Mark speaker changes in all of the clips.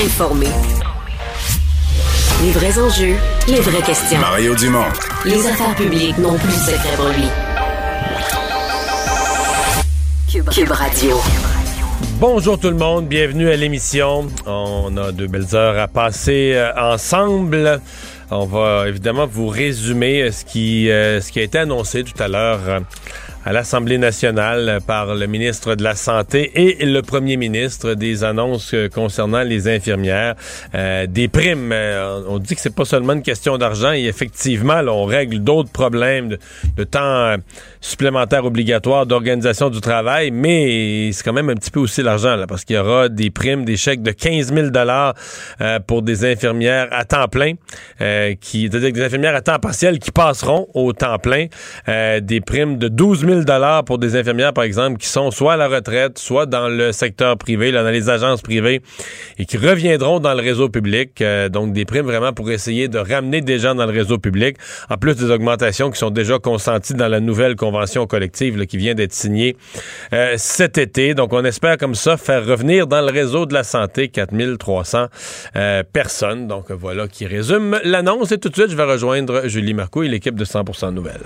Speaker 1: informer. Les vrais enjeux, les vraies questions.
Speaker 2: Mario Dumont.
Speaker 1: Les affaires publiques n'ont plus de secret pour lui. Cube, Cube Radio.
Speaker 3: Bonjour tout le monde, bienvenue à l'émission. On a deux belles heures à passer euh, ensemble. On va évidemment vous résumer ce qui, euh, ce qui a été annoncé tout à l'heure euh, à l'Assemblée nationale par le ministre de la Santé et le premier ministre des annonces concernant les infirmières, euh, des primes. on dit que c'est pas seulement une question d'argent et effectivement, là, on règle d'autres problèmes de, de temps supplémentaire obligatoire d'organisation du travail, mais c'est quand même un petit peu aussi l'argent là, parce qu'il y aura des primes, des chèques de 15 000 dollars pour des infirmières à temps plein, euh, qui, c'est-à-dire des infirmières à temps partiel qui passeront au temps plein, euh, des primes de 12 000 dollars pour des infirmières par exemple qui sont soit à la retraite, soit dans le secteur privé, là, dans les agences privées et qui reviendront dans le réseau public. Euh, donc des primes vraiment pour essayer de ramener des gens dans le réseau public, en plus des augmentations qui sont déjà consenties dans la nouvelle convention collective qui vient d'être signée euh, cet été. Donc, on espère comme ça faire revenir dans le réseau de la santé 4300 euh, personnes. Donc, voilà qui résume l'annonce. Et tout de suite, je vais rejoindre Julie Marco et l'équipe de 100 Nouvelles.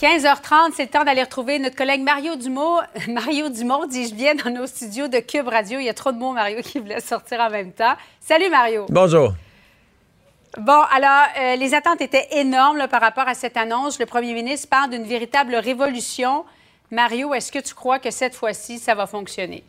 Speaker 4: 15h30, c'est le temps d'aller retrouver notre collègue Mario Dumont. Mario Dumont, dis-je bien, dans nos studios de Cube Radio. Il y a trop de mots, Mario, qui voulait sortir en même temps. Salut, Mario.
Speaker 3: Bonjour.
Speaker 4: Bon, alors, euh, les attentes étaient énormes là, par rapport à cette annonce. Le premier ministre parle d'une véritable révolution. Mario, est-ce que tu crois que cette fois-ci, ça va fonctionner?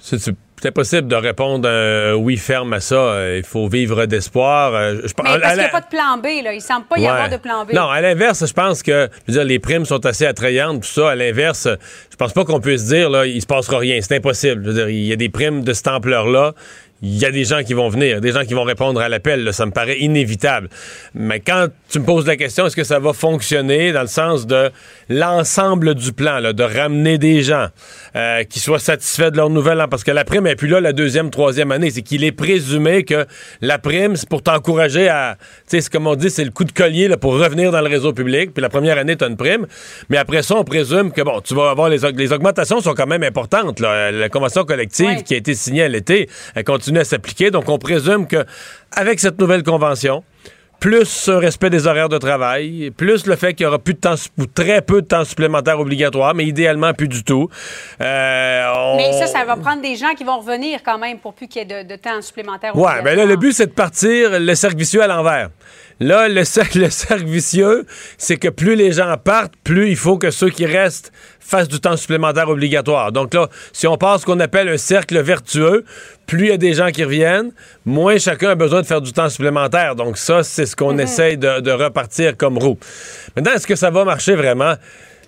Speaker 3: C'est impossible de répondre un oui ferme à ça. Il faut vivre d'espoir.
Speaker 4: Euh, je, Mais parce qu'il n'y a pas de plan B. Là. Il ne semble pas y avoir de plan B.
Speaker 3: Non, à l'inverse, je pense que je veux dire, les primes sont assez attrayantes. Tout ça, à l'inverse, je pense pas qu'on puisse dire là, il se passera rien. C'est impossible. Je veux dire, il y a des primes de cette ampleur-là il y a des gens qui vont venir, des gens qui vont répondre à l'appel. Ça me paraît inévitable. Mais quand tu me poses la question, est-ce que ça va fonctionner dans le sens de l'ensemble du plan, là, de ramener des gens euh, qui soient satisfaits de leur nouvelle an? Parce que la prime n'est plus là la deuxième, troisième année. C'est qu'il est présumé que la prime, c'est pour t'encourager à... Tu sais, c'est comme on dit, c'est le coup de collier là, pour revenir dans le réseau public. Puis la première année, tu as une prime. Mais après ça, on présume que, bon, tu vas avoir les, les augmentations sont quand même importantes. Là. La convention collective qui a été signée à l'été, elle continue à s'appliquer. Donc, on présume que avec cette nouvelle convention, plus un respect des horaires de travail, plus le fait qu'il y aura plus de temps ou très peu de temps supplémentaire obligatoire, mais idéalement plus du tout.
Speaker 4: Euh, mais ça, ça va prendre des gens qui vont revenir quand même pour plus qu'il y ait de, temps supplémentaire.
Speaker 3: Ouais, mais ben là, le but, c'est de partir le cercle vicieux à l'envers. Là, le cercle, le cercle vicieux, c'est que plus les gens partent, plus il faut que ceux qui restent fassent du temps supplémentaire obligatoire. Donc là, si on passe ce qu'on appelle un cercle vertueux, plus il y a des gens qui reviennent, moins chacun a besoin de faire du temps supplémentaire. Donc ça, c'est ce qu'on mhm. essaye de, de, repartir comme roue. Maintenant, est-ce que ça va marcher vraiment?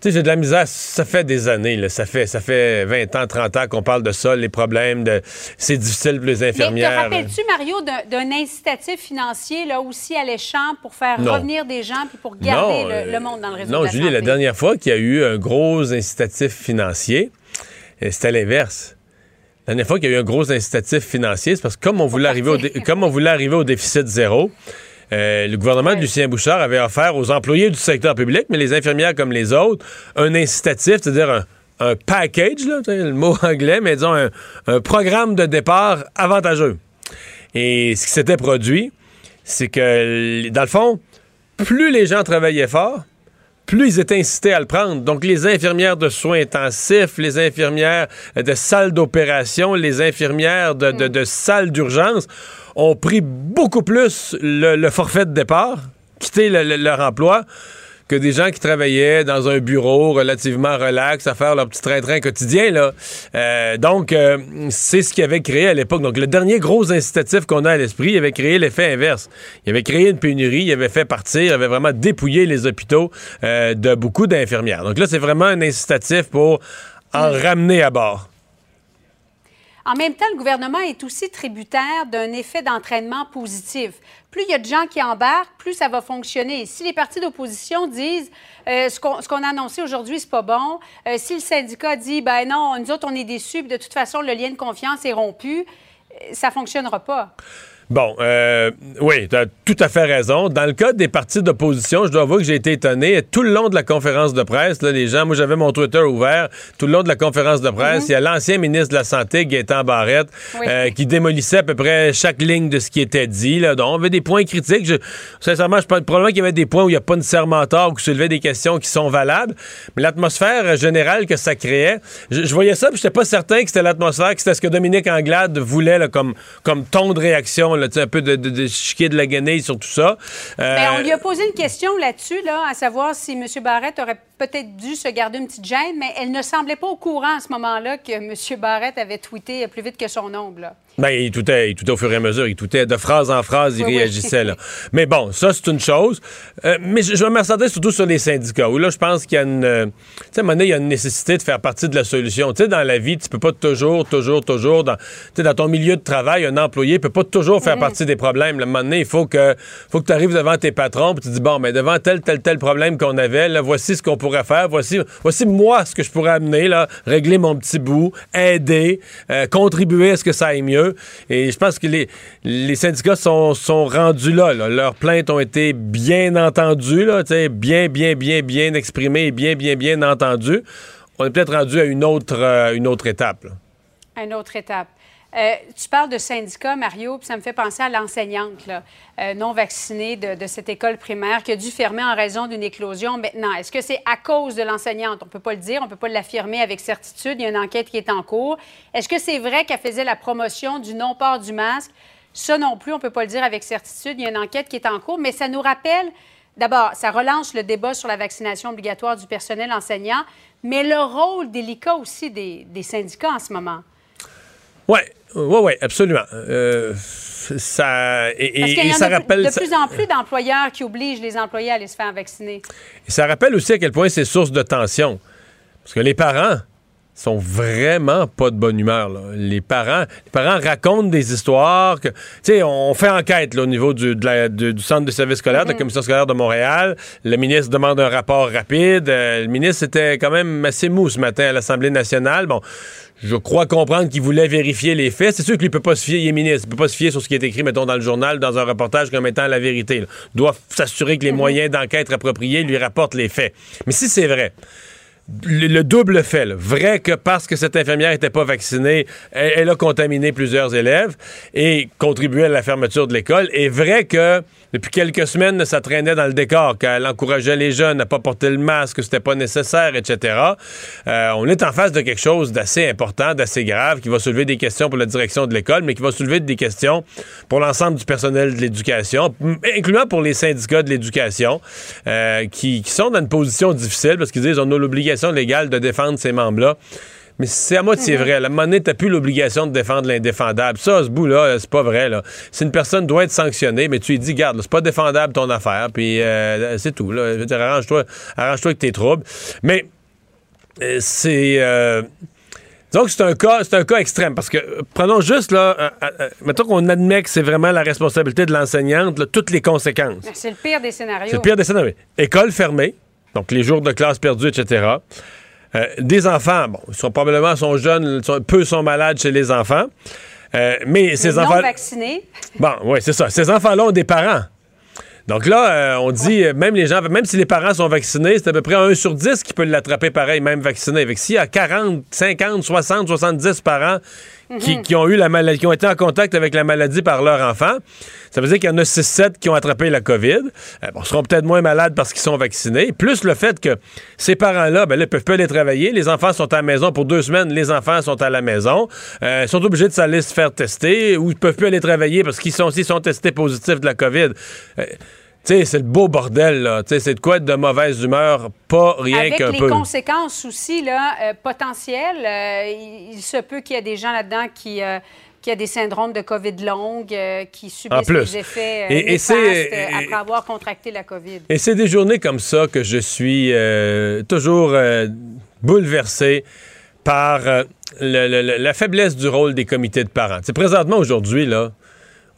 Speaker 3: Tu sais, j'ai de la misère. Ça fait des années, là. Ça fait, ça fait 20 ans, 30 ans qu'on parle de ça, les problèmes de. C'est difficile pour les infirmières.
Speaker 4: Mais te rappelles-tu, Mario, d'un incitatif financier, là, aussi alléchant pour faire revenir des gens puis pour garder le, euh, monde dans le réseau
Speaker 3: Non,
Speaker 4: de la
Speaker 3: Julie, la dernière fois qu'il y a eu un gros incitatif financier, euh, c'était l'inverse. La dernière fois qu'il y a eu un gros incitatif financier, c'est parce que comme on voulait, arriver au, comme on voulait arriver au déficit zéro, euh, le gouvernement de Lucien Bouchard avait offert aux employés du secteur public, mais les infirmières comme les autres, un incitatif, c'est-à-dire un, package, là, le mot anglais, mais disons un, programme de départ avantageux. Et ce qui s'était produit, c'est que, dans le fond, plus les gens travaillaient fort, plus ils étaient incités à le prendre. Donc, les infirmières de soins intensifs, les infirmières de salles d'opération, les infirmières de, de, de salles d'urgence ont pris beaucoup plus le, le forfait de départ, le- le- leur emploi, que des gens qui travaillaient dans un bureau relativement relax à faire leur petit train-train quotidien. Là. Euh, donc, euh, c'est ce qui avait créé à l'époque. Donc, le dernier gros incitatif qu'on a à l'esprit, il avait créé l'effet inverse. Il avait créé une pénurie, il avait fait partir, il avait vraiment dépouillé les hôpitaux euh, de beaucoup d'infirmières. Donc là, c'est vraiment un incitatif pour en ramener à bord.
Speaker 4: En même temps, le gouvernement est aussi tributaire d'un effet d'entraînement positif. Plus il y a de gens qui embarquent, plus ça va fonctionner. Si les partis d'opposition disent euh, ce qu'on a annoncé aujourd'hui, c'est pas bon, euh, si le syndicat dit ben non, nous autres on est déçus, puis de toute façon le lien de confiance est rompu, euh, ça fonctionnera pas.
Speaker 3: Bon, euh, oui, tu as tout à fait raison. Dans le cas des partis d'opposition, je dois avouer que j'ai été étonné. Tout le long de la conférence de presse, là, les gens, moi j'avais mon Twitter ouvert, tout le long de la conférence de presse, il y a l'ancien ministre de la Santé, Gaétan Barrette,
Speaker 4: Oui.
Speaker 3: euh, qui démolissait à peu près chaque ligne de ce qui était dit. Là. Donc, on avait des points critiques. Je, sincèrement, je pense probablement qu'il y avait des points où il n'y a pas nécessairement tort ou qui soulevaient des questions qui sont valables. Mais l'atmosphère générale que ça créait, je, je voyais ça, puis j'étais pas certain que c'était l'atmosphère, que c'était ce que Dominique Anglade voulait là, comme, comme ton de réaction, là, un peu de, de, de chiquer de la guenille sur tout ça. Euh,
Speaker 4: Ben, on lui a posé une question là-dessus, là, à savoir si M. Barrette aurait peut-être dû se garder une petite gêne, mais elle ne semblait pas au courant à ce moment-là que M. Barrette avait tweeté plus vite que son ombre. là.
Speaker 3: Ben, il toutait, il toutait au fur et à mesure. Il toutait de phrase en phrase, il
Speaker 4: Oui, oui.
Speaker 3: réagissait. Là. Mais bon, ça, c'est une chose. Euh, mais je, je centrer surtout sur les syndicats, où là, je pense qu'il y a une... euh, tu sais, à un moment donné, il y a une nécessité de faire partie de la solution. Tu sais, dans la vie, tu peux pas toujours, toujours, toujours... Dans, tu sais, dans ton milieu de travail, un employé peut pas toujours faire partie des problèmes. À un moment donné, il faut que, faut que tu arrives devant tes patrons puis tu dis, bon, mais devant tel, tel, tel problème qu'on avait, là, voici ce qu'on pourrait faire. Voici, voici moi ce que je pourrais amener, là, régler mon petit bout, aider, euh, contribuer à ce que ça aille mieux. Et je pense que les, les syndicats sont, sont rendus là. Leurs plaintes ont été bien entendues, là, bien, bien, bien, bien exprimées bien, bien, bien entendues. On est peut-être rendu à une autre, euh, une autre étape. là.
Speaker 4: Une autre étape. Euh, tu parles de syndicat, Mario, puis ça me fait penser à l'enseignante euh, non vaccinée de, de cette école primaire qui a dû fermer en raison d'une éclosion maintenant. Est-ce que c'est à cause de l'enseignante? On ne peut pas le dire, on ne peut pas l'affirmer avec certitude. Il y a une enquête qui est en cours. Est-ce que c'est vrai qu'elle faisait la promotion du non-port du masque? Ça non plus, on ne peut pas le dire avec certitude. Il y a une enquête qui est en cours, mais ça nous rappelle, d'abord, ça relance le débat sur la vaccination obligatoire du personnel enseignant, mais le rôle délicat aussi des, des syndicats en ce moment.
Speaker 3: Oui, oui, oui, absolument. Euh, ça, et,
Speaker 4: Parce
Speaker 3: et-
Speaker 4: qu'il y
Speaker 3: et ça
Speaker 4: a de-
Speaker 3: rappelle,
Speaker 4: de plus en plus d'employeurs qui obligent les employés à aller se faire vacciner.
Speaker 3: et ça rappelle aussi à quel point c'est source de tension. Parce que les parents sont vraiment pas de bonne humeur. là. Les parents, les parents racontent des histoires que, tu sais, on fait enquête là, au niveau du, de la- du- du centre de service scolaire,
Speaker 4: Mm-hmm.
Speaker 3: de la commission scolaire de Montréal. Le ministre demande un rapport rapide. Euh, le ministre était quand même assez mou ce matin à l'Assemblée nationale. Bon, je crois comprendre qu'il voulait vérifier les faits. C'est sûr qu'il ne peut pas se fier, il est ministre, il peut pas se fier sur ce qui est écrit, mettons, dans le journal, dans un reportage comme étant la vérité. là. Il doit s'assurer que les moyens d'enquête appropriés lui rapportent les faits. Mais si c'est vrai, le, le double fait. là. Vrai que parce que cette infirmière n'était pas vaccinée, elle, elle a contaminé plusieurs élèves et contribué à la fermeture de l'école. Et vrai que depuis quelques semaines, ça traînait dans le décor, qu'elle encourageait les jeunes à pas porter le masque, que c'était pas nécessaire, etc. Euh, on est en face de quelque chose d'assez important, d'assez grave, qui va soulever des questions pour la direction de l'école, mais qui va soulever des questions pour l'ensemble du personnel de l'éducation, incluant pour les syndicats de l'éducation, euh, qui, qui sont dans une position difficile parce qu'ils disent on a l'obligation légale de défendre ces membres-là. Mais c'est à moitié vrai. À un moment donné, t'as plus l'obligation de défendre l'indéfendable. Ça, à ce bout-là, c'est pas vrai. Là. Si une personne doit être sanctionnée, mais tu lui dis, garde, c'est pas défendable ton affaire, puis euh, c'est tout. Arrange-toi, arrange-toi avec tes troubles. Mais euh, c'est... euh, que c'est un cas, c'est un cas extrême parce que euh, prenons juste là, euh, euh, euh, mettons qu'on admet que c'est vraiment la responsabilité de l'enseignante, toutes les conséquences.
Speaker 4: C'est le pire des scénarios.
Speaker 3: C'est le pire des scénarios. École fermée, donc les jours de classe perdus, etc. Euh, des enfants, bon, ils sont probablement sont jeunes, sont- peu sont malades chez les enfants. Euh, mais ces
Speaker 4: non
Speaker 3: enfants.
Speaker 4: vaccinés.
Speaker 3: Bon, oui, c'est ça. Ces enfants-là ont des parents. Donc là, euh, on dit, même les gens, même si les parents sont vaccinés, c'est à peu près 1 sur 10 qui peut l'attraper pareil, même vacciné. Avec s'il y a 40, 50, 60, 70 parents qui, ont eu la maladie, qui ont été en contact avec la maladie par leur enfant, ça veut dire qu'il y en a 6-7 qui ont attrapé la COVID. Euh, bon, seront peut-être moins malades parce qu'ils sont vaccinés. Plus le fait que ces parents-là, ben là, peuvent pas aller travailler. Les enfants sont à la maison pour deux semaines. Les enfants sont à la maison. Euh, sont obligés de s'aller se faire tester ou ils peuvent plus aller travailler parce qu'ils sont, sont testés positifs de la COVID. Euh, c'est le beau bordel, là. C'est de quoi être de mauvaise humeur, pas rien qu'un
Speaker 4: Avec
Speaker 3: peu.
Speaker 4: les conséquences aussi là, euh, potentielles, euh, il, il se peut qu'il y ait des gens là-dedans qui, euh, qui a des syndromes de COVID longue, euh, qui subissent les effets euh,
Speaker 3: Et- et c'est-
Speaker 4: euh, après avoir contracté la COVID.
Speaker 3: Et c'est des journées comme ça que je suis toujours bouleversé par le- le- le- la faiblesse du rôle des comités de parents. C'est présentement aujourd'hui là.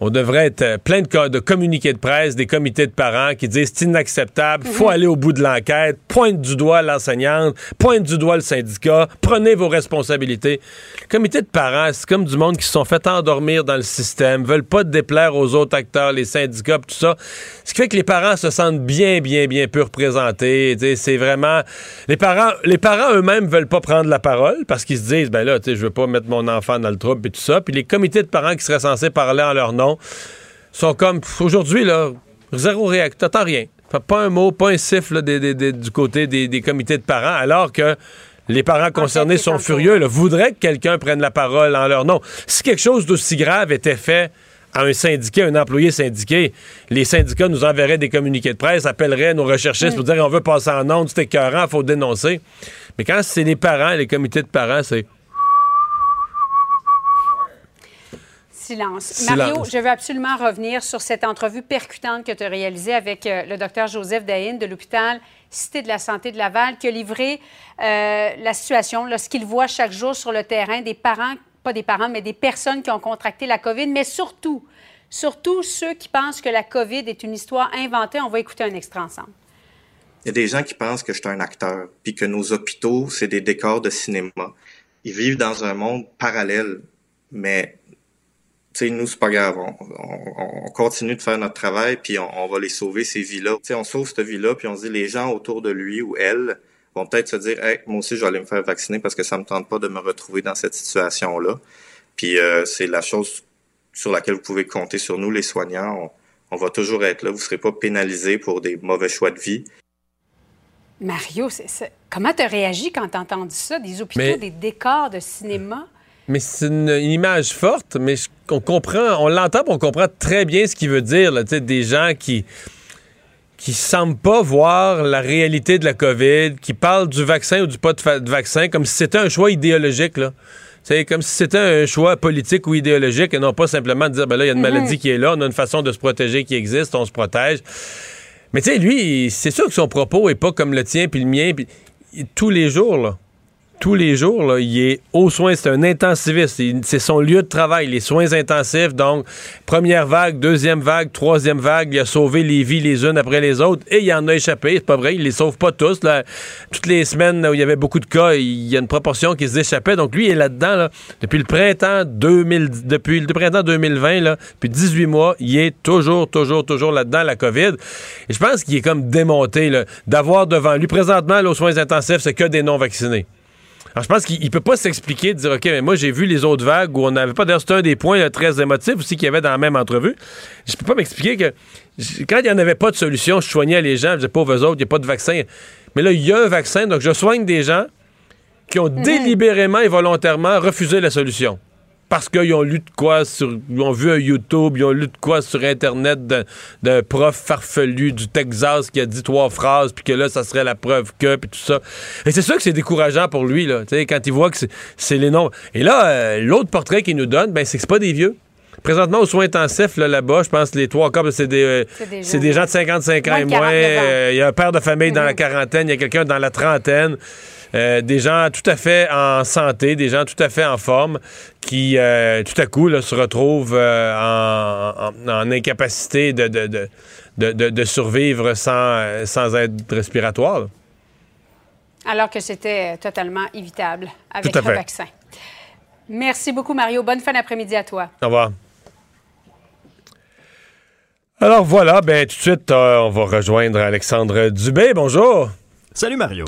Speaker 3: On devrait être euh, plein de, de communiqués de presse, des comités de parents qui disent c'est inacceptable, faut aller au bout de l'enquête, pointe du doigt l'enseignante, pointe du doigt le syndicat, prenez vos responsabilités. Le comité de parents, c'est comme du monde qui se sont fait endormir dans le système, veulent pas déplaire aux autres acteurs, les syndicats, tout ça. Ce qui fait que les parents se sentent bien, bien, bien peu représentés. C'est vraiment... Les parents, les parents eux-mêmes veulent pas prendre la parole parce qu'ils se disent, ben là, je veux pas mettre mon enfant dans le trouble et tout ça. Puis les comités de parents qui seraient censés parler en leur nom sont comme, aujourd'hui, là, zéro réaction, t'entends rien. Pas un mot, pas un siffle là, des- des- des- du côté des, comités de parents, alors que les parents concernés sont furieux, là, voudraient que quelqu'un prenne la parole en leur nom. Si quelque chose d'aussi grave était fait à un syndiqué, un employé syndiqué, les syndicats nous enverraient des communiqués de presse, appelleraient nos recherchistes pour dire on veut passer en ondes, c'est écœurant, faut dénoncer. Mais quand c'est les parents, les comités de parents, c'est
Speaker 4: Silence.
Speaker 3: Silence.
Speaker 4: Mario, je veux absolument revenir sur cette entrevue percutante que tu as réalisée avec euh, le docteur Joseph Dahin de l'hôpital Cité de la Santé de Laval, qui a livré euh, la situation, là, ce qu'il voit chaque jour sur le terrain des parents, pas des parents, mais des personnes qui ont contracté la COVID, mais surtout, surtout ceux qui pensent que la COVID est une histoire inventée. On va écouter un extrait ensemble.
Speaker 5: Il y a des gens qui pensent que je suis un acteur, puis que nos hôpitaux, c'est des décors de cinéma. Ils vivent dans un monde parallèle, mais sais, nous, c'est pas grave. On, on- on continue de faire notre travail, puis on, on va les sauver, ces vies-là. Tu sais, on sauve cette vie-là, puis on se dit, les gens autour de lui ou elle vont peut-être se dire, hey, moi aussi, je vais aller me faire vacciner parce que ça me tente pas de me retrouver dans cette situation-là. Puis euh, c'est la chose sur laquelle vous pouvez compter sur nous, les soignants. On, on va toujours être là. Vous serez pas pénalisés pour des mauvais choix de vie.
Speaker 4: Mario, c'est ça. comment tu as réagi quand tu as entendu ça? Des hôpitaux,
Speaker 3: Mais-
Speaker 4: des décors de cinéma?
Speaker 3: Mais c'est une, une image forte, mais je- on comprend, on l'entend, on comprend très bien ce qu'il veut dire. Là, des gens qui qui semblent pas voir la réalité de la COVID, qui parlent du vaccin ou du pas de, vaccin comme si c'était un choix idéologique. Là. C'est comme si c'était un choix politique ou idéologique et non pas simplement de dire ben là, il y a une maladie qui est là, on a une façon de se protéger qui existe, on se protège. Mais tu sais, lui, c'est sûr que son propos est pas comme le tien puis le mien. Puis tous les jours, là, tous les jours, il est aux soins. C'est un intensiviste. C'est son lieu de travail, les soins intensifs. Donc, première vague, deuxième vague, troisième vague. Il a sauvé les vies les unes après les autres et il en a échappé. C'est pas vrai, il les sauve pas tous. Toutes les semaines où il y avait beaucoup de cas, il y a une proportion qui se échappait. Donc, lui, il est là-dedans là, depuis le printemps 2000, depuis le printemps 2020, là, depuis 18 mois. Il est toujours, toujours, toujours là-dedans, la COVID. Et je pense qu'il est comme démonté d'avoir devant lui. Présentement, là, aux soins intensifs, c'est que des non-vaccinés. Alors, je pense qu'il ne peut pas s'expliquer, de dire, OK, mais moi, j'ai vu les autres vagues où on n'avait pas. D'ailleurs, c'est un des points là, très émotifs aussi qu'il y avait dans la même entrevue. Je peux pas m'expliquer que quand il n'y en avait pas de solution, je soignais les gens, je disais, pauvres autres, il n'y a pas de vaccin. Mais là, il y a un vaccin, donc je soigne des gens qui ont délibérément et volontairement refusé la solution. Parce qu'ils ont lu de quoi sur. Ils ont vu un YouTube, ils ont lu de quoi sur Internet d'un- prof farfelu du Texas qui a dit trois phrases, puis que là, ça serait la preuve que, puis tout ça. Et c'est sûr que c'est décourageant pour lui, là, tu sais, quand il voit que c'est- les noms. Et là, euh, l'autre portrait qu'il nous donne, ben, c'est que c'est pas des vieux. Présentement, aux soins intensifs, là, là-bas, je pense que les trois quarts, c'est des, euh,
Speaker 4: C'est des
Speaker 3: gens de 55 ans
Speaker 4: Moins
Speaker 3: et moins.
Speaker 4: 49 ans.
Speaker 3: Euh, Il y a un père de famille dans la quarantaine, il y a quelqu'un dans la trentaine. Euh, des gens tout à fait en santé, des gens tout à fait en forme, qui euh, tout à coup là, se retrouvent euh, en, en- en incapacité de, de, de, de- survivre sans, sans aide respiratoire. là.
Speaker 4: Alors que c'était totalement évitable avec le vaccin. Merci beaucoup, Mario. Bonne fin d'après-midi à toi.
Speaker 3: Au revoir. Alors voilà, ben tout de suite, euh, on va rejoindre Alexandre Dubé. Bonjour.
Speaker 6: Salut Mario.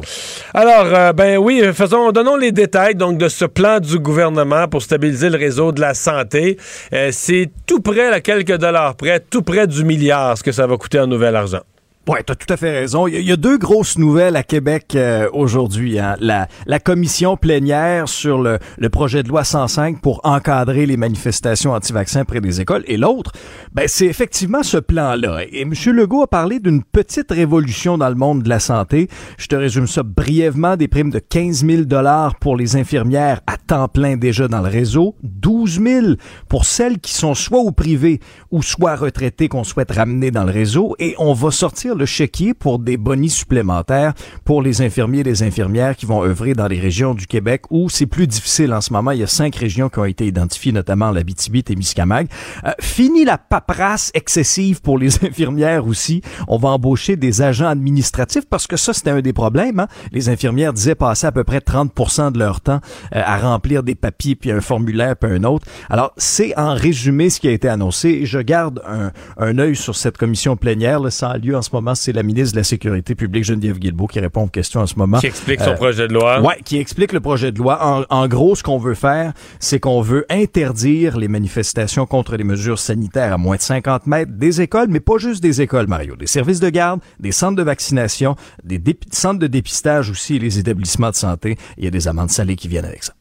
Speaker 3: Alors, euh, ben oui, faisons, donnons les détails donc de ce plan du gouvernement pour stabiliser le réseau de la santé. Euh, c'est tout près, à quelques dollars près, tout près du milliard, ce que ça va coûter en nouvel argent.
Speaker 6: Ouais, t'as tout à fait raison. Il y, a deux grosses nouvelles à Québec euh, aujourd'hui. Hein. La, la commission plénière sur le, le, projet de loi 105 pour encadrer les manifestations anti-vaccins près des écoles. Et l'autre, ben, c'est effectivement ce plan-là. Et M. Legault a parlé d'une petite révolution dans le monde de la santé. Je te résume ça brièvement. Des primes de 15 000 dollars pour les infirmières à temps plein déjà dans le réseau. 12 000 pour celles qui sont soit au privé ou soit retraitées qu'on souhaite ramener dans le réseau. Et on va sortir le chéquier pour des bonus supplémentaires pour les infirmiers et les infirmières qui vont œuvrer dans les régions du Québec où c'est plus difficile en ce moment. Il y a cinq régions qui ont été identifiées, notamment la Témiscamingue. Euh, fini la paperasse excessive pour les infirmières aussi. On va embaucher des agents administratifs parce que ça, c'était un des problèmes. Hein. Les infirmières disaient passer à peu près 30% de leur temps euh, à remplir des papiers, puis un formulaire, puis un autre. Alors, c'est en résumé ce qui a été annoncé. Je garde un, un œil sur cette commission plénière. Là, ça a lieu en ce moment c'est la ministre de la Sécurité publique, Geneviève Guilbeault, qui répond aux questions en ce moment.
Speaker 3: Qui explique son euh, projet de loi.
Speaker 6: Ouais, qui explique le projet de loi. En, gros, ce qu'on veut faire, c'est qu'on veut interdire les manifestations contre les mesures sanitaires à moins de 50 mètres des écoles, mais pas juste des écoles, Mario. Des services de garde, des centres de vaccination, des centres de dépistage aussi les établissements de santé. Il y a des amendes salées qui viennent avec ça.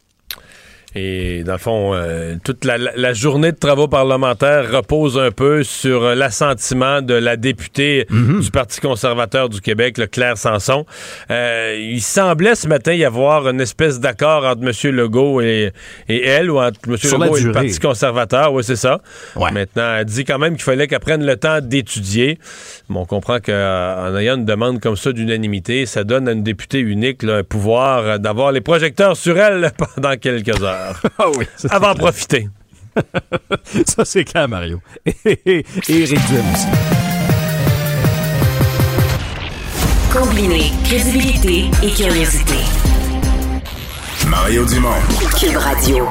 Speaker 3: Et dans le fond, euh, toute la, journée de travaux parlementaires repose un peu sur euh, l'assentiment de la députée mhm. du Parti conservateur du Québec, le Claire Sanson. Euh, il semblait ce matin y avoir une espèce d'accord entre M. Legault et, et, elle, ou entre M. Legault et le Parti conservateur. Oui, c'est ça. Maintenant, elle dit quand même qu'il fallait qu'elle prenne le temps d'étudier. Bon, on comprend qu'en ayant une demande comme ça d'unanimité, ça donne à une députée unique le pouvoir d'avoir les projecteurs sur elle pendant quelques heures.
Speaker 6: Ah oui.
Speaker 3: Avant de profiter.
Speaker 6: ça, c'est clair, Mario. Et, Eric aussi.
Speaker 7: Combiner crédibilité et curiosité.
Speaker 2: Mario Dumont.
Speaker 7: Cube Radio.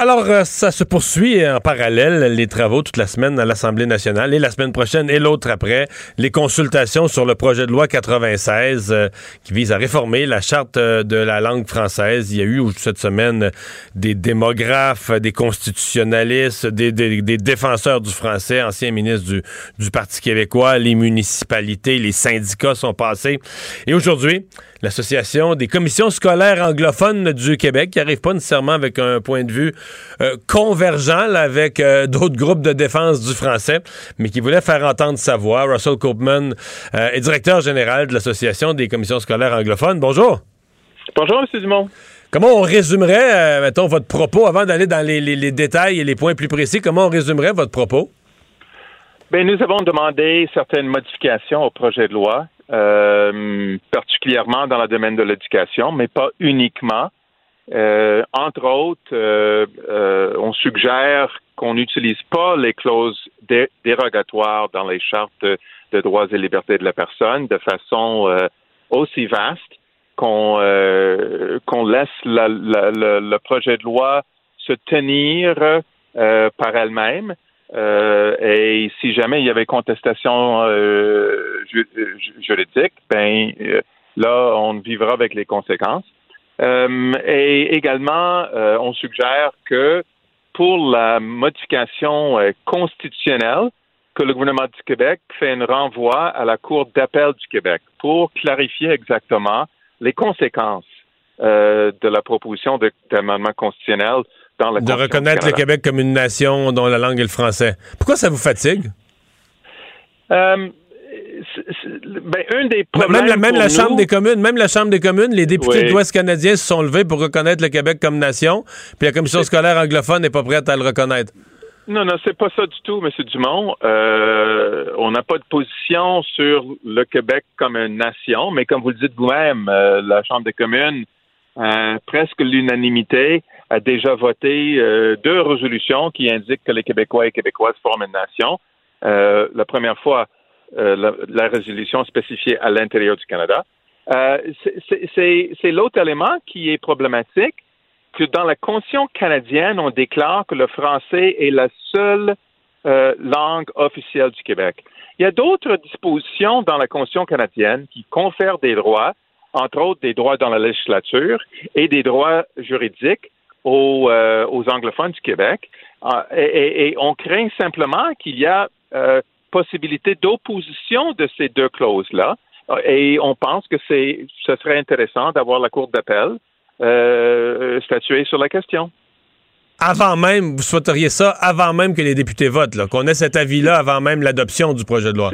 Speaker 3: Alors, euh, ça se poursuit en parallèle, les travaux toute la semaine à l'Assemblée nationale et la semaine prochaine et l'autre après, les consultations sur le projet de loi 96 euh, qui vise à réformer la charte euh, de la langue française. Il y a eu cette semaine des démographes, des constitutionnalistes, des, défenseurs du français, anciens ministres du, du Parti québécois, les municipalités, les syndicats sont passés. Et aujourd'hui, l'Association des commissions scolaires anglophones du Québec, qui n'arrive pas nécessairement avec un point de vue euh, convergent avec euh, d'autres groupes de défense du français, mais qui voulait faire entendre sa voix. Russell Copeman euh, est directeur général de l'Association des commissions scolaires anglophones. Bonjour.
Speaker 8: Bonjour, M. Dumont.
Speaker 3: Comment on résumerait, mettons, votre propos, avant d'aller dans les, détails et les points plus précis, comment on résumerait votre propos?
Speaker 8: Bien, nous avons demandé certaines modifications au projet de loi, particulièrement dans le domaine de l'éducation, mais pas uniquement. Euh, entre autres, euh, euh, on suggère qu'on n'utilise pas les clauses dérogatoires dans les chartes de, droits et libertés de la personne de façon aussi vaste qu'on qu'on laisse le projet de loi se tenir par elle-même. Et si jamais il y avait contestation juridique, ben là, on vivra avec les conséquences. Euh, et également, euh, on suggère que pour la modification euh, constitutionnelle, que le gouvernement du Québec fait un renvoi à la Cour d'appel du Québec pour clarifier exactement les conséquences de la proposition d'amendement constitutionnel dans la
Speaker 3: De reconnaître le Québec comme une nation dont la langue est le français. Pourquoi ça vous fatigue?
Speaker 8: ben, des problèmes
Speaker 3: même, la, même la Chambre des communes, même la Chambre des communes, les députés de l'Ouest canadien se sont levés pour reconnaître le Québec comme nation, puis la commission scolaire anglophone n'est pas prête à le reconnaître.
Speaker 8: Non, non, c'est pas ça du tout, M. Dumont. Euh, on n'a pas de position sur le Québec comme une nation, mais comme vous le dites vous-même, euh, la Chambre des communes, euh, presque l'unanimité, a déjà voté deux résolutions qui indiquent que les Québécois et Québécoises forment une nation. la première fois, euh, la, résolution spécifiée à l'intérieur du Canada. Euh, c'est l'autre élément qui est problématique, que dans la Constitution canadienne, on déclare que le français est la seule euh, langue officielle du Québec. Il y a d'autres dispositions dans la Constitution canadienne qui confèrent des droits, entre autres des droits dans la législature et des droits juridiques aux, euh, aux anglophones du Québec. Euh, et, et, on craint simplement qu'il y a euh, possibilité d'opposition de ces deux clauses-là. Et on pense que c'est, ce serait intéressant d'avoir la Cour d'appel euh, statuer sur la question.
Speaker 3: Avant même, vous souhaiteriez ça avant même que les députés votent, là, qu'on ait cet avis-là avant même l'adoption du projet de loi.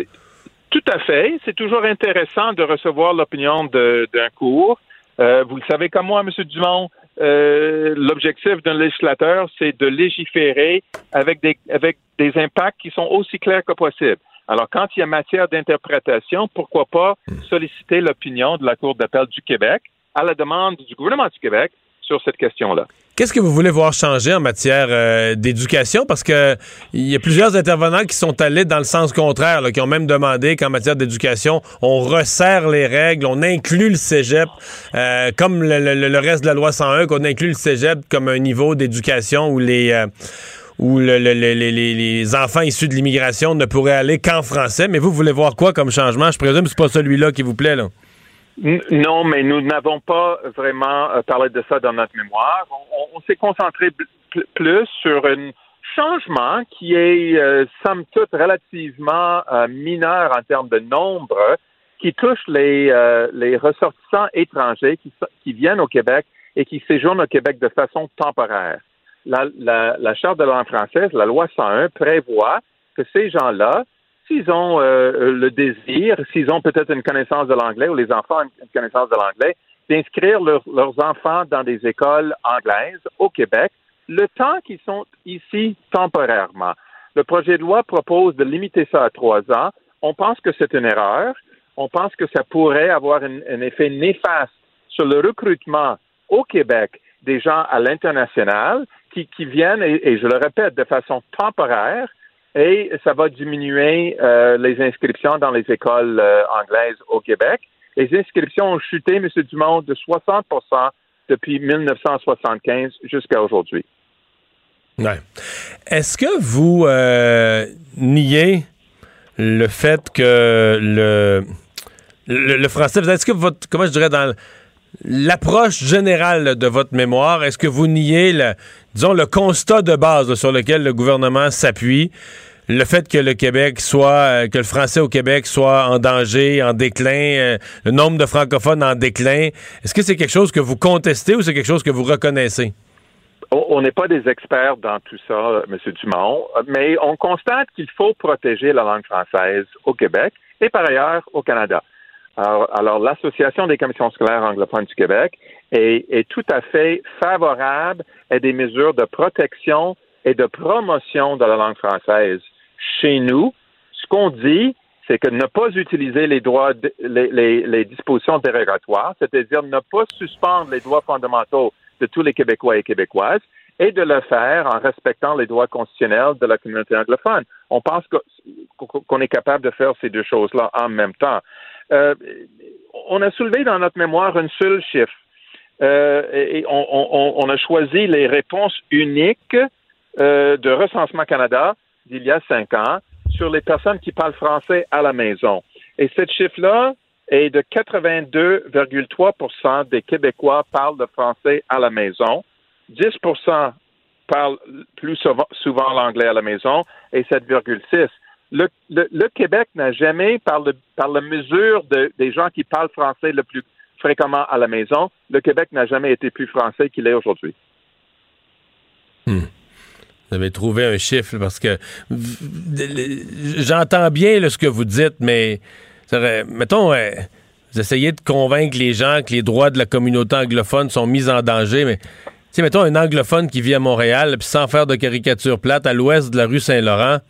Speaker 8: Tout à fait. C'est toujours intéressant de recevoir l'opinion d'un cours. Euh, vous le savez comme moi, M. Dumont, euh, l'objectif d'un législateur, c'est de légiférer avec des, avec des impacts qui sont aussi clairs que possible. Alors, quand il y a matière d'interprétation, pourquoi pas solliciter l'opinion de la Cour d'appel du Québec à la demande du gouvernement du Québec sur cette question-là.
Speaker 3: Qu'est-ce que vous voulez voir changer en matière euh, d'éducation? Parce que il y a plusieurs intervenants qui sont allés dans le sens contraire, là, qui ont même demandé qu'en matière d'éducation, on resserre les règles, on inclut le cégep, euh, comme le, le, le, reste de la loi 101, qu'on inclut le cégep comme un niveau d'éducation où les... Euh, où le, le, les, les, enfants issus de l'immigration ne pourraient aller qu'en français. Mais vous, vous voulez voir quoi comme changement? Je présume que c'est pas celui-là qui vous plaît, là.
Speaker 8: Non, mais nous n'avons pas vraiment euh, parlé de ça dans notre mémoire. On, s'est concentré plus sur un changement qui est, euh, somme toute, relativement euh, mineur en termes de nombre, qui touche les, ressortissants étrangers qui, viennent au Québec et qui séjournent au Québec de façon temporaire. La, la, la Charte de la langue française, la loi 101, prévoit que ces gens-là s'ils ont euh, le désir, s'ils ont peut-être une connaissance de l'anglais ou les enfants ont une connaissance de l'anglais, d'inscrire leur, leurs enfants dans des écoles anglaises au Québec le temps qu'ils sont ici temporairement. Le projet de loi propose de limiter ça à trois ans. On pense que c'est une erreur. On pense que ça pourrait avoir un, effet néfaste sur le recrutement au Québec des gens à l'international qui, qui viennent, et je le répète, de façon temporaire, et ça va diminuer euh, les inscriptions dans les écoles euh, anglaises au Québec. Les inscriptions ont chuté, M. Dumont, de 60% depuis 1975 jusqu'à aujourd'hui.
Speaker 3: Est-ce que vous euh, niez le fait que le, le, le français, est-ce que votre, comment je dirais, dans l'approche générale de votre mémoire, est-ce que vous niez, le, disons, le constat de base sur lequel le gouvernement s'appuie, le fait que le Québec soit, euh, que le français au Québec soit en danger, en déclin, euh, le nombre de francophones en déclin, est-ce que c'est quelque chose que vous contestez ou c'est quelque chose que vous reconnaissez?
Speaker 8: On n'est pas des experts dans tout ça, M. Dumont, mais on constate qu'il faut protéger la langue française au Québec et par ailleurs au Canada. Alors, l'Association des commissions scolaires anglophones du Québec est, tout à fait favorable à des mesures de protection et de promotion de la langue française chez nous. Ce qu'on dit, c'est que ne pas utiliser les droits, les, les, les dispositions dérogatoires, c'est-à-dire ne pas suspendre les droits fondamentaux de tous les Québécois et Québécoises, et de le faire en respectant les droits constitutionnels de la communauté anglophone. On pense qu'on est capable de faire ces deux choses-là en même temps. Euh, on a soulevé dans notre mémoire un seul chiffre. Euh, on, a choisi les réponses uniques euh, de Recensement Canada d'il y a cinq ans sur les personnes qui parlent français à la maison. Et ce chiffre-là est de 82,3% des Québécois parlent de français à la maison. 10% parlent plus souvent, souvent l'anglais à la maison et 7,6 le, Québec n'a jamais, par, le, par la mesure de, des gens qui parlent français le plus fréquemment à la maison, le Québec n'a jamais été plus français qu'il est aujourd'hui.
Speaker 3: Hmm. Vous avez trouvé un chiffre parce que j'entends bien ce que vous dites, mais mettons, euh, vous essayez de convaincre les gens que les droits de la communauté anglophone sont mis en danger, mais mettons un anglophone qui vit à Montréal, puis sans faire de caricature plate, à l'ouest de la rue Saint-Laurent,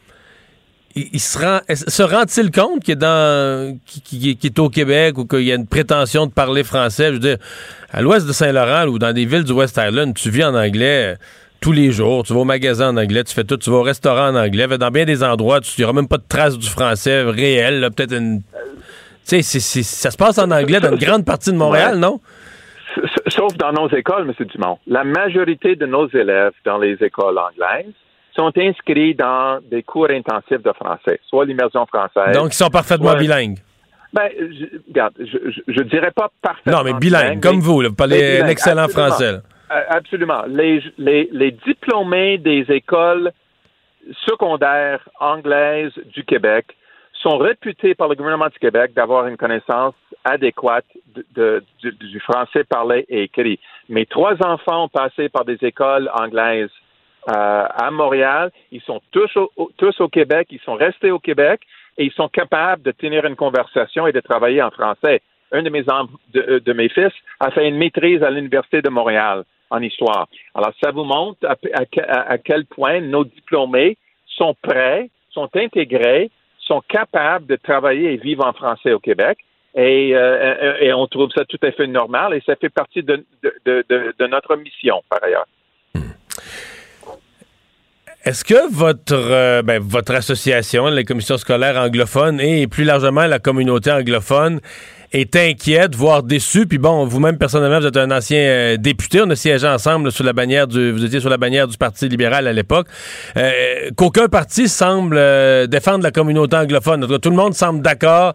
Speaker 3: il, se, rend, se rend-il compte qu'il est, dans, qui, est au Québec ou qu'il y a une prétention de parler français? Je veux dire, à l'ouest de Saint-Laurent ou dans des villes du West Island, tu vis en anglais euh, tous les jours. Tu vas au magasin en anglais, tu fais tout, tu vas au restaurant en anglais. Dans bien des endroits, tu n'y aura même pas de traces du français réel. Peut-être une. Tu sais, ça se passe en anglais dans une grande partie de Montréal, non?
Speaker 8: Sauf dans nos écoles, M. Dumont. La majorité de nos élèves dans les écoles anglaises sont inscrits dans des cours intensifs de français, soit l'immersion française.
Speaker 3: Donc, ils sont parfaitement
Speaker 8: soit-
Speaker 3: bilingues.
Speaker 8: Ben, je, regarde, je, je, je dirais pas parfaitement.
Speaker 3: Non, mais bilingues, comme vous, là, vous parlez un excellent
Speaker 8: absolument.
Speaker 3: français. là.
Speaker 8: Euh, Absolument. Les, les, les diplômés des écoles secondaires anglaises du Québec sont réputés par le gouvernement du Québec d'avoir une connaissance adéquate de, de- du, du français parlé et écrit. Mes trois enfants ont passé par des écoles anglaises à Montréal. Ils sont tous au, tous au Québec. Ils sont restés au Québec et ils sont capables de tenir une conversation et de travailler en français. Un de mes, de, de mes fils a fait une maîtrise à l'Université de Montréal en histoire. Alors, ça vous montre à, à- quel point nos diplômés sont prêts, sont intégrés, sont capables de travailler et vivre en français au Québec. Et, euh, et on trouve ça tout à fait normal et ça fait partie de, de- de- de notre mission, par ailleurs.
Speaker 3: Est-ce que votre, euh, ben, votre association, les commissions scolaires anglophones et plus largement la communauté anglophone est inquiète, voire déçue? Puis bon, vous-même, personnellement, vous êtes un ancien euh, député. On a siégé ensemble sous la bannière du... Vous étiez sur la bannière du Parti libéral à l'époque. Euh, Qu'aucun parti semble euh, défendre la communauté anglophone. En tout cas, tout le monde semble d'accord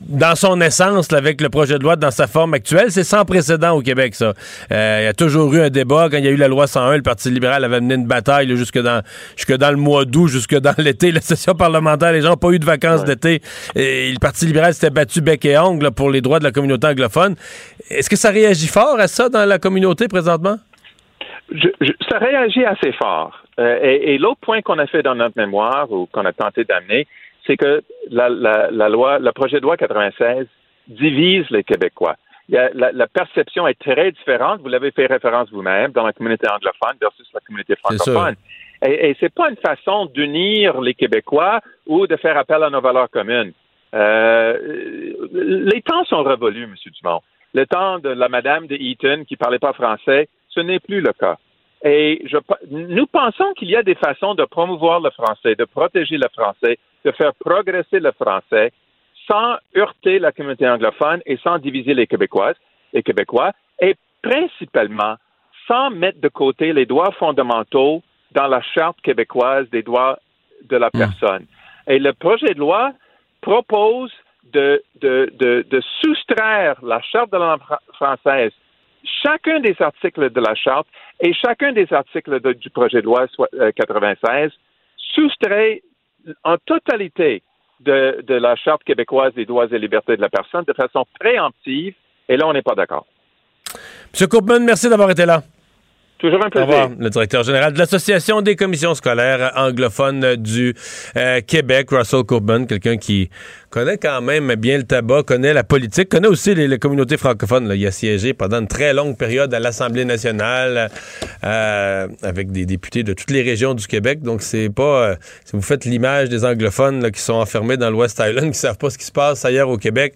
Speaker 3: dans son essence là, avec le projet de loi dans sa forme actuelle. C'est sans précédent au Québec, ça. Il y a toujours eu un débat. Quand il y a eu la loi 101, le Parti libéral avait mené une bataille là, jusque, dans, jusque dans le mois d'août, jusque dans l'été. La session parlementaire, les gens n'ont pas eu de vacances d'été. Et le Parti libéral s'était battu bec et ongle là, pour les droits de la communauté anglophone. Est-ce que ça réagit fort à ça dans la communauté présentement?
Speaker 8: Je- je- ça réagit assez fort. Euh, et et l'autre point qu'on a fait dans notre mémoire ou qu'on a tenté d'amener, c'est que la, la, la loi, le projet de loi 96 divise les Québécois. Il y a- la, la perception est très différente. Vous l'avez fait référence vous-même dans la communauté anglophone versus la communauté francophone. Et, et c'est pas une façon d'unir les Québécois ou de faire appel à nos valeurs communes. Euh, les temps sont révolus, M. Dumont. Le temps de la madame de Eaton qui parlait pas français, ce n'est plus le cas. Et je, nous pensons qu'il y a des façons de promouvoir le français, de protéger le français, de faire progresser le français sans heurter la communauté anglophone et sans diviser les Québécoises, les Québécois, et principalement sans mettre de côté les droits fondamentaux dans la charte québécoise des droits de la personne. Et le projet de loi propose de, soustraire la charte de la langue fran- française chacun des articles de la charte et chacun des articles du projet de loi soit- euh, 96 soustrait en totalité de, la charte québécoise des droits et libertés de la personne de façon préemptive et là on n'est pas d'accord.
Speaker 3: M. Coupman, merci d'avoir été là.
Speaker 8: Toujours un
Speaker 3: Au
Speaker 8: plaisir.
Speaker 3: revoir, le directeur général de l'Association des commissions scolaires anglophones du euh, Québec, Russell Coburn, quelqu'un qui connaît quand même bien le tabac, connaît la politique, connaît aussi les, communautés francophones. Il a siégé pendant une très longue période à l'Assemblée nationale euh, avec des députés de toutes les régions du Québec. Donc, c'est pas... euh, si vous faites l'image des anglophones qui sont enfermés dans l'West Island, qui savent pas ce qui se passe ailleurs au Québec,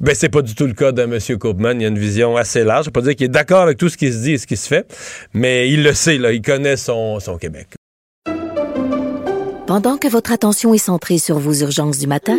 Speaker 3: ben c'est pas du tout le cas de M. Copeman. Il a une vision assez large. Je pas dire qu'il est d'accord avec tout ce qui se dit et ce qui se fait, mais il le sait, il connaît son, son Québec.
Speaker 1: Pendant que votre attention est centrée sur vos urgences du matin,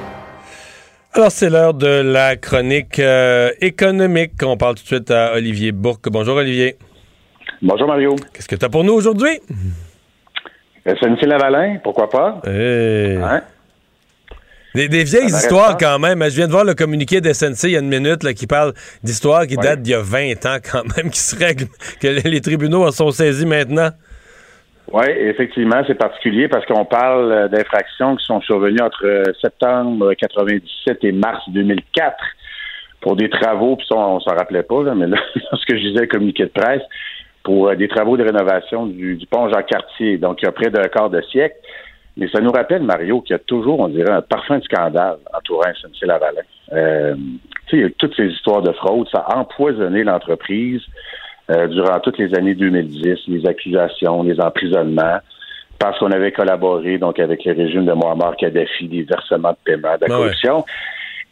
Speaker 3: Alors, c'est l'heure de la chronique euh, économique. On parle tout de suite à Olivier Bourque. Bonjour, Olivier.
Speaker 9: Bonjour Mario.
Speaker 3: Qu'est-ce que tu as pour nous aujourd'hui?
Speaker 9: SNC Lavalin, pourquoi pas?
Speaker 3: Hey.
Speaker 9: Hein?
Speaker 3: Des, des vieilles histoires quand même. Je viens de voir le communiqué d'SNC il y a une minute là, qui parle d'histoires qui datent d'il y a 20 ans quand même, qui se règlent, que les tribunaux en sont saisis maintenant.
Speaker 9: Oui, effectivement, c'est particulier parce qu'on parle euh, d'infractions qui sont survenues entre euh, septembre 97 et mars 2004. pour des travaux, puis ça, on, s'en rappelait pas, là, mais là, lorsque je disais communiqué de presse, pour euh, des travaux de rénovation du, du pont Jean-Cartier, donc il y a près d'un quart de siècle. Mais ça nous rappelle, Mario, qu'il y a toujours, on dirait, un parfum de scandale entourant SNC-Lavalin. Euh, tu sais, toutes ces histoires de fraude, ça a empoisonné l'entreprise euh, durant toutes les années 2010, les accusations, les emprisonnements, parce qu'on avait collaboré donc avec le régime de Muammar Kadhafi, des versements de paiement, de la
Speaker 3: Ah ouais.
Speaker 9: corruption.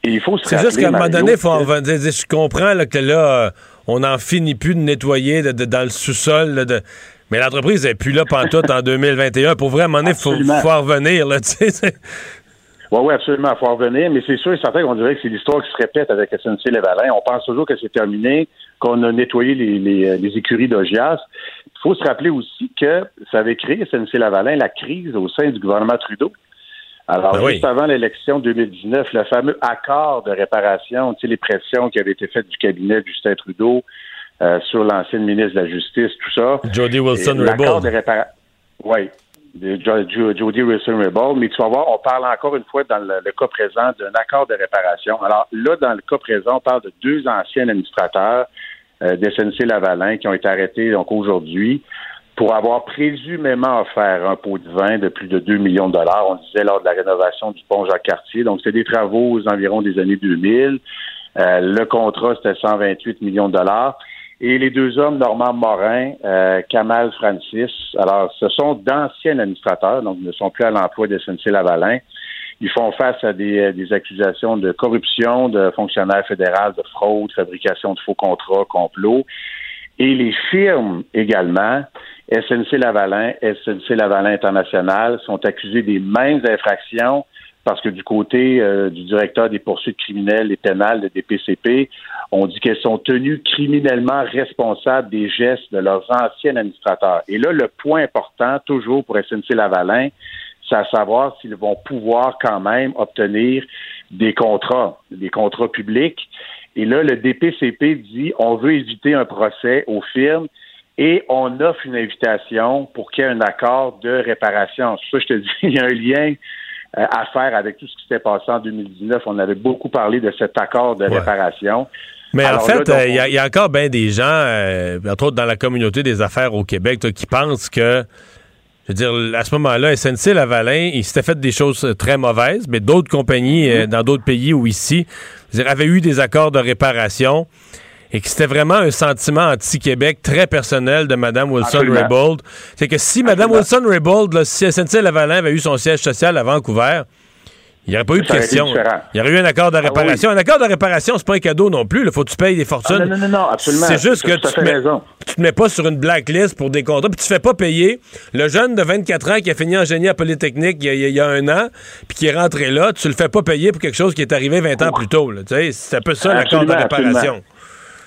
Speaker 9: Et il faut se
Speaker 3: C'est juste qu'à un moment donné, faut en. Je comprends là, que là, euh, on n'en finit plus de nettoyer de- de- dans le sous-sol. là, de... Mais l'entreprise n'est plus là pantoute en 2021. Pour vrai, à un moment donné, il faut, faut en revenir. Là,
Speaker 9: Oui, oui, absolument, il faut en revenir, mais c'est sûr et certain qu'on dirait que c'est l'histoire qui se répète avec SNC Lavalin. On pense toujours que c'est terminé, qu'on a nettoyé les, les, euh, les écuries d'Ogias. Il faut se rappeler aussi que ça avait créé SNC Lavalin la crise au sein du gouvernement Trudeau. Alors,
Speaker 3: Ben oui.
Speaker 9: juste avant l'élection 2019, le fameux accord de réparation, tu sais, les pressions qui avaient été faites du cabinet de Justin Trudeau euh, sur l'ancienne ministre de la Justice, tout ça.
Speaker 3: Jody Wilson-Raybould.
Speaker 9: L'accord de réparation. Oui, Jody Wilson-Raybould. Mais tu vas voir, on parle encore une fois dans le, cas présent d'un accord de réparation. Alors là, dans le cas présent, on parle de deux anciens administrateurs euh, d'SNC Lavalin qui ont été arrêtés donc aujourd'hui pour avoir présumément offert un pot de vin de plus de 2 millions de dollars, on disait lors de la rénovation du pont Jacques-Cartier. Donc, c'est des travaux aux environs des années 2000. Euh, le contrat, c'était 128 millions de dollars. Et les deux hommes, Normand Morin, euh, Kamal Francis, alors ce sont d'anciens administrateurs, donc ils ne sont plus à l'emploi de SNC-Lavalin. Ils font face à des, euh, des accusations de corruption, de fonctionnaires fédéraux, de fraude, fabrication de faux contrats, complot. Et les firmes également, SNC Lavalin, SNC Lavalin International, sont accusés des mêmes infractions parce que du côté euh, du directeur des poursuites criminelles et pénales de DPCP, on dit qu'elles sont tenues criminellement responsables des gestes de leurs anciens administrateurs. Et là, le point important, toujours pour SNC Lavalin, c'est à savoir s'ils vont pouvoir quand même obtenir des contrats, des contrats publics. Et là, le DPCP dit on veut éviter un procès aux firmes et on offre une invitation pour qu'il y ait un accord de réparation. Ça je te dis, il y a un lien à faire avec tout ce qui s'est passé en 2019. On avait beaucoup parlé de cet accord de réparation.
Speaker 3: Mais
Speaker 9: Alors
Speaker 3: en fait, euh, il y, a- il y a encore bien des gens, euh, entre autres dans la communauté des affaires au Québec, qui pensent que, je veux dire, à ce moment-là, SNC Lavalin, il s'était fait des choses euh, très mauvaises, mais d'autres compagnies euh, dans d'autres pays ou ici, je veux dire, avaient eu des accords de réparation et que c'était vraiment un sentiment anti-Québec très personnel de Mme Wilson-Raybould. C'est que si Mme Wilson-Raybould, si SNC Lavalin avait eu son siège social à Vancouver, il n'y aurait pas eu de question. Il y aurait eu un accord de
Speaker 9: Ah oui.
Speaker 3: réparation. Un accord de réparation, c'est pas un cadeau non plus. Il faut que tu payes des fortunes.
Speaker 9: Ah, non, non, non, non, absolument.
Speaker 3: C'est juste que tu te, mets, tu te mets pas sur une blacklist pour des contrats, puis tu fais pas payer le jeune de 24 ans qui a fini en génie à Polytechnique il y a, il y a un an, puis qui est rentré là, tu le fais pas payer pour quelque chose qui est arrivé 20 ans plus tôt. là. Tu sais, C'est un peu ça l'accord de réparation.
Speaker 9: absolument.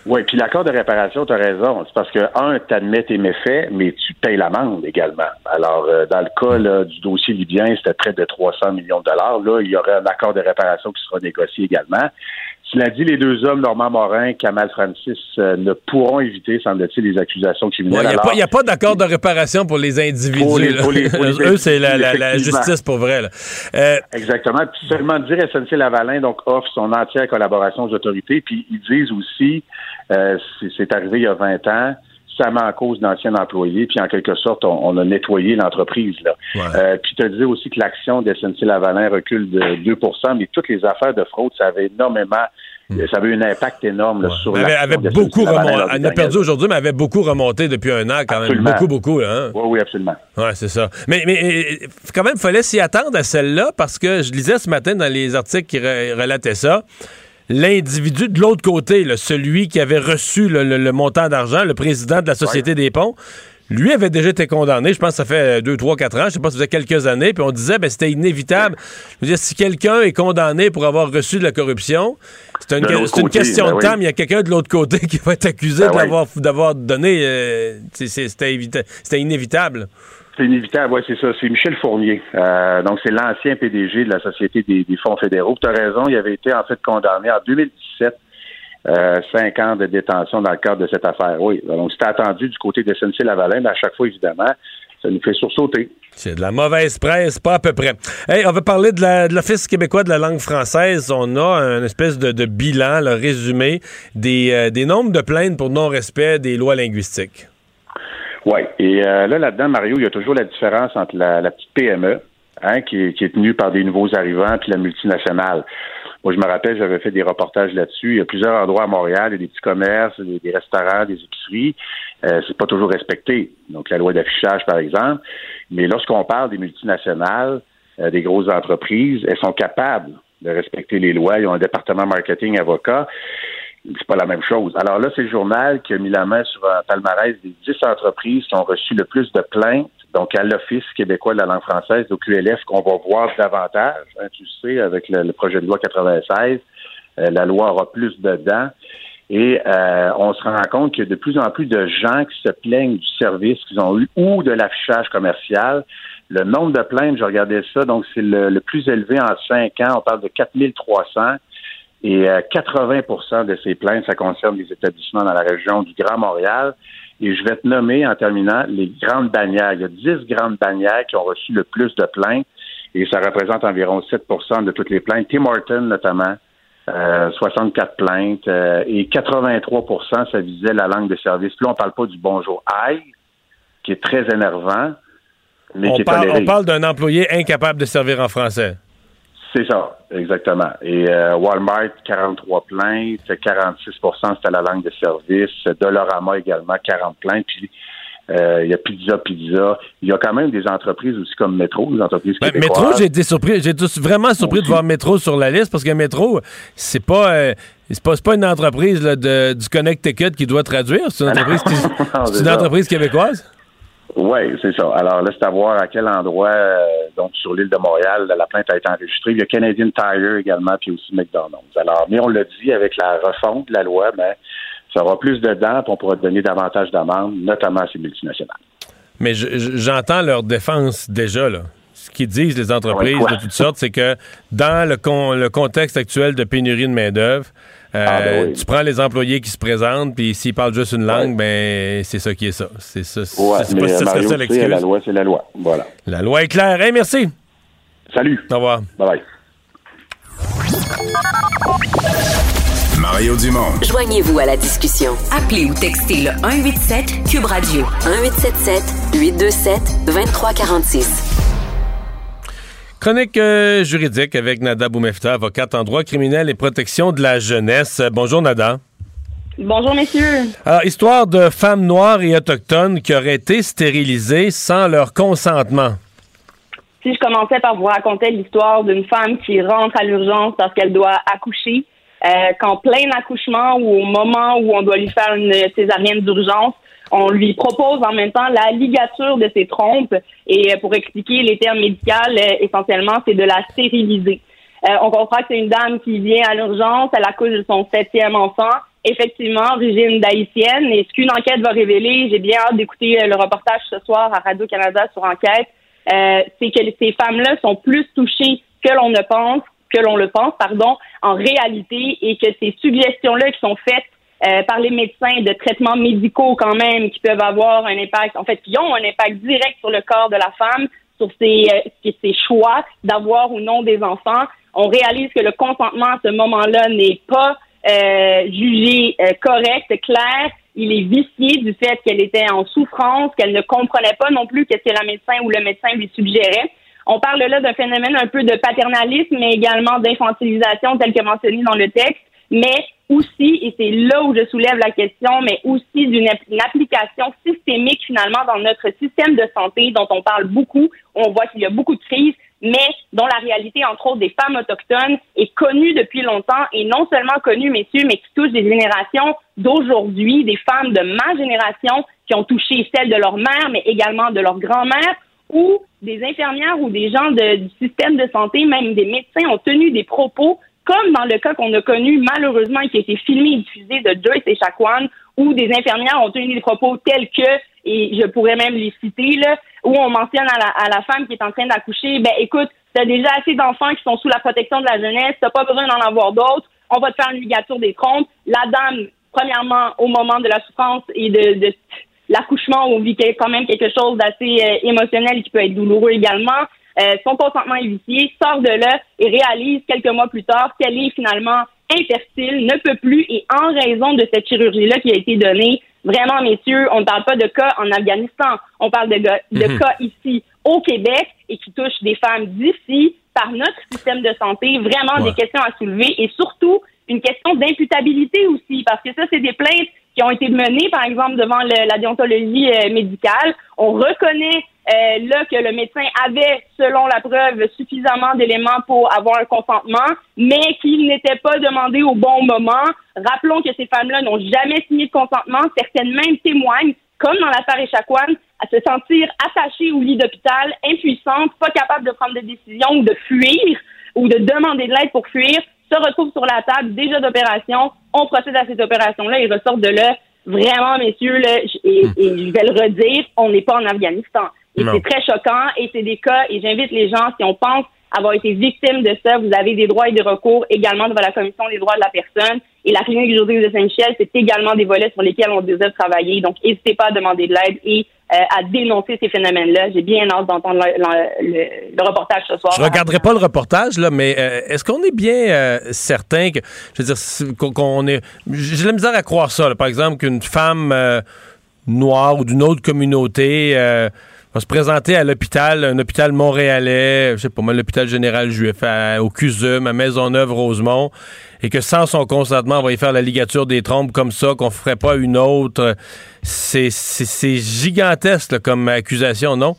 Speaker 9: Oui, puis l'accord de réparation, tu as raison. C'est parce que, un, tu admets tes méfaits, mais tu payes l'amende également. Alors, euh, dans le cas là, du dossier libyen, c'était près de 300 millions de dollars. Là, il y aurait un accord de réparation qui sera négocié également. Cela dit, les deux hommes, Normand Morin, Kamal Francis, euh, ne pourront éviter, semble-t-il, les accusations
Speaker 3: Il
Speaker 9: criminelles.
Speaker 3: n'y a, pas- y a pas d'accord de réparation pour les individus.
Speaker 9: Pour les- pour les- pour les
Speaker 3: Eux, c'est la, la- justice pour vrai. là. Euh,
Speaker 9: Exactement. Puis seulement dire SNC Lavalin donc offre son entière collaboration aux autorités. Puis ils disent aussi, euh, c'est- arrivé il y a 20 ans, ça met en cause d'anciens employés. Puis en quelque sorte, on, on a nettoyé l'entreprise là. Euh, puis tu disais aussi que l'action de SNC Lavalin recule de 2 mais toutes les affaires de fraude, ça avait énormément, ça avait eu un impact énorme là, sur
Speaker 3: elle avait, avait beaucoup remonté. Elle a perdu aujourd'hui, mais elle avait beaucoup remonté depuis un an quand même. Beaucoup, beaucoup. Hein?
Speaker 9: Oui, oui, absolument.
Speaker 3: Ouais, c'est ça. Mais, mais euh, quand même, il fallait s'y attendre à celle-là parce que je lisais ce matin dans les articles qui re- relataient ça. L'individu de l'autre côté, là, celui qui avait reçu le, le- le montant d'argent, le président de la Société des ponts, lui avait déjà été condamné, je pense que ça fait 2, 3, 4 ans, je sais pas, ça faisait quelques années, puis on disait, ben, c'était inévitable. Je veux dire, si quelqu'un est condamné pour avoir reçu de la corruption, c'est une, question
Speaker 9: ben
Speaker 3: de
Speaker 9: oui.
Speaker 3: temps, mais il y a quelqu'un de l'autre côté qui va être accusé
Speaker 9: Ben
Speaker 3: d'avoir, donné. euh, c'était inévitable.
Speaker 9: C'est inévitable, oui, c'est ça. C'est Michel Fournier. Euh, donc, c'est l'ancien PDG de la Société des, fonds fédéraux. Tu as raison, il avait été en fait condamné en 2017, euh, cinq ans de détention dans le cadre de cette affaire. Oui, donc c'était attendu du côté de SNC Lavalin, mais à chaque fois, évidemment, ça nous fait sursauter.
Speaker 3: C'est de la mauvaise presse, pas à peu près. Hey, on va parler de l'Office québécois de la langue française. On a un espèce de, de bilan, le résumé des, euh, des nombres de plaintes pour non-respect des lois linguistiques.
Speaker 9: Oui. Et euh, là, là-dedans, Mario, il y a toujours la différence entre la, petite PME, hein, qui, est- tenue par des nouveaux arrivants, puis la multinationale. Moi, je me rappelle, j'avais fait des reportages là-dessus. Il y a plusieurs endroits à Montréal, il y a des petits commerces, des, des restaurants, des épiceries. Euh, c'est pas toujours respecté. Donc, la loi d'affichage, par exemple. Mais lorsqu'on parle des multinationales, euh, des grosses entreprises, elles sont capables de respecter les lois. Ils ont un département marketing avocat. C'est pas la même chose. Alors là, c'est le journal qui a mis la main sur un palmarès des 10 entreprises qui ont reçu le plus de plaintes, donc à l'Office québécois de la langue française, au QLF, qu'on va voir davantage. Hein, tu sais, avec le, le projet de loi 96, euh, la loi aura plus dedans. Et euh, on se rend compte qu'il y a de plus en plus de gens qui se plaignent du service qu'ils ont eu ou de l'affichage commercial. Le nombre de plaintes, je regardais ça, donc c'est le, le plus élevé en cinq ans. On parle de 4300. Et euh, 80 de ces plaintes, ça concerne des établissements dans la région du Grand Montréal. Et je vais te nommer en terminant les grandes bannières. Il y a 10 grandes bannières qui ont reçu le plus de plaintes et ça représente environ 7% de toutes les plaintes. Tim Horton, notamment, euh, 64 plaintes euh, et 83 ça visait la langue de service. Puis là, on parle pas du bonjour aïe, qui est très énervant, mais
Speaker 3: On
Speaker 9: qui est
Speaker 3: parle,
Speaker 9: toléré.
Speaker 3: on parle d'un employé incapable de servir en français.
Speaker 9: C'est ça, exactement. Et euh, Walmart, 43 plaintes, 46% c'était la langue de service. Dollarama également, 40 plaintes. Puis euh, il y a Pizza Pizza. Il y a quand même des entreprises aussi comme Métro, des entreprises
Speaker 3: Ben. Métro, j'ai été surpris. J'ai été vraiment surpris de voir Métro sur la liste parce que Métro, c'est pas, euh, c'est pas, une entreprise là, de, du Connecticut qui doit traduire. C'est une entreprise, qui-
Speaker 9: Non,
Speaker 3: une entreprise québécoise.
Speaker 9: Oui, c'est ça. Alors là, c'est à voir à quel endroit, euh, donc sur l'île de Montréal, la plainte a été enregistrée. Il y a Canadian Tire également, puis aussi McDonald's. Alors, mais on l'a dit, avec la refonte de la loi, ben, ça aura plus de dents, puis on pourra donner davantage d'amendes, notamment à ces multinationales.
Speaker 3: Mais je- je- j'entends leur défense déjà, là. Ce qu'ils disent, les entreprises
Speaker 9: Ouais,
Speaker 3: de toutes sortes, c'est que dans le, con- le contexte actuel de pénurie de main-d'œuvre,
Speaker 9: Ah, ben oui.
Speaker 3: tu prends les employés qui se présentent, puis s'ils parlent juste une langue, ben c'est ça qui est ça. C'est ça. c'est-
Speaker 9: Ouais,
Speaker 3: c'est
Speaker 9: mais
Speaker 3: pas si
Speaker 9: euh,
Speaker 3: ça
Speaker 9: Mario,
Speaker 3: l'excuse.
Speaker 9: la loi, c'est la loi. Voilà.
Speaker 3: La loi est claire. Hey, merci.
Speaker 9: Salut.
Speaker 3: Au revoir.
Speaker 9: Bye bye.
Speaker 2: Mario Dumont.
Speaker 7: Joignez-vous à la discussion. Appelez ou textez le 187 Cube Radio 1877 827 2346.
Speaker 3: Chronique euh, juridique avec Nada Boumefta, avocate en droit criminel et protection de la jeunesse. Bonjour Nada.
Speaker 10: Bonjour, messieurs.
Speaker 3: Alors, histoire de femmes noires et autochtones qui auraient été stérilisées sans leur consentement.
Speaker 10: Si je commençais par vous raconter l'histoire d'une femme qui rentre à l'urgence parce qu'elle doit accoucher, euh, qu'en plein accouchement ou au moment où on doit lui faire une césarienne d'urgence, on lui propose en même temps la ligature de ses trompes. Et euh, pour expliquer les termes médicaux, euh, essentiellement, c'est de la stériliser. Euh, on comprend que c'est une dame qui vient à l'urgence, elle accouche de son septième enfant, effectivement, origine d'haïtienne, et ce qu'une enquête va révéler, j'ai bien hâte d'écouter euh, le reportage ce soir à Radio-Canada sur enquête, euh, c'est que ces femmes-là sont plus touchées que l'on ne pense, que l'on le pense, pardon, en réalité, et que ces suggestions-là qui sont faites euh, par les médecins de traitements médicaux quand même, qui peuvent avoir un impact, en fait, qui ont un impact direct sur le corps de la femme, sur ses, euh, ses choix d'avoir ou non des enfants. On réalise que le consentement à ce moment-là n'est pas euh, jugé euh, correct, clair. Il est vicié du fait qu'elle était en souffrance, qu'elle ne comprenait pas non plus qu'est-ce que la médecin ou le médecin lui suggérait. On parle là d'un phénomène un peu de paternalisme, mais également d'infantilisation, tel que mentionné dans le texte, mais aussi, et c'est là où je soulève la question, mais aussi d'une app- une application systémique finalement dans notre système de santé dont on parle beaucoup. On voit qu'il y a beaucoup de crises, mais dont la réalité, entre autres, des femmes autochtones est connue depuis longtemps et non seulement connue, messieurs, mais qui touche des générations d'aujourd'hui, des femmes de ma génération qui ont touché celles de leur mère, mais également de leur grand-mère, ou des infirmières ou des gens du système de santé, même des médecins, ont tenu des propos, comme dans le cas qu'on a connu malheureusement et qui a été filmé et diffusé de Joyce et Chacuan, où des infirmières ont tenu des propos tels que, et je pourrais même les citer, là, où on mentionne à la, à la femme qui est en train d'accoucher, ben écoute, t'as déjà assez d'enfants qui sont sous la protection de la jeunesse, t'as pas besoin d'en avoir d'autres, on va te faire une ligature des trompes. La dame, premièrement, au moment de la souffrance et de, de l'accouchement on vit quand même quelque chose d'assez euh, émotionnel qui peut être douloureux également. Euh, son consentement est vicié, sort de là et réalise quelques mois plus tard qu'elle est finalement infertile, ne peut plus et en raison de cette chirurgie-là qui a été donnée, vraiment messieurs, on ne parle pas de cas en Afghanistan, on parle de, de
Speaker 11: Mhm.
Speaker 10: cas ici au Québec et qui touchent des femmes d'ici par notre système de santé, vraiment
Speaker 11: Ouais.
Speaker 10: des questions à soulever et surtout une question d'imputabilité aussi parce que ça c'est des plaintes qui ont été menées par exemple devant le- la déontologie euh, médicale. On reconnaît euh, là que le médecin avait, selon la preuve, suffisamment d'éléments pour avoir un consentement, mais qu'il n'était pas demandé au bon moment. Rappelons que ces femmes-là n'ont jamais signé de consentement. Certaines même témoignent, comme dans l'affaire Echaquan, à se sentir attachées au lit d'hôpital, impuissantes, pas capables de prendre des décisions ou de fuir ou de demander de l'aide pour fuir, se retrouvent sur la table déjà d'opération. On procède à cette opération-là et ressortent de là. Vraiment, messieurs, là, et, et je vais le redire, on n'est pas en Afghanistan. Et c'est très choquant et c'est des cas, et j'invite les gens, si on pense avoir été victime de ça, vous avez des droits et des recours également devant la Commission des droits de la personne. Et la clinique José de Saint-Michel, c'est également des volets sur lesquels on désire travailler. Donc, n'hésitez pas à demander de l'aide et euh, à dénoncer ces phénomènes-là. J'ai bien hâte d'entendre le, le- le- le reportage ce soir.
Speaker 3: Je regarderai pas le reportage, là, mais euh, est-ce qu'on est bien euh, certain que, je veux dire, qu'on- est, j'ai la misère à croire ça, là, par exemple, qu'une femme noire ou d'une autre communauté va se présenter à l'hôpital, un hôpital montréalais, je sais pas moi, l'hôpital général juif, à- au CUSUM, à Maisonneuve-Rosemont, et que sans son consentement, on va y faire la ligature des trompes comme ça, qu'on ferait pas une autre. C'est gigantesque là, comme accusation, non?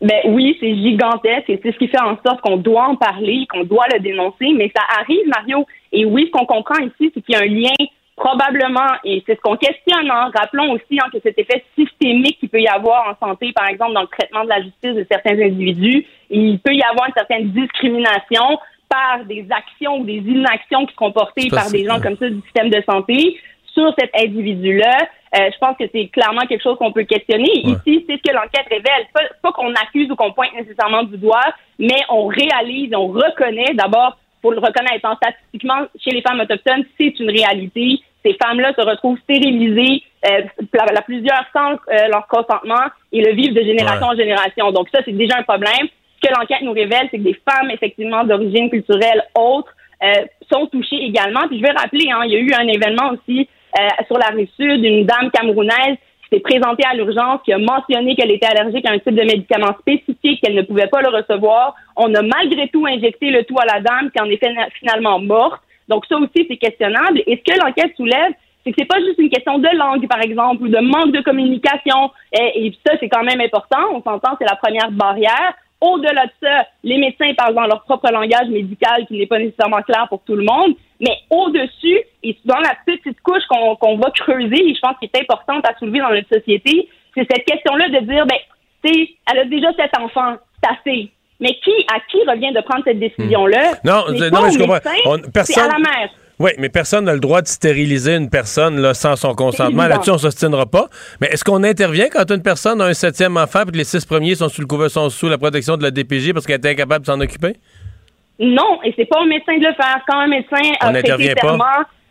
Speaker 10: Ben oui, c'est gigantesque et c'est ce qui fait en sorte qu'on doit en parler, qu'on doit le dénoncer, mais ça arrive, Mario. Et oui, ce qu'on comprend ici, c'est qu'il y a un lien probablement, et c'est ce qu'on questionne, hein. rappelons aussi hein, que cet effet systémique qu'il peut y avoir en santé, par exemple, dans le traitement de la justice de certains individus, il peut y avoir une certaine discrimination par des actions ou des inactions qui seront portées par des gens comme ça du système de santé sur cet individu-là. Euh, je pense que c'est clairement quelque chose qu'on peut questionner. Ici, c'est ce que l'enquête révèle. Pas, pas qu'on accuse ou qu'on pointe nécessairement du doigt, mais on réalise, on reconnaît d'abord, pour le reconnaître, hein, statistiquement, chez les femmes autochtones, c'est une réalité. Ces femmes-là se retrouvent stérilisées, euh, la, la plusieurs sans euh, leur consentement et le vivent de génération en génération. Donc ça, c'est déjà un problème. Ce que l'enquête nous révèle, c'est que des femmes, effectivement, d'origine culturelle autre, euh, sont touchées également. Puis je vais rappeler, hein, il y a eu un événement aussi euh, sur la rive sud, une dame camerounaise qui s'est présentée à l'urgence, qui a mentionné qu'elle était allergique à un type de médicament spécifique, qu'elle ne pouvait pas le recevoir. On a malgré tout injecté le tout à la dame, qui en est fin- finalement morte. Donc ça aussi, c'est questionnable. Et ce que l'enquête soulève, c'est que c'est pas juste une question de langue, par exemple, ou de manque de communication. Et, et ça, c'est quand même important. On s'entend, c'est la première barrière. Au-delà de ça, les médecins parlent dans leur propre langage médical qui n'est pas nécessairement clair pour tout le monde. Mais au-dessus, et dans la petite couche qu'on qu'on va creuser, et je pense qu'il est importante à soulever dans notre société, c'est cette question-là de dire, ben, tu sais, elle a déjà cet enfant, c'est assez. Mais qui, à qui revient de prendre cette décision-là?
Speaker 3: Non,
Speaker 10: pas
Speaker 3: non, mais
Speaker 10: au
Speaker 3: je comprends. On- personne-
Speaker 10: à la mère.
Speaker 3: Oui, mais personne n'a le droit de stériliser une personne là, sans son consentement. Là-dessus, on ne s'ostinera pas. Mais est-ce qu'on intervient quand une personne a un septième enfant et que les six premiers sont sous le couvert, sont sous la protection de la DPJ parce qu'elle est incapable de s'en occuper?
Speaker 10: Non, et c'est pas au médecin de le faire. Quand un médecin
Speaker 3: On
Speaker 10: a
Speaker 3: n'intervient pas.
Speaker 10: serment,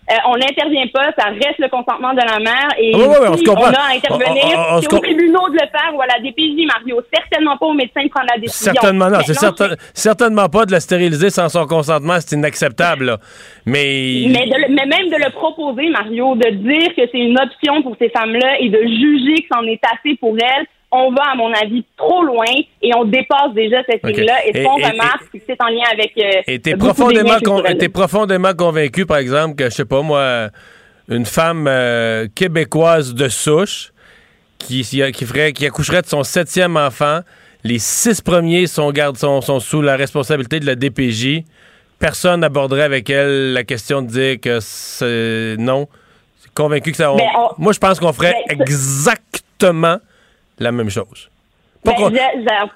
Speaker 10: euh, on n'intervient pas, ça reste le consentement de la mère. Et
Speaker 3: Ah oui, oui, on
Speaker 10: si
Speaker 3: comprend.
Speaker 10: a à intervenir,
Speaker 3: On- on- on se
Speaker 10: c'est aux tribunaux de le faire ou à la DPJ, Mario. Certainement pas au médecin de prendre la décision.
Speaker 3: Certainement non. C'est certain- certainement pas de la stériliser sans son consentement. C'est inacceptable. là. Mais.
Speaker 10: Mais, de le- mais même de le proposer, Mario, de dire que c'est une option pour ces femmes-là et de juger que c'en est assez pour elles, on va, à mon avis, trop loin et on dépasse déjà cette ligne-là. Et ce qu'on remarque, c'est que c'est en lien avec. euh,
Speaker 3: Et t'es profondément, con- t'es profondément convaincu, par exemple, que, je sais pas moi, une femme euh, québécoise de souche qui, qui, ferait, qui accoucherait de son septième enfant, les six premiers sont, garde, sont, sont sous la responsabilité de la DPJ. Personne n'aborderait avec elle la question de dire que c'est non. Convaincu que ça. on-
Speaker 10: Ben, on-
Speaker 3: moi, je pense qu'on ferait
Speaker 10: Ben,
Speaker 3: exactement la même chose.
Speaker 10: Ben,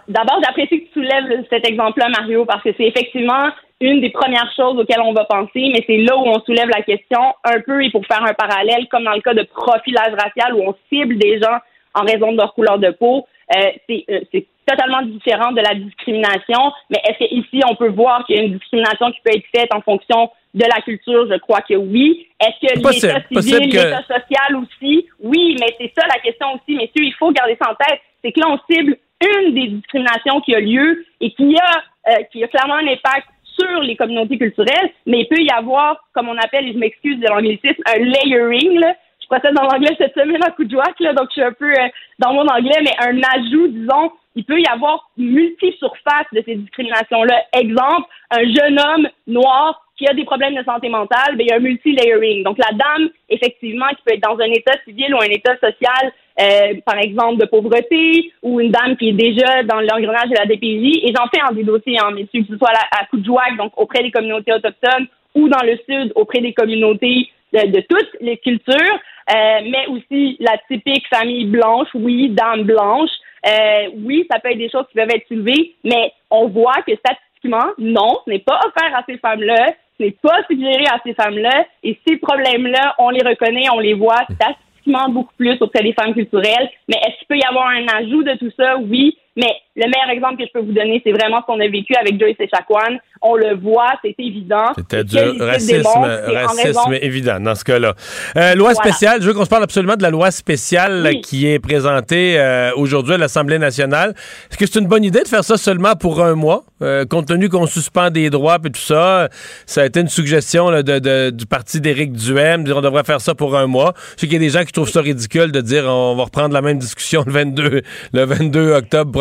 Speaker 10: D'abord, j'apprécie que tu soulèves cet exemple-là, Mario, parce que c'est effectivement une des premières choses auxquelles on va penser, mais c'est là où on soulève la question un peu, et pour faire un parallèle, comme dans le cas de profilage racial, où on cible des gens en raison de leur couleur de peau. Euh, c'est euh, c'est totalement différent de la discrimination, mais est-ce qu'ici, on peut voir qu'il y a une discrimination qui peut être faite en fonction de la culture, je crois que oui. Est-ce que l'état civil,
Speaker 3: que-
Speaker 10: l'état social aussi? Oui, mais c'est ça la question aussi, messieurs. Il faut garder ça en tête. C'est que là, on cible une des discriminations qui a lieu et qui a, euh, qui a clairement un impact sur les communautés culturelles, mais il peut y avoir, comme on appelle, et je m'excuse de l'anglicisme, un layering. Là. Procède dans l'anglais cette semaine à coup de là, donc je suis un peu euh, dans mon anglais, mais un ajout, disons, il peut y avoir multi-surface de ces discriminations-là. Exemple, un jeune homme noir qui a des problèmes de santé mentale, ben, il y a un multi-layering. Donc, la dame, effectivement, qui peut être dans un état civil ou un état social, euh, par exemple, de pauvreté, ou une dame qui est déjà dans l'engrenage de la DPJ, et j'en fais en des dossiers, hein, messieurs, que ce soit à, à joie, donc auprès des communautés autochtones, ou dans le Sud, auprès des communautés de toutes les cultures, euh, mais aussi la typique famille blanche, oui, dame blanche. Euh, oui, ça peut être des choses qui peuvent être soulevées, mais on voit que statistiquement, non, ce n'est pas offert à ces femmes-là, ce n'est pas suggéré à ces femmes-là, et ces problèmes-là, on les reconnaît, on les voit statistiquement beaucoup plus auprès des femmes culturelles. Mais est-ce qu'il peut y avoir un ajout de tout ça? Oui, mais le meilleur exemple que je peux vous donner, c'est vraiment ce qu'on a vécu avec Joyce et Chacuan. On le voit, c'est évident.
Speaker 3: C'était du racisme, racisme évident dans ce cas-là. Euh, loi
Speaker 10: Voilà.
Speaker 3: spéciale, je veux qu'on se parle absolument de la loi spéciale
Speaker 10: Oui.
Speaker 3: qui est présentée euh, aujourd'hui à l'Assemblée nationale. Est-ce que c'est une bonne idée de faire ça seulement pour un mois, euh, compte tenu qu'on suspend des droits et tout ça? Ça a été une suggestion là, de, de- du parti d'Éric Duhem, dire on devrait faire ça pour un mois. Je sais qu'il y a des gens qui trouvent ça ridicule de dire on va reprendre la même discussion le 22, le 22 octobre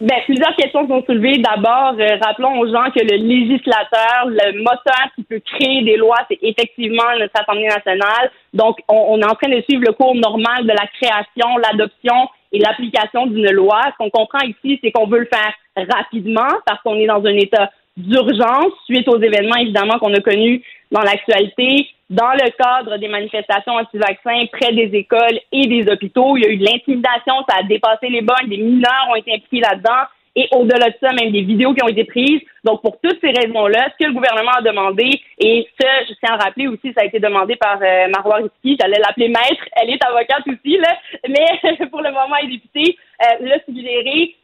Speaker 10: Ben, plusieurs questions sont soulevées. D'abord, euh, rappelons aux gens que le législateur, le moteur qui peut créer des lois, c'est effectivement notre Assemblée nationale. Donc, on, on est en train de suivre le cours normal de la création, l'adoption et l'application d'une loi. Ce qu'on comprend ici, c'est qu'on veut le faire rapidement parce qu'on est dans un état d'urgence suite aux événements, évidemment, qu'on a connus dans l'actualité. Dans le cadre des manifestations anti-vaccins près des écoles et des hôpitaux, il y a eu de l'intimidation, ça a dépassé les bornes, des mineurs ont été impliqués là-dedans et au-delà de ça, même des vidéos qui ont été prises. Donc, pour toutes ces raisons-là, ce que le gouvernement a demandé, et ça, je tiens à rappeler aussi, ça a été demandé par euh, Marois j'allais l'appeler maître, elle est avocate aussi, là, mais pour le moment, elle est députée, euh, l'a suggéré,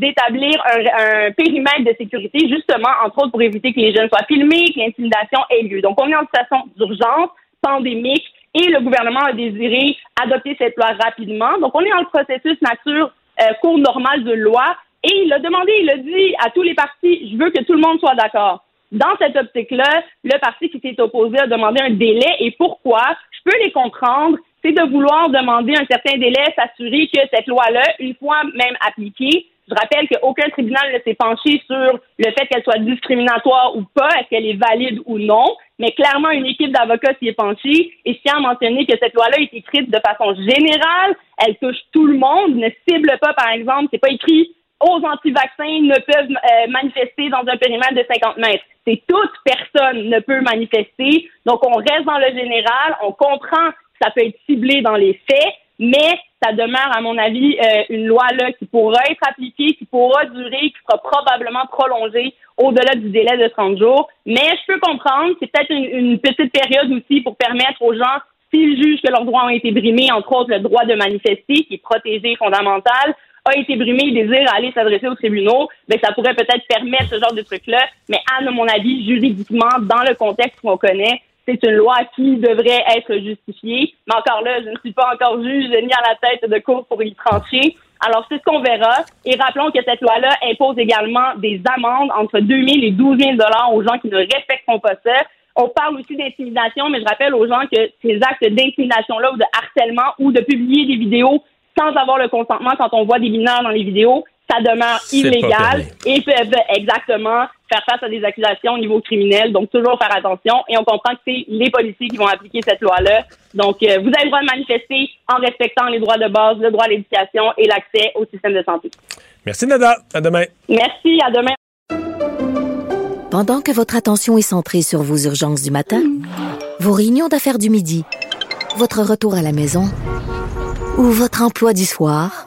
Speaker 10: d'établir un, un périmètre de sécurité, justement, entre autres, pour éviter que les jeunes soient filmés, que l'intimidation ait lieu. Donc, on est en situation d'urgence, pandémique, et le gouvernement a désiré adopter cette loi rapidement. Donc, on est dans le processus nature euh, normal de loi. Et il a demandé, il a dit à tous les partis, je veux que tout le monde soit d'accord. Dans cette optique-là, le parti qui s'est opposé a demandé un délai. Et pourquoi? Je peux les comprendre. C'est de vouloir demander un certain délai, s'assurer que cette loi-là, une fois même appliquée, je rappelle qu'aucun tribunal ne s'est penché sur le fait qu'elle soit discriminatoire ou pas, est-ce qu'elle est valide ou non, mais clairement, une équipe d'avocats s'y est penchée. Et je tiens à mentionner que cette loi-là est écrite de façon générale, elle touche tout le monde, ne cible pas, par exemple, c'est pas écrit aux anti-vaccins ne peuvent euh, manifester dans un périmètre de 50 mètres. C'est toute personne ne peut manifester. Donc, on reste dans le général, on comprend que ça peut être ciblé dans les faits, mais ça demeure, à mon avis, euh, une loi là qui pourra être appliquée, qui pourra durer, qui sera probablement prolongée au-delà du délai de 30 jours. Mais je peux comprendre, c'est peut-être une, une petite période aussi pour permettre aux gens, s'ils jugent que leurs droits ont été brimés, entre autres le droit de manifester, qui est protégé fondamental, a été brimé, ils désirent aller s'adresser aux tribunaux, ben ça pourrait peut-être permettre ce genre de truc-là. Mais à mon avis, juridiquement, dans le contexte qu'on connaît, c'est une loi qui devrait être justifiée. Mais encore là, je ne suis pas encore juge ni à la tête de cour pour y trancher. Alors, c'est ce qu'on verra. Et rappelons que cette loi-là impose également des amendes entre 2 000 et 12 000 aux gens qui ne respecteront pas ça. On parle aussi d'intimidation, mais je rappelle aux gens que ces actes d'intimidation-là ou de harcèlement ou de publier des vidéos sans avoir le consentement quand on voit des mineurs dans les vidéos, ça demeure illégal et peuvent exactement faire face à des accusations au niveau criminel. Donc, toujours faire attention. Et on comprend que c'est les policiers qui vont appliquer cette loi-là. Donc, euh, vous avez le droit de manifester en respectant les droits de base, le droit à l'éducation et l'accès au système de santé.
Speaker 3: Merci, Nada. À demain.
Speaker 10: Merci, à demain.
Speaker 1: Pendant que votre attention est centrée sur vos urgences du matin, vos réunions d'affaires du midi, votre retour à la maison ou votre emploi du soir,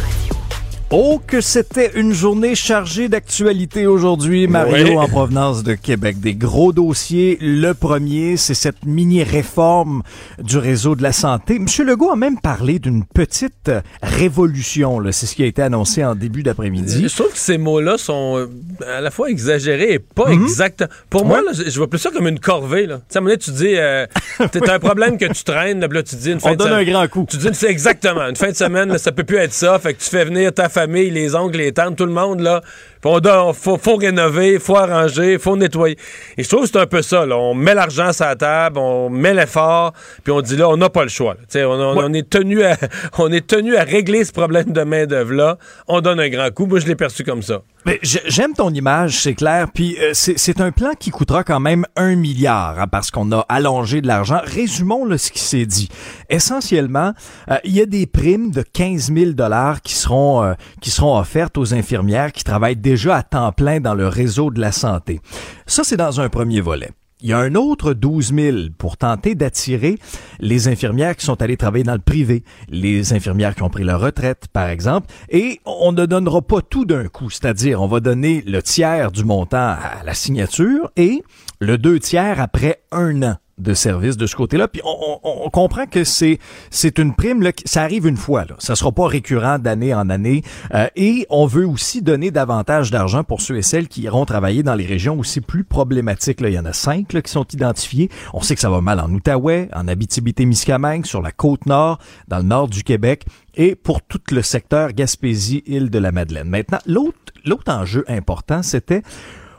Speaker 6: Oh, que c'était une journée chargée d'actualité aujourd'hui, Mario,
Speaker 3: Oui.
Speaker 6: en provenance de Québec. Des gros dossiers. Le premier, c'est cette mini-réforme du réseau de la santé. Monsieur Legault a même parlé d'une petite euh, révolution. C'est ce qui a été annoncé en début d'après-midi.
Speaker 3: Je trouve que ces mots-là sont euh, à la fois exagérés et pas exacts. Pour moi, là, je, vois plus ça comme une corvée. Là. Tu sais, à un moment donné, tu dis, euh, t'as un problème que tu traînes, là, tu dis une fin
Speaker 6: On
Speaker 3: de
Speaker 6: donne
Speaker 3: semaine-
Speaker 6: un grand coup.
Speaker 3: Tu dis, c'est exactement, une fin de semaine, là, ça peut plus être ça. Fait que tu fais venir ta famille, les oncles, les tantes, tout le monde, là. Puis on doit, faut, faut rénover, faut arranger, faut nettoyer. Et je trouve que c'est un peu ça, là. On met l'argent sur la table, on met l'effort, puis on dit là, on n'a pas le choix. là. On, on- on est tenu à, on est tenu à régler ce problème de main-d'œuvre-là. On donne un grand coup. Moi, je l'ai perçu comme ça.
Speaker 6: J'aime ton image, c'est clair. Puis euh, c'est un plan qui coûtera quand même un milliard hein, parce qu'on a allongé de l'argent. Résumons là, ce qui s'est dit. Essentiellement, euh, il y a des primes de 15 000 dollars qui seront euh, qui seront offertes aux infirmières qui travaillent déjà à temps plein dans le réseau de la santé. Ça, c'est dans un premier volet. Il y a un autre 12 000 pour tenter d'attirer les infirmières qui sont allées travailler dans le privé, les infirmières qui ont pris leur retraite, par exemple, et on ne donnera pas tout d'un coup, c'est-à-dire on va donner le tiers du montant à la signature et le deux tiers après un an de service de ce côté-là. Puis on, comprend que c'est c'est une prime là, ça arrive une fois là, ça sera pas récurrent d'année en année Euh, et on veut aussi donner davantage d'argent pour ceux et celles qui iront travailler dans les régions aussi plus problématiques là. Il y en a cinq qui sont identifiés. On sait que ça va mal en Outaouais, en Abitibi-Témiscamingue, sur la côte nord, dans le nord du Québec et pour tout le secteur Gaspésie, île de la Madeleine. Maintenant, l'autre l'autre enjeu important, c'était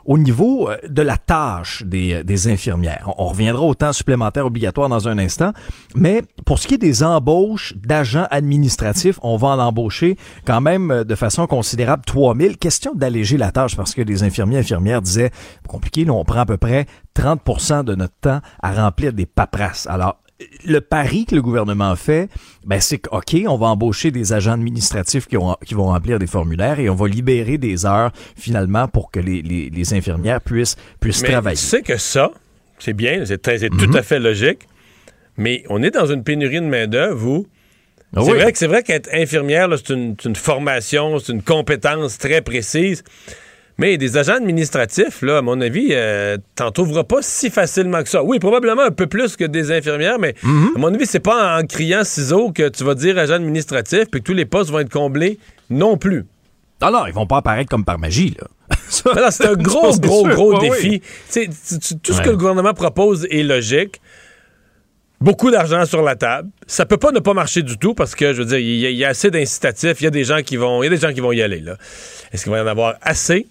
Speaker 6: au niveau euh, de la tâche des, euh, infirmières. On, on reviendra au temps supplémentaire obligatoire dans un instant, mais pour ce qui est des embauches d'agents administratifs, on va en embaucher quand même euh, de façon considérable 3000. Question d'alléger la tâche parce que les infirmiers et infirmières disaient, compliqué, là, on prend à peu près 30% de notre temps à remplir des paperasses. Alors, le pari que le gouvernement fait, ben c'est que, OK, on va embaucher des agents administratifs qui, ont- qui vont remplir des formulaires et on va libérer des heures finalement pour que les, les- les infirmières puissent, puissent
Speaker 3: Mais
Speaker 6: travailler.
Speaker 3: tu sais que ça, c'est bien, c'est très- c'est
Speaker 6: Mhm.
Speaker 3: tout à fait logique, mais on est dans une pénurie de main-d'œuvre, vous.
Speaker 6: Ah
Speaker 3: c'est
Speaker 6: oui.
Speaker 3: vrai que c'est vrai qu'être infirmière, c'est une, c'est une formation, c'est une compétence très précise. Mais des agents administratifs, là, à mon avis, euh, t'en trouveras pas si facilement que ça. Oui, probablement un peu plus que des infirmières, mais
Speaker 6: Mhm.
Speaker 3: à mon avis, c'est pas en criant ciseaux que tu vas dire agent administratif puis que tous les postes vont être comblés non plus.
Speaker 6: Non, non, ils vont pas apparaître comme par magie, là.
Speaker 3: C'est un gros, gros,
Speaker 6: sûr.
Speaker 3: gros défi.
Speaker 6: oui.
Speaker 3: Tout ce que le gouvernement propose est logique. Beaucoup d'argent sur la table. Ça peut pas ne pas marcher du tout parce que, je veux dire, il y, a- il y a assez d'incitatifs. Il y a des gens qui vont, il y a des gens qui vont y aller, là. Est-ce qu'il va y en avoir assez?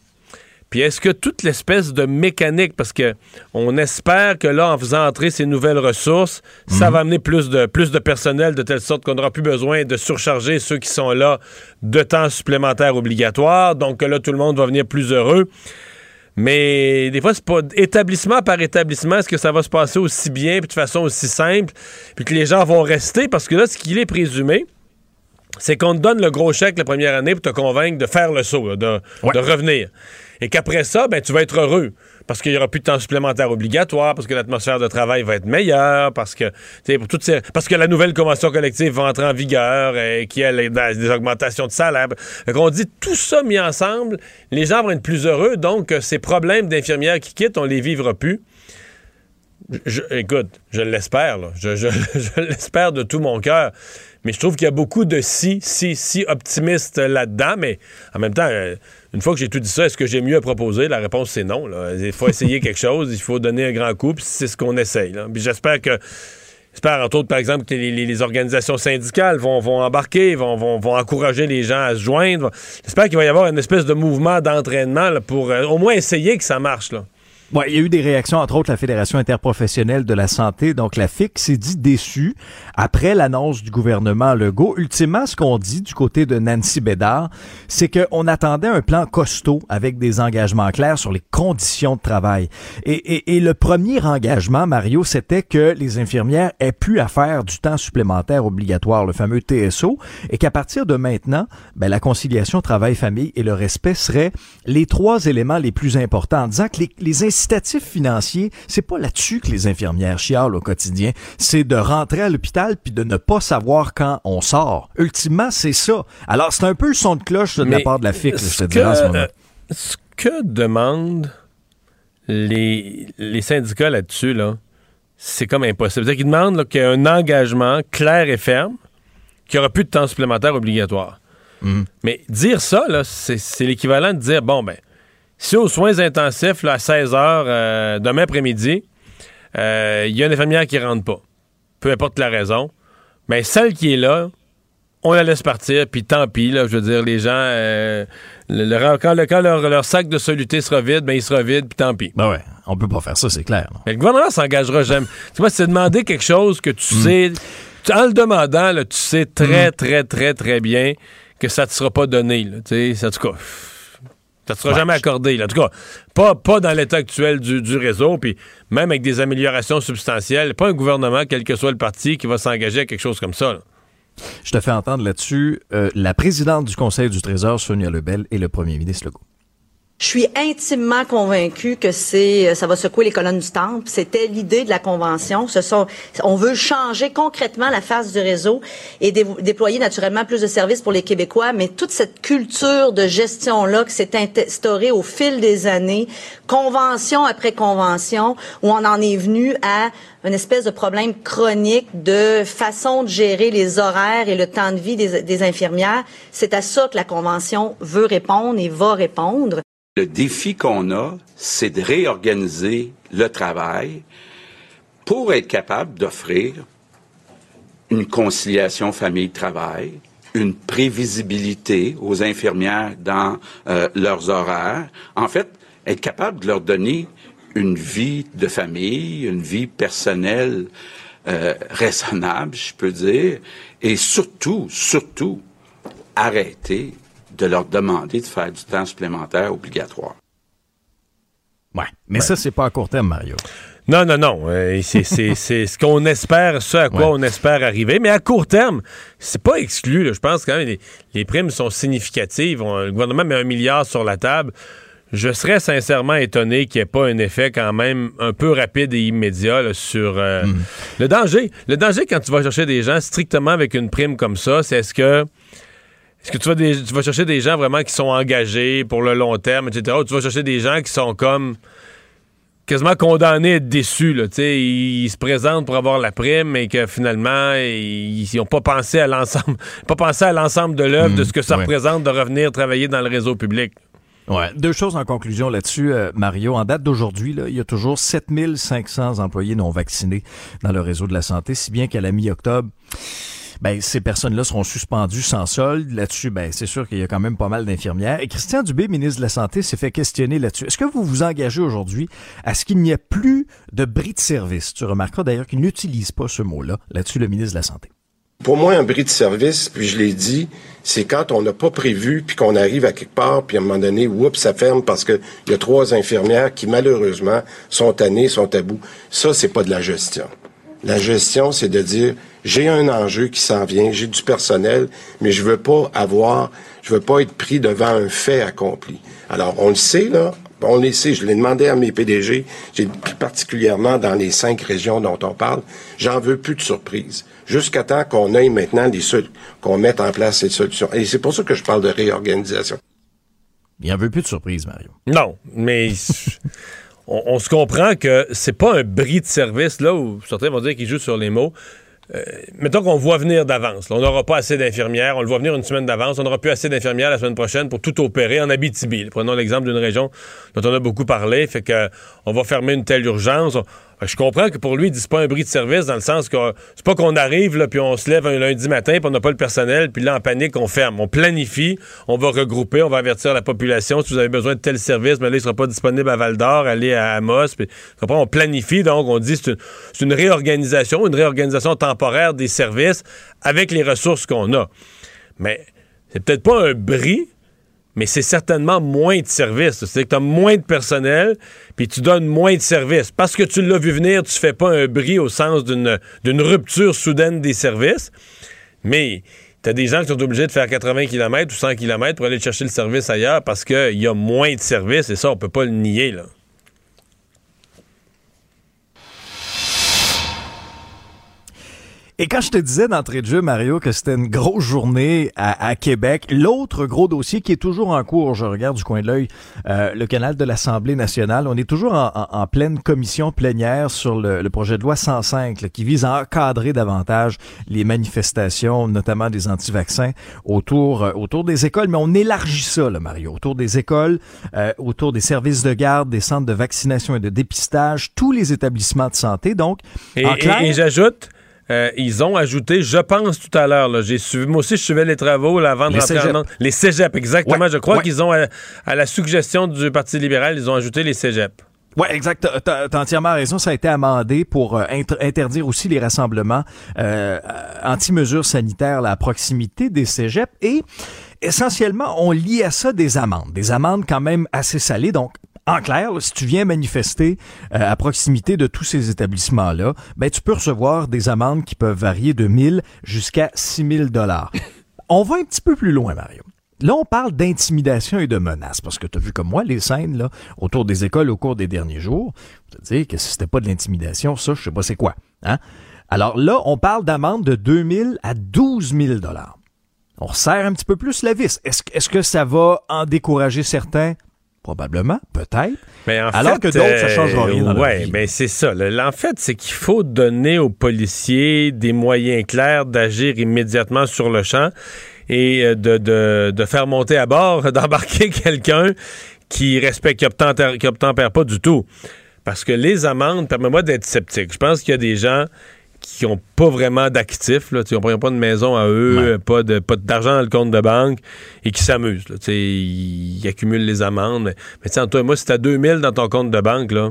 Speaker 3: Puis est-ce que toute l'espèce de mécanique, parce que on espère que là, en faisant entrer ces nouvelles ressources, ça va amener plus de, plus de personnel de telle sorte qu'on n'aura plus besoin de surcharger ceux qui sont là de temps supplémentaire obligatoire. Donc que là, tout le monde va venir plus heureux. Mais des fois, c'est pas établissement par établissement, est-ce que ça va se passer aussi bien, puis de façon aussi simple, puis que les gens vont rester, parce que là, ce qu'il est présumé, c'est qu'on te donne le gros chèque la première année pour te convaincre de faire le saut, là, de, de revenir. Et qu'après ça, ben, tu vas être heureux. Parce qu'il n'y aura plus de temps supplémentaire obligatoire, parce que l'atmosphère de travail va être meilleure, parce que, la nouvelle convention collective va entrer en vigueur, et qu'il y a des augmentations de salaire. Fait qu'on dit tout ça mis ensemble, les gens vont être plus heureux, donc euh, ces problèmes d'infirmières qui quittent, on les vivra plus. Je- écoute, je l'espère, là. Je, je- je l'espère de tout mon cœur. Mais je trouve qu'il y a beaucoup de si, si, si optimistes là-dedans. Mais en même temps, euh, une fois que j'ai tout dit ça, est-ce que j'ai mieux à proposer? La réponse, c'est non. là. Il faut essayer quelque chose, il faut donner un grand coup, puis c'est ce qu'on essaye. là. Puis j'espère que J'espère, entre autres, par exemple, que les, les- les organisations syndicales vont, vont embarquer, vont, vont, vont encourager les gens à se joindre. J'espère qu'il va y avoir une espèce de mouvement d'entraînement pour euh, au moins essayer que ça marche. Là.
Speaker 6: Il y a eu des réactions, entre autres la Fédération interprofessionnelle de la santé, donc la FIC s'est dit déçue après l'annonce du gouvernement Legault. Ultimement, ce qu'on dit du côté de Nancy Bédard, c'est qu'on attendait un plan costaud avec des engagements clairs sur les conditions de travail. Et, et- et le premier engagement, Mario, c'était que les infirmières aient pu à faire du temps supplémentaire obligatoire, le fameux TSO, et qu'à partir de maintenant, ben, la conciliation travail-famille et le respect seraient les trois éléments les plus importants, en disant que les, les incitatifs financiers, c'est pas là-dessus que les infirmières chialent au quotidien, c'est de rentrer à l'hôpital puis de ne pas savoir quand on sort. Ultimement, c'est ça. Alors, c'est un peu le son de cloche de la part de la FIC, là, je te
Speaker 3: ce
Speaker 6: dirais en ce
Speaker 3: que-
Speaker 6: moment.
Speaker 3: euh, ce que demandent les, les syndicats là-dessus, là, c'est comme impossible. C'est-à-dire qu'ils demandent qu'il y ait un engagement clair et ferme, qu'il n'y aura plus de temps supplémentaire obligatoire. Mais dire ça, là, c'est l'équivalent de dire, bon, ben, si aux soins intensifs, là, à 16 heures, euh, demain après-midi, euh, il y a une infirmière qui rentre pas, peu importe la raison, mais celle qui est là, on la laisse partir, puis tant pis, là, je veux dire, les gens, euh, le- le- quand, le- quand leur, leur sac de soluté sera vide, ben il sera vide, puis tant pis.
Speaker 6: Ben ouais, on peut pas faire ça, c'est clair.
Speaker 3: Mais le gouvernement s'engagera jamais. tu vois, c'est demander quelque chose que tu sais, tu- en le demandant, là, tu sais très, très, très, très bien que ça te sera pas donné, là, tu sais, en tout cas... Ça ne sera jamais accordé. là. En tout cas, pas, pas dans l'état actuel du, du réseau, puis même avec des améliorations substantielles. Pas un gouvernement, quel que soit le parti, qui va s'engager à quelque chose comme ça. là.
Speaker 6: Je te fais entendre là-dessus euh, la présidente du Conseil du Trésor, Sonia Lebel, et le premier ministre Legault.
Speaker 12: Je suis intimement convaincue que c'est, euh, ça va secouer les colonnes du temple. C'était l'idée de la convention. Ce sont, on veut changer concrètement la face du réseau et dé- déployer naturellement plus de services pour les Québécois, mais toute cette culture de gestion-là qui s'est instaurée au fil des années, convention après convention, où on en est venu à une espèce de problème chronique de façon de gérer les horaires et le temps de vie des, des infirmières. C'est à ça que la convention veut répondre et va répondre.
Speaker 13: Le défi qu'on a, c'est de réorganiser le travail pour être capable d'offrir une conciliation famille-travail, une prévisibilité aux infirmières dans euh, leurs horaires. En fait, être capable de leur donner une vie de famille, une vie personnelle euh, raisonnable, je peux dire, et surtout, surtout, arrêter de leur demander de faire du temps supplémentaire obligatoire.
Speaker 6: Ouais. Mais ça, c'est pas à court terme, Mario.
Speaker 3: Non, non, non. Euh, c'est, c'est- c'est ce qu'on espère, ce à quoi
Speaker 6: Ouais.
Speaker 3: on espère arriver. Mais à court terme, c'est pas exclu. là. Je pense quand même les, les primes sont significatives. On- le gouvernement met un milliard sur la table. Je serais sincèrement étonné qu'il n'y ait pas un effet quand même un peu rapide et immédiat là, sur euh, le danger. Le danger quand tu vas chercher des gens strictement avec une prime comme ça, c'est est-ce que est-ce que tu vas, des- tu vas chercher des gens vraiment qui sont engagés pour le long terme, etc. Ou tu vas chercher des gens qui sont comme quasiment condamnés à être déçus. Là, tu sais. ils, se présentent pour avoir la prime, mais que finalement, ils n'ont pas pensé à l'ensemble pas pensé à l'ensemble de l'œuvre, de ce que ça
Speaker 6: ouais.
Speaker 3: représente de revenir travailler dans le réseau public.
Speaker 6: Ouais. Deux choses en conclusion là-dessus, euh, Mario. En date d'aujourd'hui, il y a toujours 7500 employés non vaccinés dans le réseau de la santé, si bien qu'à la mi-octobre, ben, ces personnes-là seront suspendues sans solde. Là-dessus, ben, c'est sûr qu'il y a quand même pas mal d'infirmières. Et Christian Dubé, ministre de la Santé, s'est fait questionner là-dessus. Est-ce que vous vous engagez aujourd'hui à ce qu'il n'y ait plus de bris de service? Tu remarqueras d'ailleurs qu'il n'utilise pas ce mot-là. Là-dessus, le ministre de la Santé.
Speaker 14: Pour moi, un bris de service, puis je l'ai dit, c'est quand on n'a pas prévu, puis qu'on arrive à quelque part, puis à un moment donné, oups, ça ferme parce qu'il y a trois infirmières qui, malheureusement, sont tannées, sont à bout. Ça, c'est pas de la gestion. La gestion, c'est de dire, j'ai un enjeu qui s'en vient, j'ai du personnel, mais je veux pas avoir, je veux pas être pris devant un fait accompli. Alors, on le sait, là, on le sait, je l'ai demandé à mes PDG, j'ai plus particulièrement dans les cinq régions dont on parle, j'en veux plus de surprises. Jusqu'à temps qu'on ait maintenant sol- qu'on mette en place ces solutions. Et c'est pour ça que je parle de réorganisation.
Speaker 6: Il n'y en veut plus de surprise, Mario.
Speaker 3: Non, mais on, on se comprend que c'est pas un bris de service, là, où certains vont dire qu'ils jouent sur les mots. Euh, mettons qu'on voit venir d'avance. On n'aura pas assez d'infirmières. On le voit venir une semaine d'avance. On n'aura plus assez d'infirmières la semaine prochaine pour tout opérer en Abitibi. Prenons l'exemple d'une région dont on a beaucoup parlé. Fait que on va fermer une telle urgence. Je comprends que pour lui, il dit c'est pas un bris de service dans le sens que c'est pas qu'on arrive là puis on se lève un lundi matin puis on n'a pas le personnel puis là en panique on ferme. On planifie, on va regrouper, on va avertir la population si vous avez besoin de tel service, mais là il sera pas disponible à Val d'Or, allez à Amos. Puis, on planifie donc on dit c'est une, une réorganisation, une réorganisation temporaire des services avec les ressources qu'on a. Mais c'est peut-être pas un bris, mais c'est certainement moins de services. C'est que tu as moins de personnel, puis tu donnes moins de services. Parce que tu l'as vu venir, tu fais pas un bris au sens d'une rupture soudaine des services, mais tu as des gens qui sont obligés de faire 80 km ou 100 km pour aller chercher le service ailleurs parce qu'il y a moins de services, et ça, on peut pas le nier.
Speaker 6: Et quand je te disais d'entrée de jeu, Mario, que c'était une grosse journée à, Québec, l'autre gros dossier qui est toujours en cours, je regarde du coin de l'œil, euh, le canal de l'Assemblée nationale, on est toujours en, pleine commission plénière sur le, projet de loi 105 qui vise à encadrer davantage les manifestations, notamment des anti-vaccins, autour, euh, autour des écoles. Mais on élargit ça, là, Mario, autour des écoles, euh, autour des services de garde, des centres de vaccination et de dépistage, tous les établissements de santé. Donc,
Speaker 3: en clair, et j'ajoute euh, ils ont ajouté, je pense tout à l'heure, j'ai suivi, moi aussi je suivais les travaux là, avant de
Speaker 6: les
Speaker 3: rentrer Les cégeps, exactement. je crois qu'ils ont, à, la suggestion du Parti libéral, ils ont ajouté les cégeps.
Speaker 6: Oui, exact. T'as as entièrement raison. Ça a été amendé pour euh, interdire aussi les rassemblements euh, anti-mesures sanitaires à proximité des cégeps. Et essentiellement, on lie à ça des amendes. Des amendes quand même assez salées. Donc, en clair, si tu viens manifester euh, à proximité de tous ces établissements-là, ben tu peux recevoir des amendes qui peuvent varier de 1000 jusqu'à 6000 dollars. On va un petit peu plus loin, Mario. Là, on parle d'intimidation et de menaces, parce que tu as vu comme moi les scènes là, autour des écoles au cours des derniers jours. Je te dire que si c'était pas de l'intimidation, ça, je sais pas c'est quoi. Hein? Alors là, on parle d'amende de 2000 à 12 000 dollars. On resserre un petit peu plus la vis. Est-ce est que ça va en décourager certains? Probablement, peut-être. Mais Alors que d'autres, ça change rien.
Speaker 3: Dans ouais, mais c'est ça. En fait, c'est qu'il faut donner aux policiers des moyens clairs d'agir immédiatement sur le champ et euh, de, de, faire monter à bord, d'embarquer quelqu'un qui respecte, qui obtempère pas du tout. Parce que les amendes, permets-moi d'être sceptique. Je pense qu'il y a des gens qui n'ont pas vraiment d'actifs, là, ils n'ont pas de maison à eux, pas de pas d'argent dans le compte de banque et qui s'amusent. Ils, ils accumulent les amendes. Mais, mais toi, moi, si tu as 2000 dans ton compte de banque, là,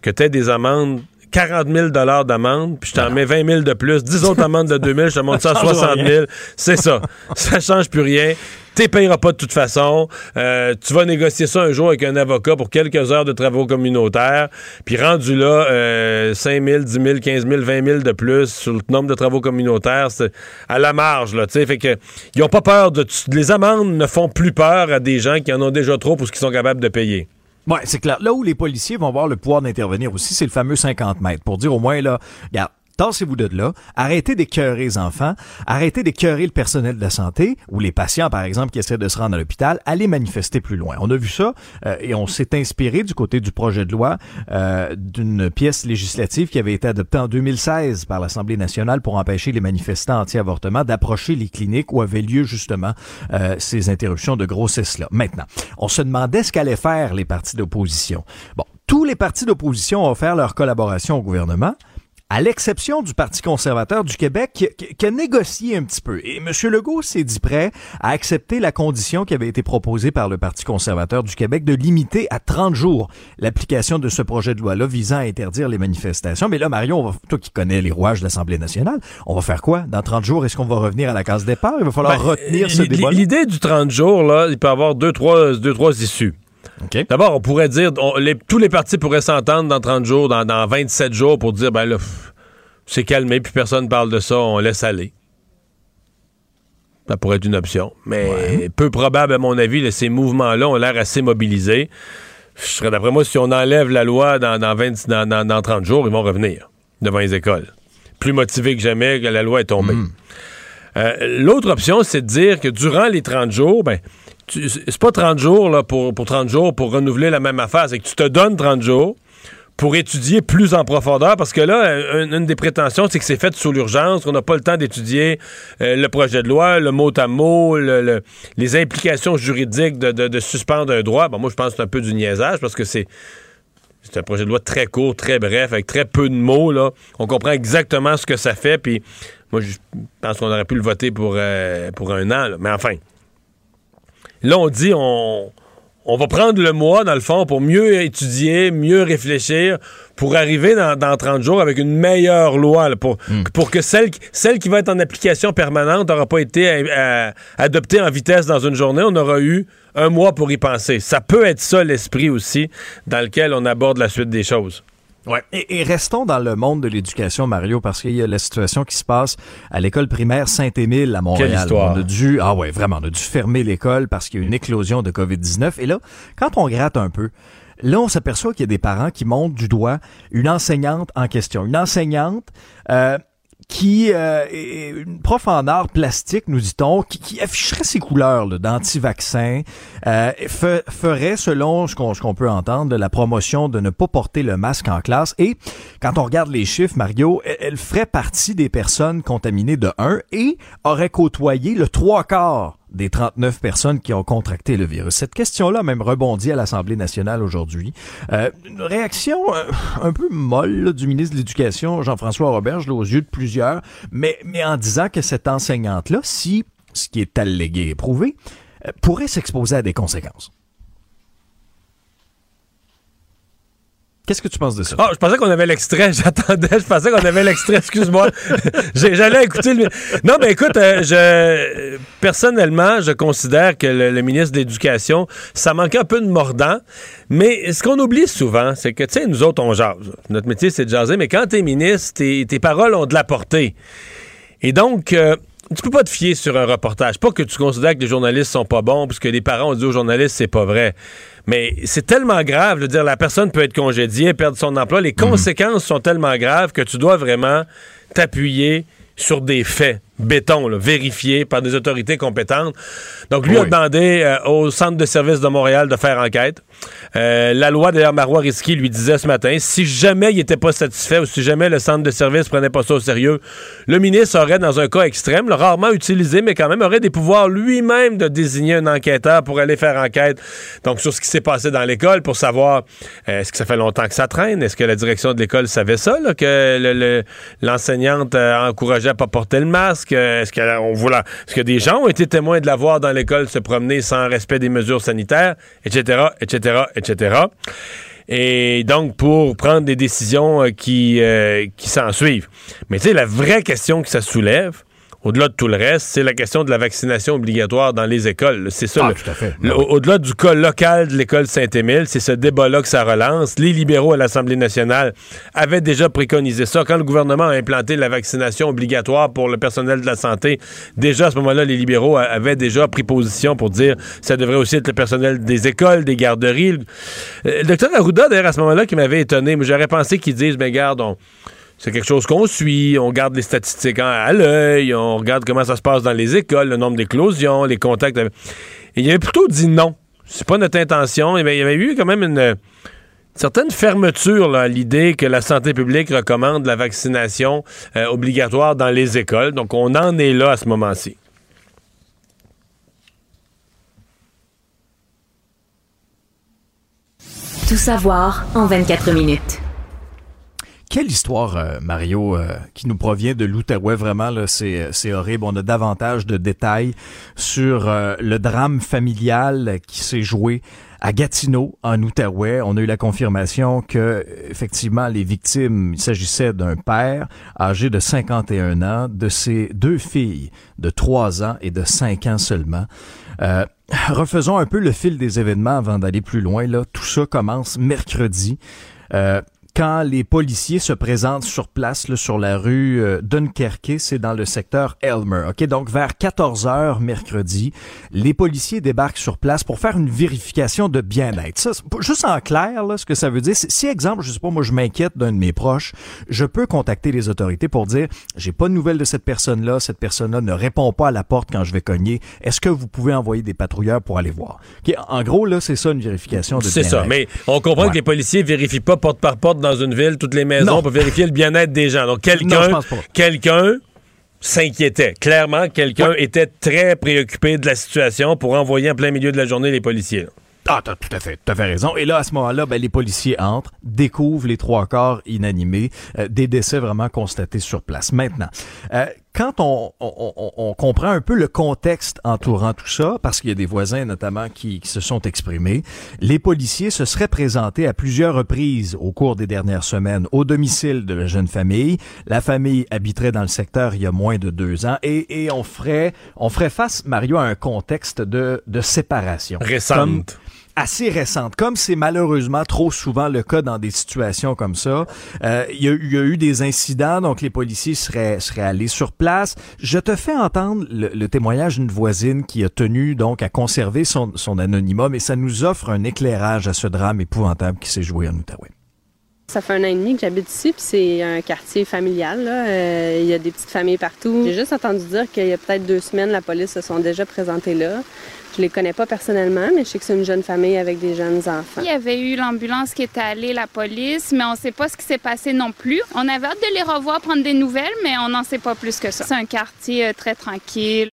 Speaker 3: que tu as des amendes 40 000 d'amende, puis je t'en mets 20 000 de plus, 10 autres amendes de 2 000, je te monte ça à 60 000. C'est ça. Ça change plus rien. Tu payeras pas de toute façon. Euh, tu vas négocier ça un jour avec un avocat pour quelques heures de travaux communautaires. Puis rendu là, euh, 5 000, 10 000, 15 000, 20 000 de plus sur le nombre de travaux communautaires, c'est à la marge. Là, fait que, ils ont pas peur de... Les amendes ne font plus peur à des gens qui en ont déjà trop pour ce qu'ils sont capables de payer.
Speaker 6: Ouais, c'est clair. Là où les policiers vont avoir le pouvoir d'intervenir aussi, c'est le fameux 50 mètres. Pour dire au moins, là, regarde, tassez-vous de là, arrêtez d'écœurer les enfants, arrêtez d'écœurer le personnel de la santé ou les patients, par exemple, qui essaient de se rendre à l'hôpital, allez manifester plus loin. On a vu ça euh, et on s'est inspiré du côté du projet de loi euh, d'une pièce législative qui avait été adoptée en 2016 par l'Assemblée nationale pour empêcher les manifestants anti-avortement d'approcher les cliniques où avaient lieu justement euh, ces interruptions de grossesse-là. Maintenant, on se demandait ce qu'allaient faire les partis d'opposition. Bon, tous les partis d'opposition ont offert leur collaboration au gouvernement, à l'exception du Parti conservateur du Québec qui, a négocié un petit peu. Et M. Legault s'est dit prêt à accepter la condition qui avait été proposée par le Parti conservateur du Québec de limiter à 30 jours l'application de ce projet de loi-là visant à interdire les manifestations. Mais là, Marion, toi qui connais les rouages de l'Assemblée nationale, on va faire quoi? Dans 30 jours, est-ce qu'on va revenir à la case départ? Il va falloir ben, retenir ce débat
Speaker 3: L'idée du 30 jours, là, il peut y avoir deux, trois, deux, trois issues. D'abord, on pourrait dire, tous les partis pourraient s'entendre dans 30 jours, dans, dans, 27 jours pour dire, ben là, c'est calmé, puis personne parle de ça, on laisse aller. Ça pourrait être une option. Mais peu probable, à mon avis, ces mouvements-là ont l'air assez mobilisés. Je serais d'après moi, si on enlève la loi dans, dans, dans, 30 jours, ils vont revenir devant les écoles. Plus motivés que jamais que la loi est tombée. Hmm. Euh, l'autre option, c'est de dire que durant les 30 jours, ben, c'est pas 30 jours là, pour, pour 30 jours pour renouveler la même affaire. C'est que tu te donnes 30 jours pour étudier plus en profondeur, parce que là, une, des prétentions, c'est que c'est fait sous l'urgence, qu'on n'a pas le temps d'étudier euh, le projet de loi, le mot à mot, les implications juridiques de, suspendre un droit. Bon, moi, je pense que c'est un peu du niaisage, parce que c'est C'est un projet de loi très court, très bref, avec très peu de mots. Là. On comprend exactement ce que ça fait. Puis moi, je pense qu'on aurait pu le voter pour, euh, pour un an. Mais enfin, là, on dit on, on va prendre le mois, dans le fond, pour mieux étudier, mieux réfléchir, pour arriver dans, dans 30 jours avec une meilleure loi, là, pour, pour que celle, celle qui va être en application permanente n'aura pas été euh, euh, adoptée en vitesse dans une journée. On aura eu un mois pour y penser. Ça peut être ça l'esprit aussi dans lequel on aborde la suite des choses.
Speaker 6: Ouais. Et, et restons dans le monde de l'éducation, Mario, parce qu'il y a la situation qui se passe à l'école primaire Saint-Émile à Montréal.
Speaker 3: Quelle histoire.
Speaker 6: On a dû, ah ouais, vraiment, on a dû fermer l'école parce qu'il y a eu une éclosion de COVID-19. Et là, quand on gratte un peu, là, on s'aperçoit qu'il y a des parents qui montrent du doigt une enseignante en question. Une enseignante euh, qui euh, est une prof en art plastique, nous dit-on, qui, qui afficherait ses couleurs d'anti-vaccin, euh, fe- ferait, selon ce qu'on peut entendre, la promotion de ne pas porter le masque en classe. Et quand on regarde les chiffres, Mario, elle, elle ferait partie des personnes contaminées de 1 et aurait côtoyé le trois quarts des 39 personnes qui ont contracté le virus. Cette question-là même rebondi à l'Assemblée nationale aujourd'hui. Euh, une réaction euh, un peu molle là, du ministre de l'Éducation, Jean-François Roberge, là, aux yeux de plusieurs, mais, mais en disant que cette enseignante-là, si ce qui est allégué est prouvé, euh, pourrait s'exposer à des conséquences. Qu'est-ce que tu penses de ça?
Speaker 3: Ah, je pensais qu'on avait l'extrait. J'attendais. Je pensais qu'on avait l'extrait. Excuse-moi. J'allais écouter le. Non, mais écoute, euh, je personnellement, je considère que le, ministre de l'Éducation, ça manque un peu de mordant. Mais ce qu'on oublie souvent, c'est que, tu sais, nous autres, on jase. Notre métier, c'est de jaser. Mais quand t'es ministre, tes, tes paroles ont de la portée. Et donc, euh, tu peux pas te fier sur un reportage. Pas que tu considères que les journalistes sont pas bons, parce que les parents ont dit aux journalistes c'est pas vrai. Mais c'est tellement grave, de dire la personne peut être congédiée, perdre son emploi. Les conséquences sont tellement graves que tu dois vraiment t'appuyer sur des faits béton, là, vérifiés par des autorités compétentes. Donc, lui a demandé euh, au Centre de services de Montréal de faire enquête. Euh, la loi, d'ailleurs, Marois Risky lui disait ce matin, si jamais il n'était pas satisfait ou si jamais le Centre de services prenait pas ça au sérieux, le ministre aurait, dans un cas extrême, là, rarement utilisé, mais quand même, aurait des pouvoirs lui-même de désigner un enquêteur pour aller faire enquête donc sur ce qui s'est passé dans l'école pour savoir euh, est-ce que ça fait longtemps que ça traîne, est-ce que la direction de l'école savait ça, là, que le- le- l'enseignante euh, encourageait à pas porter le masque, est-ce que des gens ont été témoins de la voir dans l'école se promener sans respect des mesures sanitaires, etc., etc., etc. Et donc, pour prendre des décisions euh, qui, euh, qui s'en suivent. Mais tu sais, la vraie question que ça soulève, au-delà de tout le reste, c'est la question de la vaccination obligatoire dans les écoles. C'est ça.
Speaker 6: Ah,
Speaker 3: le-
Speaker 6: tout à fait.
Speaker 3: le- au- Au-delà du cas local de l'école Saint-Émile, c'est ce débat-là que ça relance. Les libéraux à l'Assemblée nationale avaient déjà préconisé ça. Quand le gouvernement a implanté la vaccination obligatoire pour le personnel de la santé, déjà à ce moment-là, les libéraux avaient déjà pris position pour dire que ça devrait aussi être le personnel des écoles, des garderies. Le, euh, le docteur Arruda, d'ailleurs, à ce moment-là, qui m'avait étonné, mais j'aurais pensé qu'ils disent, mais garde, on- c'est quelque chose qu'on suit, on garde les statistiques en- à l'œil, on regarde comment ça se passe dans les écoles, le nombre d'éclosions, les contacts. Et il avait plutôt dit non. C'est pas notre intention. Il y avait, eu quand même une certaine fermeture à l'idée que la santé publique recommande la vaccination euh, obligatoire dans les écoles. Donc on en est là à ce moment-ci.
Speaker 7: Tout savoir en 24 minutes.
Speaker 6: Quelle histoire, euh, Mario, euh, qui nous provient de l'Outaouais. Vraiment, euh, c'est horrible. On a davantage de détails sur le drame familial qui s'est joué à Gatineau, en Outaouais. On a eu la confirmation que, effectivement, les victimes, il s'agissait d'un père âgé de 51 ans, de ses deux filles de 3 ans et de 5 ans seulement. Euh, refaisons un peu le fil des événements avant d'aller plus loin. Là. Tout ça commence mercredi. Quand les policiers se présentent sur place, là, sur la rue euh, Dunkerque, c'est dans le secteur Elmer. Ok, donc vers 14 heures mercredi, les policiers débarquent sur place pour faire une vérification de bien-être. Ça, c'est juste en clair, là, ce que ça veut dire, c'est si exemple, je sais pas, moi je m'inquiète d'un de mes proches, je peux contacter les autorités pour dire, j'ai pas de nouvelles de cette personne-là, cette personne-là ne répond pas à la porte quand je vais cogner. Est-ce que vous pouvez envoyer des patrouilleurs pour aller voir? Ok, En gros, là, c'est ça une vérification de
Speaker 3: C'est
Speaker 6: bien-être.
Speaker 3: ça. Mais on comprend
Speaker 6: Ouais.
Speaker 3: que les policiers vérifient pas porte par porte dans une ville toutes les maisons
Speaker 6: Non.
Speaker 3: pour vérifier le bien-être des gens. Donc quelqu'un, s'inquiétait. Clairement, quelqu'un était très préoccupé de la situation pour envoyer en plein milieu de la journée les policiers. là.
Speaker 6: Ah, t'as tout à fait, tout à fait raison. Et là, à ce moment-là, ben, les policiers entrent, découvrent les trois corps inanimés, euh, des décès vraiment constatés sur place. Maintenant, euh, quand on, on, on, on, comprend un peu le contexte entourant tout ça, parce qu'il y a des voisins notamment qui, qui, se sont exprimés, les policiers se seraient présentés à plusieurs reprises au cours des dernières semaines au domicile de la jeune famille. La famille habiterait dans le secteur il y a moins de deux ans et, et on ferait on ferait face, Mario, à un contexte de, de séparation.
Speaker 3: Récente
Speaker 6: assez récente. Comme c'est malheureusement trop souvent le cas dans des situations comme ça, euh, il y, a eu des incidents, donc les policiers seraient, seraient allés sur place. Je te fais entendre le, témoignage d'une voisine qui a tenu donc à conserver son, son anonymat, mais ça nous offre un éclairage à ce drame épouvantable qui s'est joué en Outaouais.
Speaker 15: Ça fait un an et demi que j'habite ici, puis c'est un quartier familial. Là. Euh, il y a des petites familles partout. J'ai juste entendu dire qu'il y a peut-être deux semaines, la police se sont déjà présentés là. Je les connais pas personnellement, mais je sais que c'est une jeune famille avec des jeunes enfants.
Speaker 16: Il y avait eu l'ambulance qui était allée, la police, mais on sait pas ce qui s'est passé non plus. On avait hâte de les revoir, prendre des nouvelles, mais on n'en sait pas plus que ça. C'est un quartier très tranquille.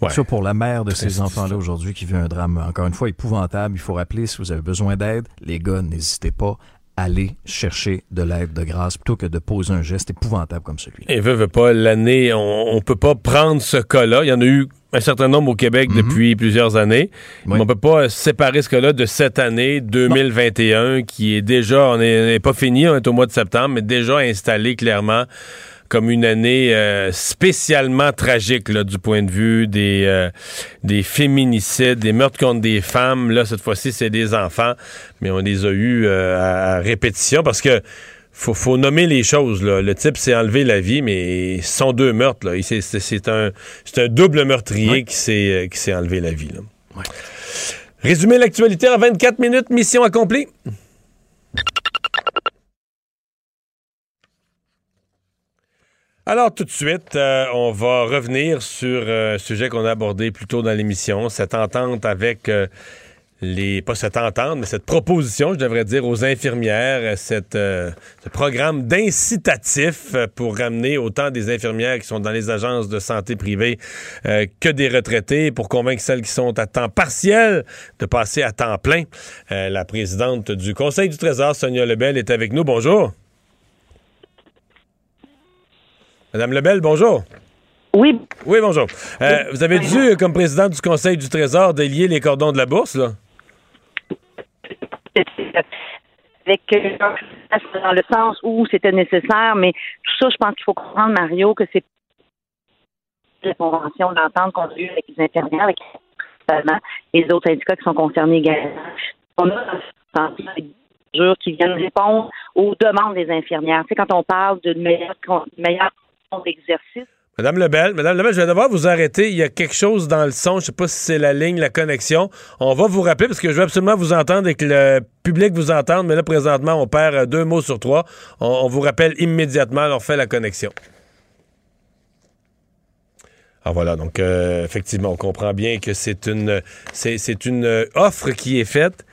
Speaker 6: Ouais. Ça pour la mère de ces enfants-là aujourd'hui qui vit un drame, encore une fois, épouvantable. Il faut rappeler, si vous avez besoin d'aide, les gars, n'hésitez pas à aller chercher de l'aide de grâce plutôt que de poser un geste épouvantable comme celui-là.
Speaker 3: Et veut, veut pas, l'année, on, on peut pas prendre ce cas-là. Il y en a eu un certain nombre au Québec mm -hmm. depuis plusieurs années. Oui. Mais on peut pas séparer ce cas-là de cette année 2021 non. qui est déjà, on n'est pas fini, on est au mois de septembre, mais déjà installé clairement comme une année euh, spécialement tragique là, du point de vue des, euh, des féminicides, des meurtres contre des femmes. Là, cette fois-ci, c'est des enfants, mais on les a eus euh, à, répétition parce que faut, faut nommer les choses. Là. Le type s'est enlevé la vie, mais ce sont deux meurtres. Là. C'est, un, c'est un double meurtrier qui, s'est, qui s'est enlevé la vie. Là. Résumer l'actualité en 24 minutes, mission accomplie. Alors tout de suite, euh, on va revenir sur euh, un sujet qu'on a abordé plus tôt dans l'émission, cette entente avec euh, les pas cette entente, mais cette proposition, je devrais dire, aux infirmières, cette, ce programme d'incitatif pour ramener autant des infirmières qui sont dans les agences de santé privées que des retraités, pour convaincre celles qui sont à temps partiel de passer à temps plein. la présidente du Conseil du Trésor, Sonia Lebel, est avec nous. Bonjour. Madame Lebel, bonjour.
Speaker 17: Oui.
Speaker 3: Oui, bonjour. Euh, vous avez dû, comme président du Conseil du Trésor, délier les cordons de la bourse, là?
Speaker 17: Avec, euh, dans le sens où c'était nécessaire, mais tout ça, je pense qu'il faut comprendre, Mario, que c'est la convention d'entente qu'on a eue avec les infirmières, avec les autres syndicats qui sont concernés également. On a des qui viennent répondre aux demandes des infirmières. Tu sais, quand on parle d'une meilleure, meilleure d'exercice.
Speaker 3: Madame Lebel, Madame Lebel, je vais devoir vous arrêter. Il y a quelque chose dans le son. Je ne sais pas si c'est la ligne, la connexion. On va vous rappeler parce que je veux absolument vous entendre et que le public vous entende. Mais là, présentement, on perd deux mots sur trois. On, vous rappelle immédiatement. On fait la connexion. Alors voilà, donc euh, effectivement, on comprend bien que c'est une, c'est une offre qui est faite,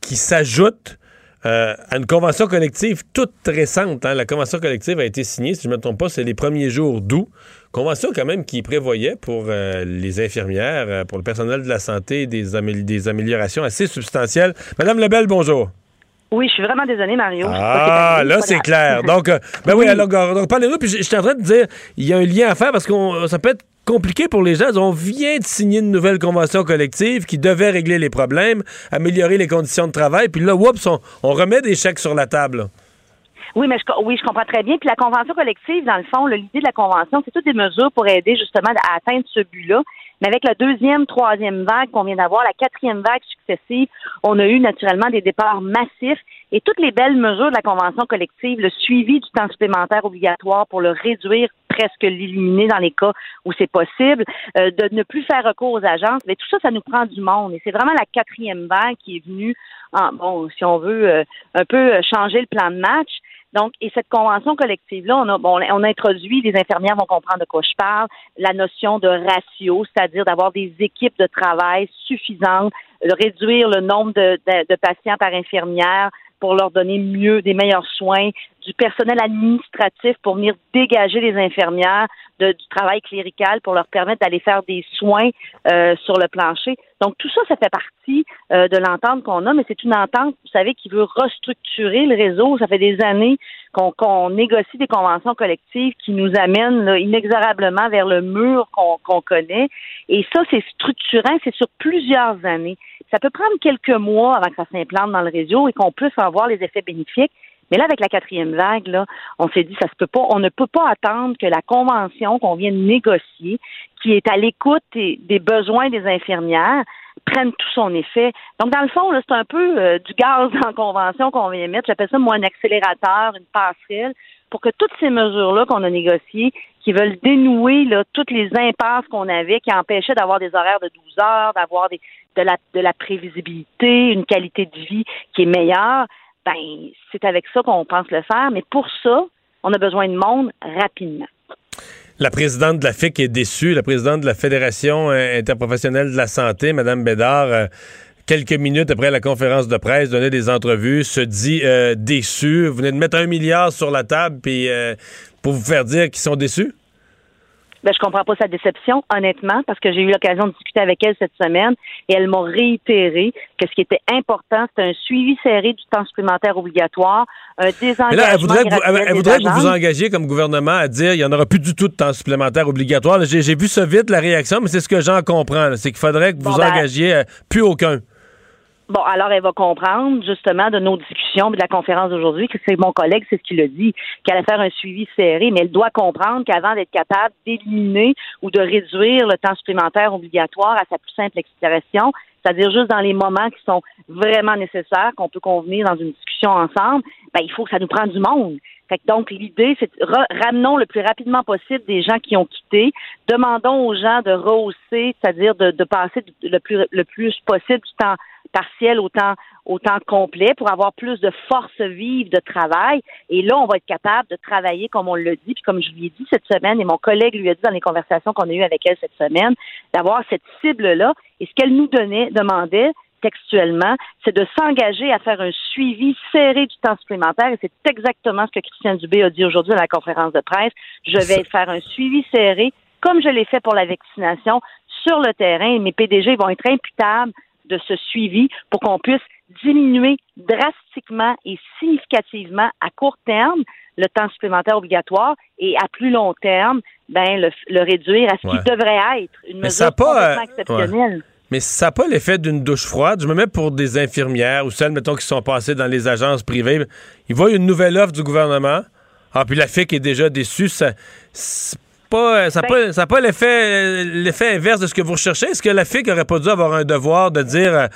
Speaker 3: qui s'ajoute euh, à une convention collective toute récente. Hein. La convention collective a été signée, si je ne me trompe pas, c'est les premiers jours d'août. Convention quand même qui prévoyait pour euh, les infirmières, euh, pour le personnel de la santé, des, amé des améliorations assez substantielles. Madame Lebel, bonjour.
Speaker 17: Oui, je suis vraiment désolée, Mario.
Speaker 3: Ah, là, c'est clair. Donc, ben oui, oui alors, donc, parlez-nous. Puis, je suis en train de dire, il y a un lien à faire parce que ça peut être compliqué pour les gens. On vient de signer une nouvelle convention collective qui devait régler les problèmes, améliorer les conditions de travail, puis là, oups, on, remet des chèques sur la table.
Speaker 17: Oui, mais je, oui, je comprends très bien. Puis la convention collective, dans le fond, l'idée de la convention, c'est toutes des mesures pour aider justement à atteindre ce but-là. Mais avec la deuxième, troisième vague qu'on vient d'avoir, la quatrième vague successive, on a eu naturellement des départs massifs et toutes les belles mesures de la convention collective, le suivi du temps supplémentaire obligatoire pour le réduire, presque l'éliminer dans les cas où c'est possible, euh, de ne plus faire recours aux agences, mais tout ça, ça nous prend du monde. Et c'est vraiment la quatrième vague qui est venue, en, bon, si on veut, euh, un peu changer le plan de match. Donc, et cette convention collective-là, on a, bon, on a introduit, les infirmières vont comprendre de quoi je parle, la notion de ratio, c'est-à-dire d'avoir des équipes de travail suffisantes, de réduire le nombre de, de, de patients par infirmière pour leur donner mieux, des meilleurs soins, du personnel administratif pour venir dégager les infirmières de, du travail clérical pour leur permettre d'aller faire des soins euh, sur le plancher. Donc tout ça, ça fait partie euh, de l'entente qu'on a, mais c'est une entente, vous savez, qui veut restructurer le réseau. Ça fait des années qu'on négocie des conventions collectives qui nous amènent là, inexorablement vers le mur qu'on connaît. Et ça, c'est structurant, c'est sur plusieurs années. Ça peut prendre quelques mois avant que ça s'implante dans le réseau et qu'on puisse en voir les effets bénéfiques. Mais là, avec la quatrième vague, là, on s'est dit ça se peut pas. On ne peut pas attendre que la convention qu'on vient de négocier, qui est à l'écoute des, besoins des infirmières, prenne tout son effet. Donc, dans le fond, c'est un peu euh, du gaz en convention qu'on vient mettre. J'appelle ça, moi, un accélérateur, une passerelle, pour que toutes ces mesures-là qu'on a négociées, qui veulent dénouer toutes les impasses qu'on avait, qui empêchaient d'avoir des horaires de 12 heures, d'avoir de la, de la prévisibilité, une qualité de vie qui est meilleure, ben, c'est avec ça qu'on pense le faire. Mais pour ça, on a besoin de monde rapidement.
Speaker 3: La présidente de la FIC est déçue, la présidente de la Fédération euh, interprofessionnelle de la santé, Mme Bédard, euh, quelques minutes après la conférence de presse, donnait des entrevues, se dit euh, déçue. Vous venez de mettre un milliard sur la table puis, pour vous faire dire qu'ils sont déçus?
Speaker 17: ben, je comprends pas sa déception, honnêtement, parce que j'ai eu l'occasion de discuter avec elle cette semaine et elle m'a réitéré que ce qui était important, c'était un suivi serré du temps supplémentaire obligatoire, un désengagement.
Speaker 3: elle voudrait, que vous, elle, voudrait que vous vous engagiez comme gouvernement à dire il n'y en aura plus du tout de temps supplémentaire obligatoire. J'ai vu ça vite, la réaction, mais c'est ce que j'en comprends. C'est qu'il faudrait que vous ben, engagiez euh, plus aucun.
Speaker 17: Bon, alors elle va comprendre justement de nos discussions de la conférence d'aujourd'hui que c'est mon collègue, c'est ce qu'il a dit, qu'elle allait faire un suivi serré, mais elle doit comprendre qu'avant d'être capable d'éliminer ou de réduire le temps supplémentaire obligatoire à sa plus simple expression, c'est-à-dire juste dans les moments qui sont vraiment nécessaires, qu'on peut convenir dans une discussion ensemble, ben, il faut que ça nous prenne du monde. Fait que donc, l'idée, c'est ramenons le plus rapidement possible des gens qui ont quitté. Demandons aux gens de rehausser, c'est-à-dire de, de passer le plus, le plus possible du temps partiel au temps, au temps complet pour avoir plus de force vive de travail. Et là, on va être capable de travailler comme on l'a dit, puis comme je lui ai dit cette semaine, et mon collègue lui a dit dans les conversations qu'on a eues avec elle cette semaine, d'avoir cette cible-là. Et ce qu'elle nous donnait, demandait, textuellement, c'est de s'engager à faire un suivi serré du temps supplémentaire. Et c'est exactement ce que Christian Dubé a dit aujourd'hui à la conférence de presse. Je vais faire un suivi serré, comme je l'ai fait pour la vaccination, sur le terrain. Mes PDG vont être imputables de ce suivi pour qu'on puisse diminuer drastiquement et significativement à court terme le temps supplémentaire obligatoire et à plus long terme, ben, le, réduire à ce qui devrait être une mesure complètement euh, exceptionnelle.
Speaker 3: Mais ça n'a pas l'effet d'une douche froide. Je me mets pour des infirmières ou celles, mettons, qui sont passées dans les agences privées. Ils voient une nouvelle offre du gouvernement. Ah, puis la FIC est déjà déçue. Ça, pas, ça n'a ben pas, l'effet, l'effet inverse de ce que vous recherchez. Est-ce que la FIC n'aurait pas dû avoir un devoir de dire,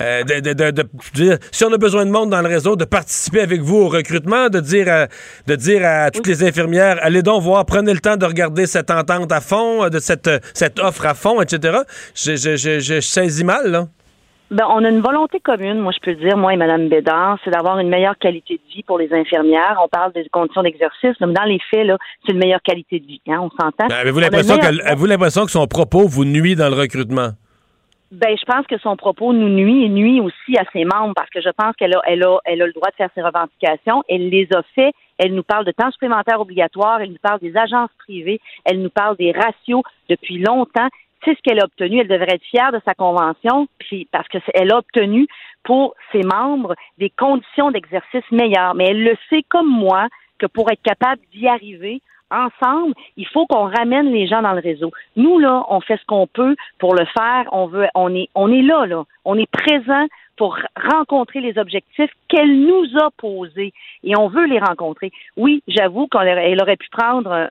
Speaker 3: euh, de, dire, si on a besoin de monde dans le réseau, de participer avec vous au recrutement, de dire, à, de dire à toutes les infirmières, allez donc voir, prenez le temps de regarder cette entente à fond, de cette, cette offre à fond, etc. Je, je, je saisis mal, là.
Speaker 17: Ben, on a une volonté commune, moi je peux le dire, moi et Mme Bédard, c'est d'avoir une meilleure qualité de vie pour les infirmières. On parle des conditions d'exercice, mais dans les faits, là, c'est une meilleure qualité de vie. Hein, on s'entend?
Speaker 3: Ben, avez-vous l'impression, que, l'impression que son propos vous nuit dans le recrutement?
Speaker 17: Ben, je pense que son propos nous nuit et nuit aussi à ses membres parce que je pense qu'elle a, elle a, elle a le droit de faire ses revendications. Elle les a fait. Elle nous parle de temps supplémentaire obligatoire. Elle nous parle des agences privées. Elle nous parle des ratios depuis longtemps c'est ce qu'elle a obtenu. Elle devrait être fière de sa convention, puis parce qu'elle a obtenu pour ses membres des conditions d'exercice meilleures. Mais elle le sait comme moi que pour être capable d'y arriver ensemble, il faut qu'on ramène les gens dans le réseau. Nous là, on fait ce qu'on peut pour le faire. On veut, on est, on est là là, on est présent pour rencontrer les objectifs qu'elle nous a posés et on veut les rencontrer. Oui, j'avoue qu'elle aurait pu prendre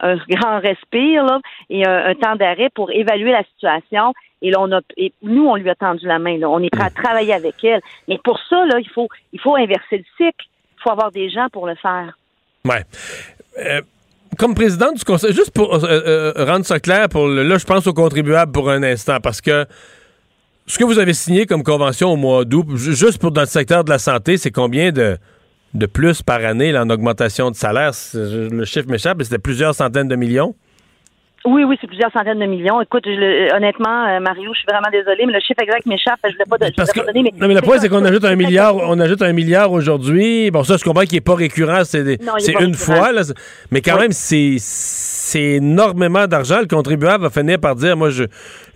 Speaker 17: grand respire là, et un, temps d'arrêt pour évaluer la situation. Et là, on a, et nous, on lui a tendu la main. Là. On est prêt à travailler avec elle. Mais pour ça, là, il faut, il faut inverser le cycle. Il faut avoir des gens pour le faire.
Speaker 3: Ouais. Euh, comme président du conseil, juste pour euh, euh, rendre ça clair, pour là, je pense aux contribuables pour un instant, parce que ce que vous avez signé comme convention au mois d'août, juste pour dans le secteur de la santé, c'est combien de de plus par année en augmentation de salaire. Le chiffre m'échappe, mais c'était plusieurs centaines de millions.
Speaker 17: Oui, oui, c'est plusieurs centaines de millions. Écoute, je le- honnêtement, euh, Mario, je suis vraiment désolée, mais le chiffre exact m'échappe. Je ne l'ai pas, je
Speaker 3: Parce que,
Speaker 17: donné. Mais
Speaker 3: non, mais le point, c'est qu'on ajoute un milliard, on ajoute un milliard aujourd'hui. Bon, ça, je comprends qu'il n'est pas récurrent, c'est une
Speaker 17: récurrent.
Speaker 3: fois, là. mais quand
Speaker 17: Oui.
Speaker 3: même, c'est énormément d'argent. Le contribuable va finir par dire, moi, je,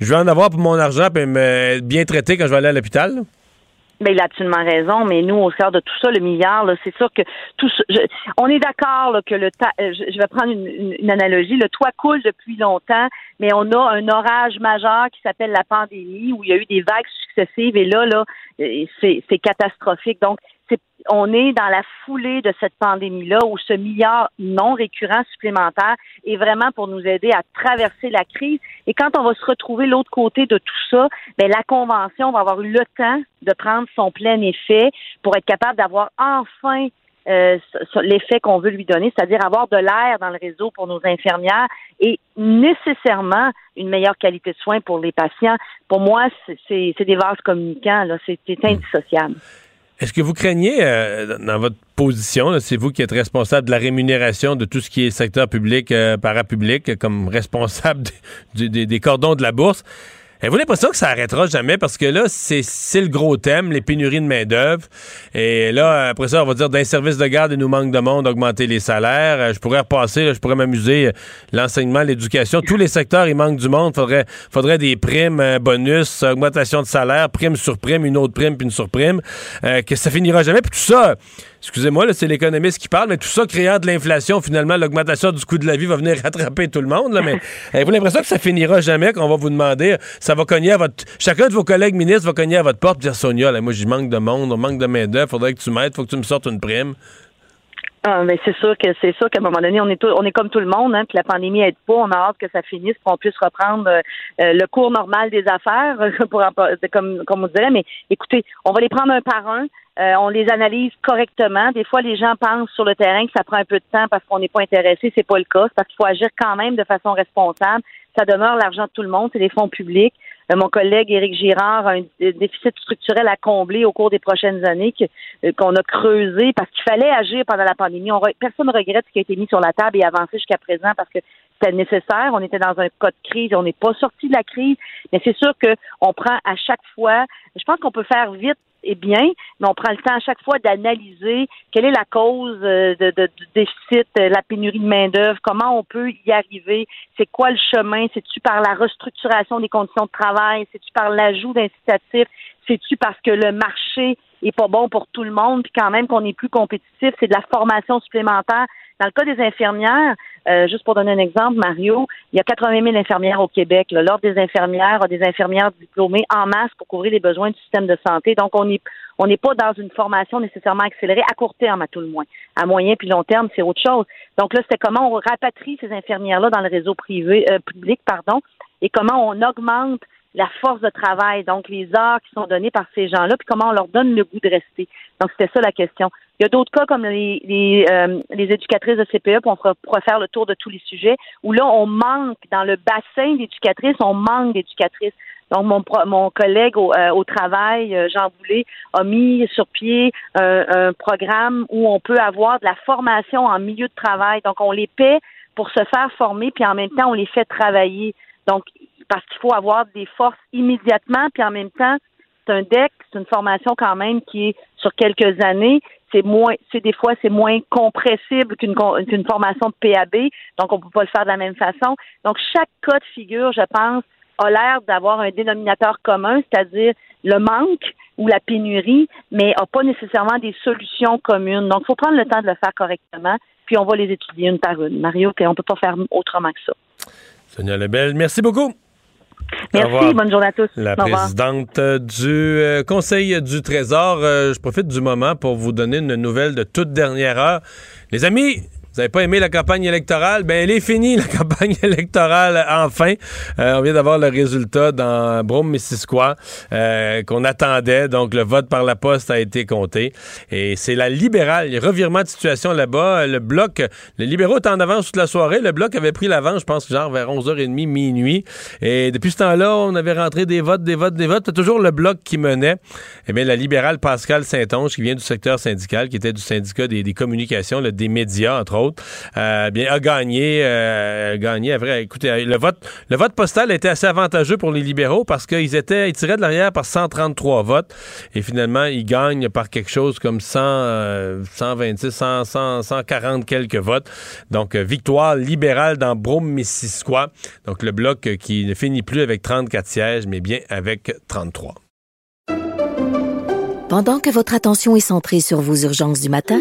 Speaker 3: je vais en avoir pour mon argent, puis me être bien traité quand je vais aller à l'hôpital. Là.
Speaker 17: Ben, il a absolument raison, mais nous, au cœur de tout ça, le milliard, c'est sûr que tout je- on est d'accord que le ta- euh, je, je vais prendre une, une- une analogie. Le toit coule depuis longtemps, mais on a un orage majeur qui s'appelle la pandémie, où il y a eu des vagues successives, et là, là, euh, c'est catastrophique. Donc, on est dans la foulée de cette pandémie-là, où ce milliard non récurrent supplémentaire est vraiment pour nous aider à traverser la crise. Et quand on va se retrouver l'autre côté de tout ça, ben la convention va avoir eu le temps de prendre son plein effet pour être capable d'avoir enfin euh, l'effet qu'on veut lui donner, c'est-à-dire avoir de l'air dans le réseau pour nos infirmières et nécessairement une meilleure qualité de soins pour les patients. Pour moi, c'est- c'est c'est des vases communicants, là, c'est c'est indissociable.
Speaker 3: Est-ce que vous craignez, euh, dans votre position, c'est vous qui êtes responsable de la rémunération de tout ce qui est secteur public, euh, parapublic, comme responsable des cordons de la bourse, Avez-vous l'impression que ça arrêtera jamais? Parce que là, c'est le gros thème, les pénuries de main-d'œuvre. Et là, après ça, on va dire d'un service de garde, il nous manque de monde, augmenter les salaires. Euh, Je pourrais repasser, je pourrais m'amuser. euh, L'enseignement, l'éducation, tous les secteurs, il manque du monde. Faudrait, faudrait des primes, euh, bonus, augmentation de salaire, prime sur prime, une autre prime, puis une surprime. Euh, que ça finira jamais. Puis tout ça, excusez-moi, là, c'est l'économiste qui parle, mais tout ça créant de l'inflation, finalement, l'augmentation du coût de la vie va venir rattraper tout le monde. Là, mais avez-vous l'impression que ça finira jamais, qu'on va vous demander, ça va cogner à votre... Chacun de vos collègues ministres va cogner à votre porte et dire, Sonia, là, moi, j'y manque de monde, on manque de main-d'œuvre, faudrait que tu m'aides, faut que tu me sortes une prime.
Speaker 17: Ah, mais c'est sûr que c'est sûr qu'à un moment donné, on est tout- on est comme tout le monde, hein, puis la pandémie aide pas. On a hâte que ça finisse, qu'on puisse reprendre euh, euh, le cours normal des affaires, pour comme comme on dirait. Mais écoutez, on va les prendre un par un. Euh, on les analyse correctement. Des fois, les gens pensent sur le terrain que ça prend un peu de temps parce qu'on n'est pas intéressé. C'est pas le cas. C'est parce qu'il faut agir quand même de façon responsable. Ça demeure l'argent de tout le monde. C'est des fonds publics. Euh, mon collègue Éric Girard a un déficit structurel à combler au cours des prochaines années euh, qu'on a creusé parce qu'il fallait agir pendant la pandémie. Personne ne regrette ce qui a été mis sur la table et avancé jusqu'à présent parce que c'était nécessaire. On était dans un cas de crise. On n'est pas sorti de la crise. Mais c'est sûr qu'on prend à chaque fois. Je pense qu'on peut faire vite et bien, mais on prend le temps à chaque fois d'analyser quelle est la cause euh, du déficit, euh, la pénurie de main-d'œuvre, comment on peut y arriver, c'est quoi le chemin, c'est-tu par la restructuration des conditions de travail, c'est-tu par l'ajout d'incitatifs, c'est-tu parce que le marché est pas bon pour tout le monde, puis quand même qu'on est plus compétitif, c'est de la formation supplémentaire. Dans le cas des infirmières, euh, juste pour donner un exemple, Mario, il y a 80 000 infirmières au Québec. L'Ordre des infirmières a des infirmières diplômées en masse pour couvrir les besoins du système de santé. Donc, on n'est pas dans une formation nécessairement accélérée à court terme, à tout le moins. À moyen puis long terme, c'est autre chose. Donc là, c'était comment on rapatrie ces infirmières-là dans le réseau privé, euh, public, pardon, et comment on augmente la force de travail, donc les heures qui sont données par ces gens-là, puis comment on leur donne le goût de rester. Donc, c'était ça la question. Il y a d'autres cas comme les, les, euh, les éducatrices de CPE, puis on pourra faire le tour de tous les sujets, où là, on manque, dans le bassin d'éducatrices, on manque d'éducatrices. Donc, mon, mon collègue au, euh, au travail, euh, Jean Boulet, a mis sur pied un programme où on peut avoir de la formation en milieu de travail. Donc, on les paie pour se faire former, puis en même temps, on les fait travailler. Donc, parce qu'il faut avoir des forces immédiatement, puis en même temps, c'est un DEC, c'est une formation quand même qui est sur quelques années. C'est moins, c'est des fois, c'est moins compressible qu'une qu'une formation de PAB, donc on peut pas le faire de la même façon. Donc, chaque cas de figure, je pense, a l'air d'avoir un dénominateur commun, c'est-à-dire le manque ou la pénurie, mais n'a pas nécessairement des solutions communes. Donc, il faut prendre le temps de le faire correctement, puis on va les étudier une par une. Mario, puis on peut pas faire autrement que ça.
Speaker 3: Sonia Lebel, merci beaucoup.
Speaker 17: Merci, bonne journée à tous.
Speaker 3: La
Speaker 17: Au
Speaker 3: présidente du euh, Conseil du Trésor. Euh, je profite du moment pour vous donner une nouvelle de toute dernière heure. Les amis, vous n'avez pas aimé la campagne électorale? Ben, elle est finie, la campagne électorale, enfin. Euh, on vient d'avoir le résultat dans Brome-Missisquoi euh, qu'on attendait. Donc, le vote par la poste a été compté. Et c'est la libérale. Revirement de situation là-bas. Le bloc, les libéraux étaient en avance toute la soirée. Le bloc avait pris l'avance, je pense, genre vers 11h30, minuit. Et depuis ce temps-là, on avait rentré des votes, des votes, des votes. C'était toujours le bloc qui menait. Eh bien, la libérale Pascal Saint-Onge, qui vient du secteur syndical, qui était du syndicat des, communications, des médias, entre autres, euh, bien, a gagné, euh, gagné. Vrai, écoutez, le vote, le vote postal était assez avantageux pour les libéraux parce qu'ils étaient, ils tiraient de l'arrière par 133 votes et finalement, ils gagnent par quelque chose comme 100, 126, 100, 100, 140 quelques votes. Donc, euh, victoire libérale dans Brome-Missisquoi. Donc, le bloc qui ne finit plus avec 34 sièges, mais bien avec 33.
Speaker 1: Pendant que votre attention est centrée sur vos urgences du matin,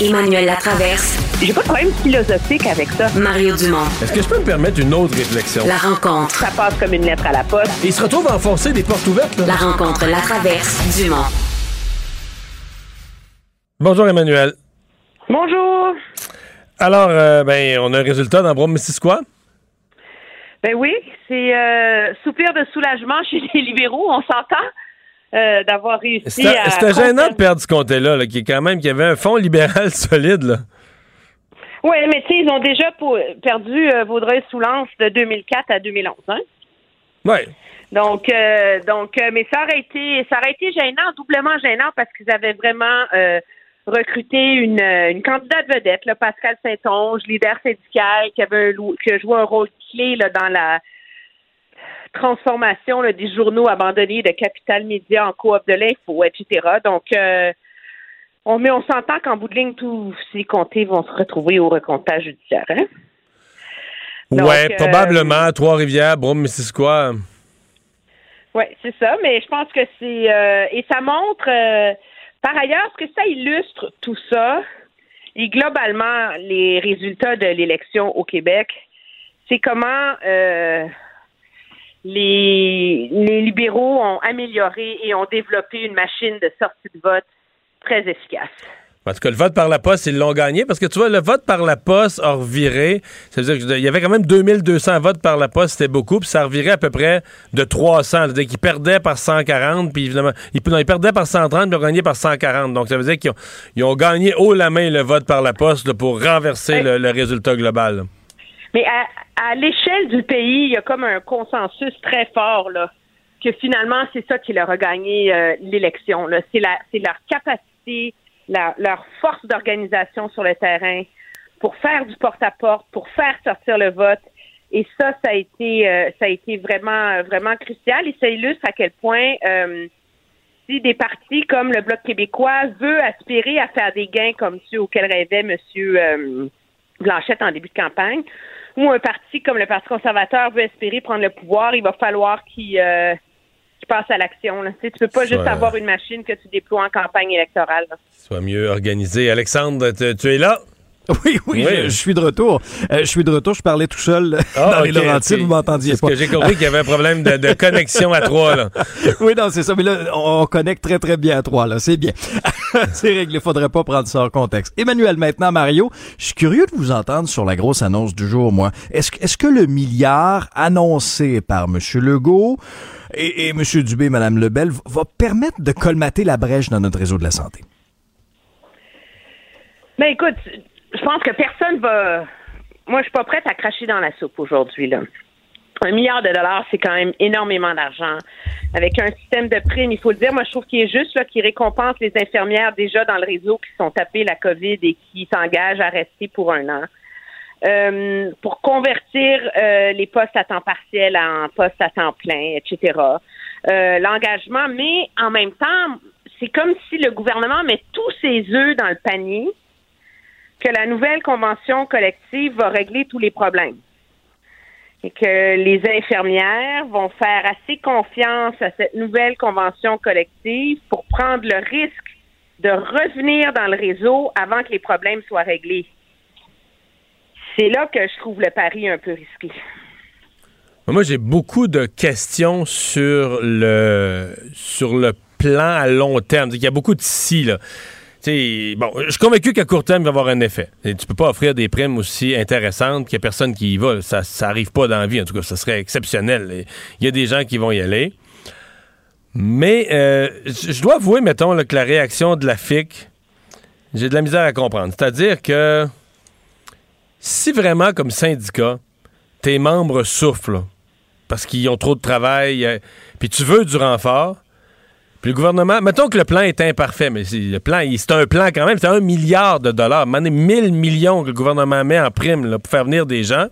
Speaker 7: Emmanuel Latraverse.
Speaker 18: J'ai pas de problème philosophique avec ça.
Speaker 7: Mario Dumont.
Speaker 3: Est-ce que je peux me permettre une autre réflexion?
Speaker 7: La rencontre.
Speaker 18: Ça passe comme une lettre à la poste.
Speaker 3: Et il se retrouve à enfoncer des portes ouvertes. Là.
Speaker 7: La rencontre, la traverse, Dumont.
Speaker 3: Bonjour Emmanuel.
Speaker 18: Bonjour.
Speaker 3: Alors, euh, ben, on a un résultat dans Brome-Missisquoi?
Speaker 18: Ben oui, c'est euh, soupir de soulagement chez les libéraux, on s'entend. Euh, d'avoir réussi
Speaker 3: C'était
Speaker 18: à...
Speaker 3: c'était gênant de perdre ce comté-là, là, qui est quand même, qui avait un fonds libéral solide, là.
Speaker 18: Oui, mais tu sais, ils ont déjà pour- perdu euh, Vaudreuil-Soulances de 2004 à 2011, hein?
Speaker 3: Oui.
Speaker 18: Donc, euh, donc, euh, mais ça aurait été, ça aurait été gênant, doublement gênant, parce qu'ils avaient vraiment recruté une, une candidate vedette, là, Pascal Saint-Onge, leader syndical, qui avait un, qui a joué un rôle clé là, dans la transformation là, des journaux abandonnés de Capital Média en coop de l'info, etc. Donc, euh, on, mais on s'entend qu'en bout de ligne, tous ces comtés vont se retrouver au recomptage judiciaire. Hein? Donc,
Speaker 3: ouais,
Speaker 18: euh,
Speaker 3: probablement. Trois-Rivières, Brome-Missisquoi.
Speaker 18: Oui, c'est ça, mais je pense que c'est euh, et ça montre euh, par ailleurs ce que ça illustre tout ça et globalement les résultats de l'élection au Québec, c'est comment euh, les, les libéraux ont amélioré et ont développé une machine de sortie de vote très efficace.
Speaker 3: En tout cas, le vote par la poste, ils l'ont gagné parce que tu vois, le vote par la poste a reviré. Ça veut dire qu'il y avait quand même 2200 votes par la poste, c'était beaucoup, puis ça a reviré à peu près de 300. C'est-à-dire qu'ils perdaient par 140, puis évidemment, ils, non, ils perdaient par 130, puis ils ont gagné par 140. Donc, ça veut dire qu'ils ont, gagné haut la main le vote par la poste là, pour renverser le, le résultat global.
Speaker 18: Mais à, à l'échelle du pays, il y a comme un consensus très fort là, que finalement, c'est ça qui leur a gagné euh, l'élection. C'est leur capacité, leur force d'organisation sur le terrain pour faire du porte-à-porte, pour faire sortir le vote. Et ça, ça a été, euh, ça a été vraiment, euh, vraiment crucial. Et ça illustre à quel point euh, si des partis comme le Bloc québécois veut aspirer à faire des gains comme ceux auxquels rêvait Monsieur euh, Blanchette en début de campagne, ou un parti comme le Parti conservateur veut espérer prendre le pouvoir, il va falloir qu'il euh, passe à l'action. Tu tu peux pas juste avoir une machine que tu déploies en campagne électorale. là.
Speaker 3: Soit mieux organisé. Alexandre, tu, tu es là?
Speaker 6: Oui, oui, Je, je suis de retour. Euh, je suis de retour. Je parlais tout seul
Speaker 3: Ah,
Speaker 6: dans les Laurentides. Vous m'entendiez pas.
Speaker 3: ce que j'ai compris qu'il y avait un problème de, de connexion à trois. Là.
Speaker 6: oui, non, c'est ça. Mais là, on, on connecte très, très bien à trois. Là, c'est bien. c'est réglé. Faudrait pas prendre ça en contexte. Emmanuel, maintenant, Mario, je suis curieux de vous entendre sur la grosse annonce du jour, moi. Est-ce que, est-ce que le milliard annoncé par M. Legault et, et M. Dubé, Mme Lebel, va permettre de colmater la brèche dans notre réseau de la santé?
Speaker 18: Mais écoute, je pense que personne va. Moi, je suis pas prête à cracher dans la soupe aujourd'hui. Là. Un milliard de dollars, c'est quand même énormément d'argent. Avec un système de primes, il faut le dire, moi, je trouve qu'il est juste là, qui récompense les infirmières déjà dans le réseau qui sont tapées la COVID et qui s'engagent à rester pour un an. Euh, pour convertir euh, les postes à temps partiel en postes à temps plein, etc. Euh, L'engagement, mais en même temps, c'est comme si le gouvernement met tous ses œufs dans le panier que la nouvelle convention collective va régler tous les problèmes. et que les infirmières vont faire assez confiance à cette nouvelle convention collective pour prendre le risque de revenir dans le réseau avant que les problèmes soient réglés. C'est là que je trouve le pari un peu risqué.
Speaker 3: Moi, j'ai beaucoup de questions sur le sur le plan à long terme. Il y a beaucoup de si, là. Bon, je suis convaincu qu'à court terme, il va y avoir un effet. Et tu peux pas offrir des primes aussi intéressantes qu'il n'y a personne qui y va. Ça n'arrive pas dans la vie. En tout cas, ça serait exceptionnel. Il y a des gens qui vont y aller. Mais euh, je dois avouer, mettons, que la réaction de la FIC, j'ai de la misère à comprendre. C'est-à-dire que si vraiment, comme syndicat, tes membres souffrent parce qu'ils ont trop de travail, euh, puis tu veux du renfort, le gouvernement, mettons que le plan est imparfait, mais le plan, c'est un plan quand même, c'est un milliard de dollars, mille 1000 millions que le gouvernement met en prime pour faire venir des gens.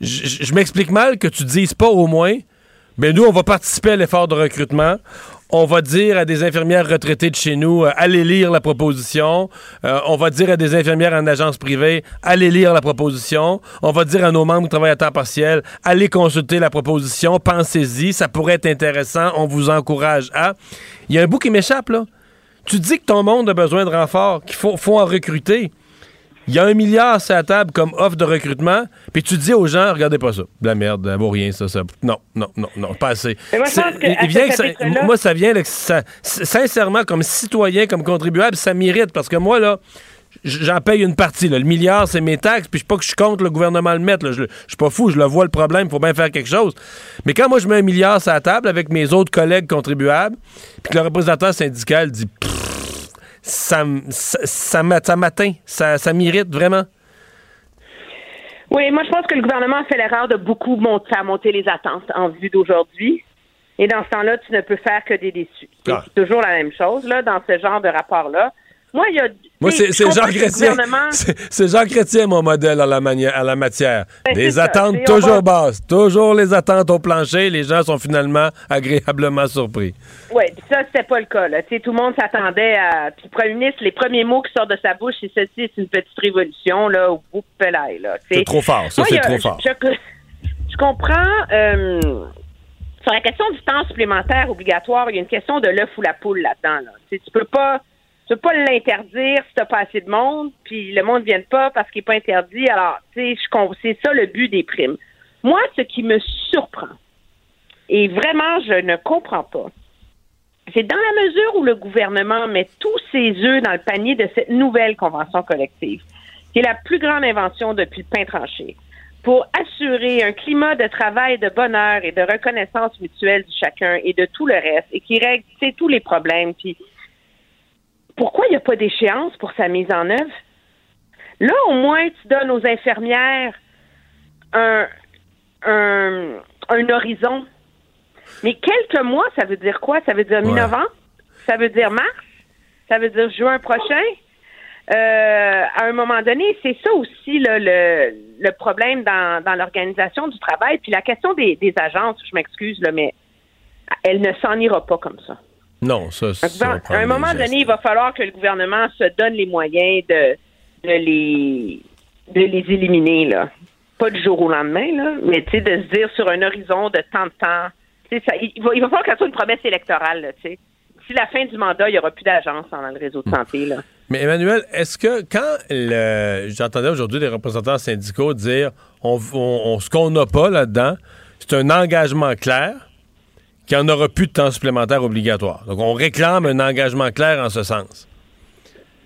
Speaker 3: Je m'explique mal que tu dises pas au moins, mais nous, on va participer à l'effort de recrutement. On va dire à des infirmières retraitées de chez nous, euh, allez lire la proposition. Euh, on va dire à des infirmières en agence privée, allez lire la proposition. On va dire à nos membres qui travaillent à temps partiel, allez consulter la proposition, pensez-y, ça pourrait être intéressant, on vous encourage à. Il y a un bout qui m'échappe, là. Tu dis que ton monde a besoin de renfort, qu'il faut en recruter. Il y a un milliard sur la table comme offre de recrutement, puis tu dis aux gens, regardez pas ça. De la merde, ça vaut rien, ça, ça. Non, non, non, non, pas assez.
Speaker 18: moi, ça,
Speaker 3: moi, ça vient, sincèrement, comme citoyen, comme contribuable, ça m'irrite, parce que moi, là, j'en paye une partie. Le milliard, c'est mes taxes, puis je pas que je compte le gouvernement le mettre. Je, je suis pas fou, je le vois le problème, il faut bien faire quelque chose. Mais quand moi, je mets un milliard sur la table avec mes autres collègues contribuables, puis que le représentant syndical dit ça, ça, m'atteint, ça, ça m'irrite vraiment.
Speaker 18: Oui, moi je pense que le gouvernement a fait l'erreur de beaucoup monter, faire monter les attentes en vue d'aujourd'hui. Et dans ce temps-là, tu ne peux faire que des déçus. Ah. C'est toujours la même chose là, dans ce genre de rapport-là. Moi, il y a.
Speaker 3: Moi, c'est Jean Chrétien. C'est Jean Chrétien, mon modèle en la, la matière. Ben, des attentes toujours basses. Toujours les attentes au plancher. Les gens sont finalement agréablement surpris.
Speaker 18: Oui, ça, c'était pas le cas. Là. tout le monde s'attendait à. Puis le premier ministre, les premiers mots qui sortent de sa bouche, c'est ceci, c'est une petite révolution, là, au bout de là.
Speaker 3: C'est trop fort. Ça, c'est trop fort.
Speaker 18: Je, comprends. Euh, sur la question du temps supplémentaire obligatoire, il y a une question de l'œuf ou la poule là-dedans. Là. Tu peux pas tu peux pas l'interdire si t'as pas assez de monde, puis le monde ne vient pas parce qu'il n'est pas interdit. Alors, tu sais, c'est ça le but des primes. Moi, ce qui me surprend, et vraiment, je ne comprends pas, c'est dans la mesure où le gouvernement met tous ses œufs dans le panier de cette nouvelle convention collective, qui est la plus grande invention depuis le pain tranché, pour assurer un climat de travail, de bonheur et de reconnaissance mutuelle du chacun et de tout le reste, et qui règle tous les problèmes, puis pourquoi il n'y a pas d'échéance pour sa mise en œuvre? Là, au moins, tu donnes aux infirmières un, un, horizon. Mais quelques mois, ça veut dire quoi? Ça veut dire mi-novembre? Ça veut dire mars? Ça veut dire juin prochain? Euh, à un moment donné, c'est ça aussi le, le, problème dans, dans l'organisation du travail. Puis la question des, des agences, je m'excuse, mais elle ne s'en ira pas comme ça.
Speaker 3: Non, ça, ça
Speaker 18: À un moment donné, il va falloir que le gouvernement se donne les moyens de, de les de les éliminer, là. Pas du jour au lendemain, là, mais tu sais, de se dire sur un horizon de tant de temps. Ça, il, va, il va falloir que ça soit une promesse électorale, tu sais. Si la fin du mandat, il n'y aura plus d'agence dans le réseau de hmm. santé, là.
Speaker 3: Mais Emmanuel, est-ce que quand le, j'entendais aujourd'hui des représentants syndicaux dire on, on ce qu'on n'a pas là-dedans, c'est un engagement clair qu'il n'y en aura plus de temps supplémentaire obligatoire. Donc, on réclame un engagement clair en ce sens.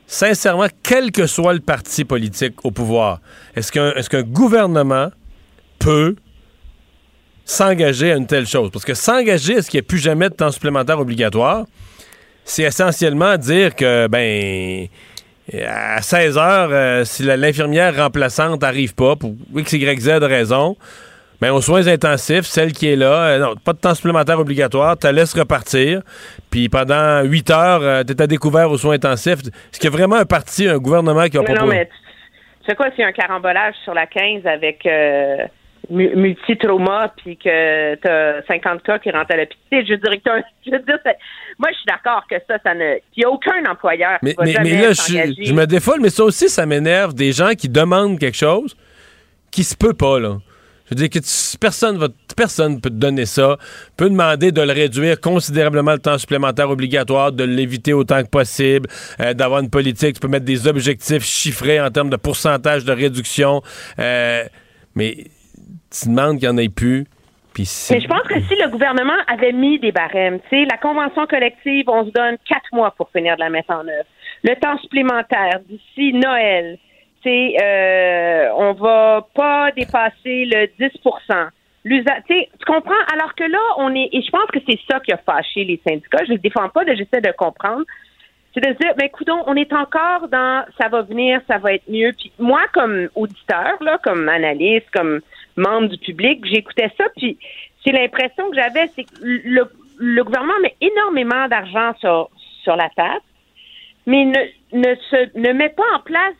Speaker 3: Sincèrement, quel que soit le parti politique au pouvoir, est-ce qu'un gouvernement peut s'engager à une telle chose? Parce que s'engager à ce qu'il n'y ait plus jamais de temps supplémentaire obligatoire, c'est essentiellement dire que, ben, à 16 heures, euh, si l'infirmière remplaçante n'arrive pas, pour X, Y, Z raison, mais aux soins intensifs, celle qui est là, euh, non, pas de temps supplémentaire obligatoire, tu la laisses repartir. Puis pendant 8 heures, euh, tu es à découvert aux soins intensifs. Est-ce qu'il y a vraiment un parti, un gouvernement qui a proposé?
Speaker 18: Non, mais tu sais quoi, s'il y a un carambolage sur la 15 avec euh, multi-trauma, puis que tu as 50 cas qui rentrent à l'hôpital, je dirais que je veux dire, moi, je suis d'accord que ça, ça ne. Il n'y a aucun employeur qui
Speaker 3: mais,
Speaker 18: va
Speaker 3: mais,
Speaker 18: jamais
Speaker 3: mais là, je, je, me défoule, mais ça aussi, ça m'énerve des gens qui demandent quelque chose qui se peut pas, là Je veux dire que personne va, personne peut te donner ça, peut demander de le réduire considérablement le temps supplémentaire obligatoire, de l'éviter autant que possible, euh, d'avoir une politique, tu peux mettre des objectifs chiffrés en termes de pourcentage de réduction, euh, mais tu demandes qu'il n'y en ait plus.
Speaker 18: Mais je pense que si le gouvernement avait mis des barèmes, tu sais, la convention collective, on se donne quatre mois pour finir de la mettre en œuvre. Le temps supplémentaire d'ici Noël, c'est euh, on va pas dépasser le 10 L'usa- tu comprends? Alors que là, on est, et je pense que c'est ça qui a fâché les syndicats. Je les défends pas, j'essaie de comprendre. C'est de se dire, ben, écoutons, on est encore dans, ça va venir, ça va être mieux. Puis moi, comme auditeur, là, comme analyste, comme membre du public, j'écoutais ça, puis c'est l'impression que j'avais, c'est que le, le gouvernement met énormément d'argent sur, sur la table, mais ne, ne, se, ne met pas en place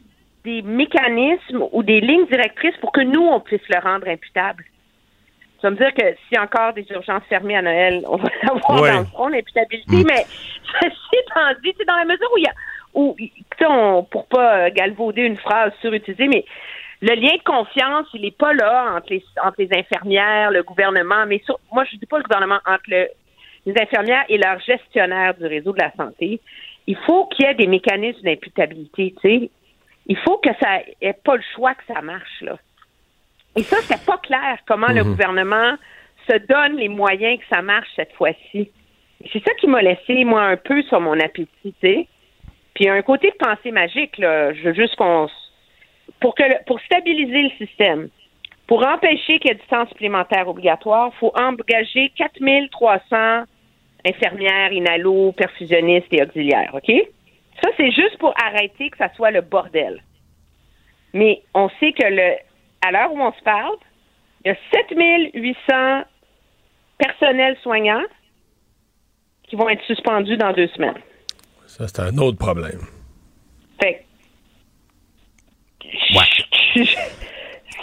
Speaker 18: des mécanismes ou des lignes directrices pour que nous, on puisse le rendre imputable. Ça veut dire que s'il y a encore des urgences fermées à Noël, on va l'avoir
Speaker 3: Ouais.
Speaker 18: dans le front, l'imputabilité, mais ceci étant dit, c'est dans la mesure où il y a, où, on, pour pas euh, galvauder une phrase surutilisée, mais le lien de confiance, il n'est pas là entre les, entre les infirmières, le gouvernement, mais sur- moi, je dis pas le gouvernement, entre le- les infirmières et leurs gestionnaires du réseau de la santé. Il faut qu'il y ait des mécanismes d'imputabilité, tu sais. Il faut que ça ait pas le choix que ça marche, là. Et ça, c'est pas clair comment le
Speaker 3: Mhm.
Speaker 18: gouvernement se donne les moyens que ça marche cette fois-ci. C'est ça qui m'a laissé, moi, un peu sur mon appétit, tu sais. Puis il y a un côté de pensée magique, là. Je veux juste qu'on... Pour, que le- pour stabiliser le système, pour empêcher qu'il y ait du temps supplémentaire obligatoire, il faut engager 4300 infirmières, inhalos, perfusionnistes et auxiliaires, OK? Ça, c'est juste pour arrêter que ça soit le bordel. Mais on sait que le, à l'heure où on se parle, il y a 7800 personnels soignants qui vont être suspendus dans deux semaines.
Speaker 3: Ça, c'est un autre problème.
Speaker 18: Fait que-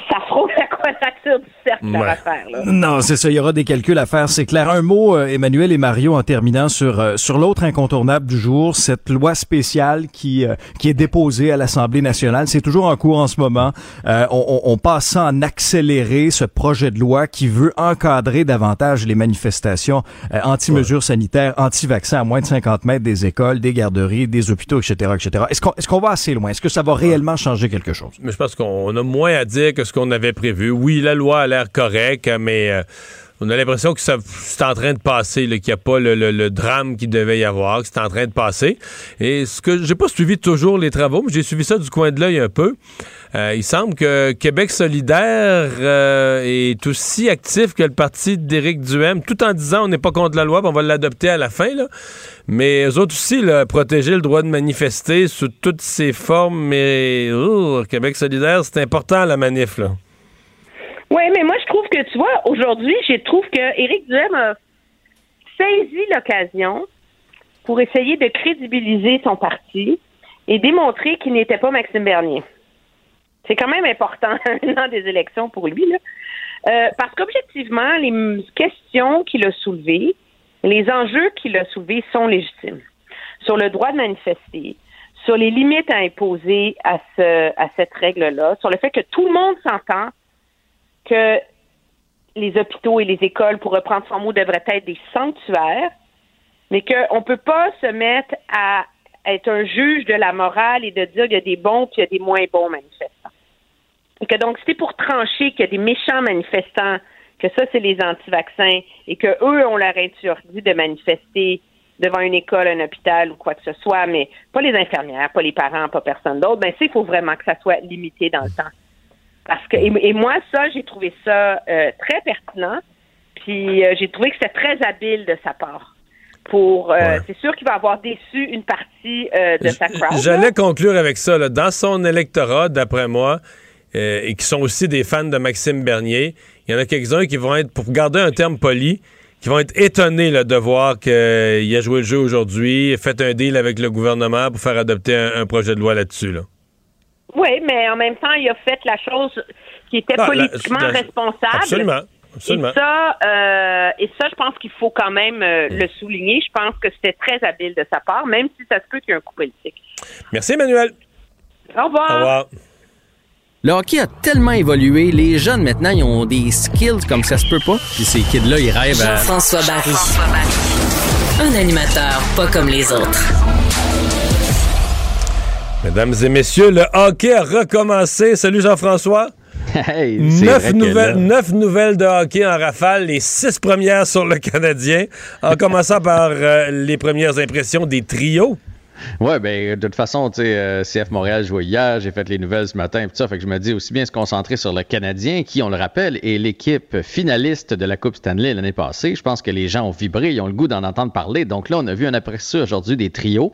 Speaker 18: ça frôle la quadrature du cercle, leur
Speaker 6: Ouais.
Speaker 18: affaire, là.
Speaker 6: Non, c'est ça. Il y aura des calculs à faire, c'est clair. Un mot, euh, Emmanuel et Mario, en terminant sur euh, sur l'autre incontournable du jour, cette loi spéciale qui euh, qui est déposée à l'Assemblée nationale. C'est toujours en cours en ce moment. Euh, on, on, on passe ça en accéléré, ce projet de loi qui veut encadrer davantage les manifestations euh, anti-mesures sanitaires, anti-vaccins à moins de 50 mètres des écoles, des garderies, des hôpitaux, etc., etc. Est-ce qu'on est-ce qu'on va assez loin? Est-ce que ça va réellement changer quelque chose?
Speaker 3: Mais je pense qu'on a moins à dire que ce qu'on avait prévu. Oui, la loi a l'air correcte, mais euh, on a l'impression que c'est en train de passer, qu'il n'y a pas le, le- drame qu'il devait y avoir, que c'est en train de passer. Et ce que j'ai pas suivi toujours les travaux, mais j'ai suivi ça du coin de l'œil un peu. Euh, il semble que Québec solidaire euh, est aussi actif que le parti d'Éric Duhem, tout en disant on n'est pas contre la loi, on va l'adopter à la fin. Mais eux autres aussi, protéger le droit de manifester sous toutes ses formes. Mais oh, Québec solidaire, c'est important la manif.
Speaker 18: Mais moi, je trouve que, tu vois, aujourd'hui, je trouve que Éric Duhem a saisi l'occasion pour essayer de crédibiliser son parti et démontrer qu'il n'était pas Maxime Bernier. C'est quand même important un an des élections pour lui, là. Euh, parce qu'objectivement, les questions qu'il a soulevées, les enjeux qu'il a soulevés sont légitimes. Sur le droit de manifester, sur les limites à imposer à, à cette règle-là, sur le fait que tout le monde s'entend que les hôpitaux et les écoles, pour reprendre son mot, devraient être des sanctuaires, mais qu'on ne peut pas se mettre à être un juge de la morale et de dire qu'il y a des bons puis il y a des moins bons manifestants. Et que donc, c'est pour trancher qu'il y a des méchants manifestants, que ça, c'est les anti-vaccins, et que eux on leur interdit de manifester devant une école, un hôpital ou quoi que ce soit, mais pas les infirmières, pas les parents, pas personne d'autre, ben, c'est il faut vraiment que ça soit limité dans le temps. Parce que, et, et moi, ça, j'ai trouvé ça euh, très pertinent. Puis euh, j'ai trouvé que c'était très habile de sa part. Pour, euh, c'est sûr qu'il va avoir déçu une partie euh, de sa crowd.
Speaker 3: J'allais conclure avec ça. là. Dans son électorat, d'après moi, euh, et qui sont aussi des fans de Maxime Bernier, il y en a quelques-uns qui vont être, pour garder un terme poli, qui vont être étonnés là, de voir qu'il a joué le jeu aujourd'hui, fait un deal avec le gouvernement pour faire adopter un, un projet de loi là-dessus. Là.
Speaker 18: Oui, mais en même temps, il a fait la chose qui était
Speaker 3: Ah,
Speaker 18: politiquement
Speaker 3: la-
Speaker 18: responsable.
Speaker 3: Absolument. Absolument.
Speaker 18: Et ça, euh, et ça, je pense qu'il faut quand même euh, le souligner. Je pense que c'était très habile de sa part, même si ça se peut qu'il y ait un coup politique.
Speaker 3: Merci, Emmanuel.
Speaker 18: Au revoir.
Speaker 3: Au revoir.
Speaker 19: Le hockey a tellement évolué, les jeunes maintenant, ils ont des skills comme ça se peut pas. Puis ces kids-là, ils rêvent à...
Speaker 7: Jean-François Barry. Un animateur pas comme les autres.
Speaker 3: Mesdames et messieurs, le hockey a recommencé. Salut Jean-François.
Speaker 20: Hey,
Speaker 3: neuf, nouvelles, neuf nouvelles de hockey en rafale, les six premières sur le Canadien, en commençant par euh, les premières impressions des trios.
Speaker 20: Ouais, ben de toute façon, tu sais, euh, CF Montréal jouait hier, j'ai fait les nouvelles ce matin, pis ça, fait que je me dis aussi bien se concentrer sur le Canadien, qui, on le rappelle, est l'équipe finaliste de la Coupe Stanley l'année passée. Je pense que les gens ont vibré, ils ont le goût d'en entendre parler. Donc là, on a vu un aperçu aujourd'hui des trios,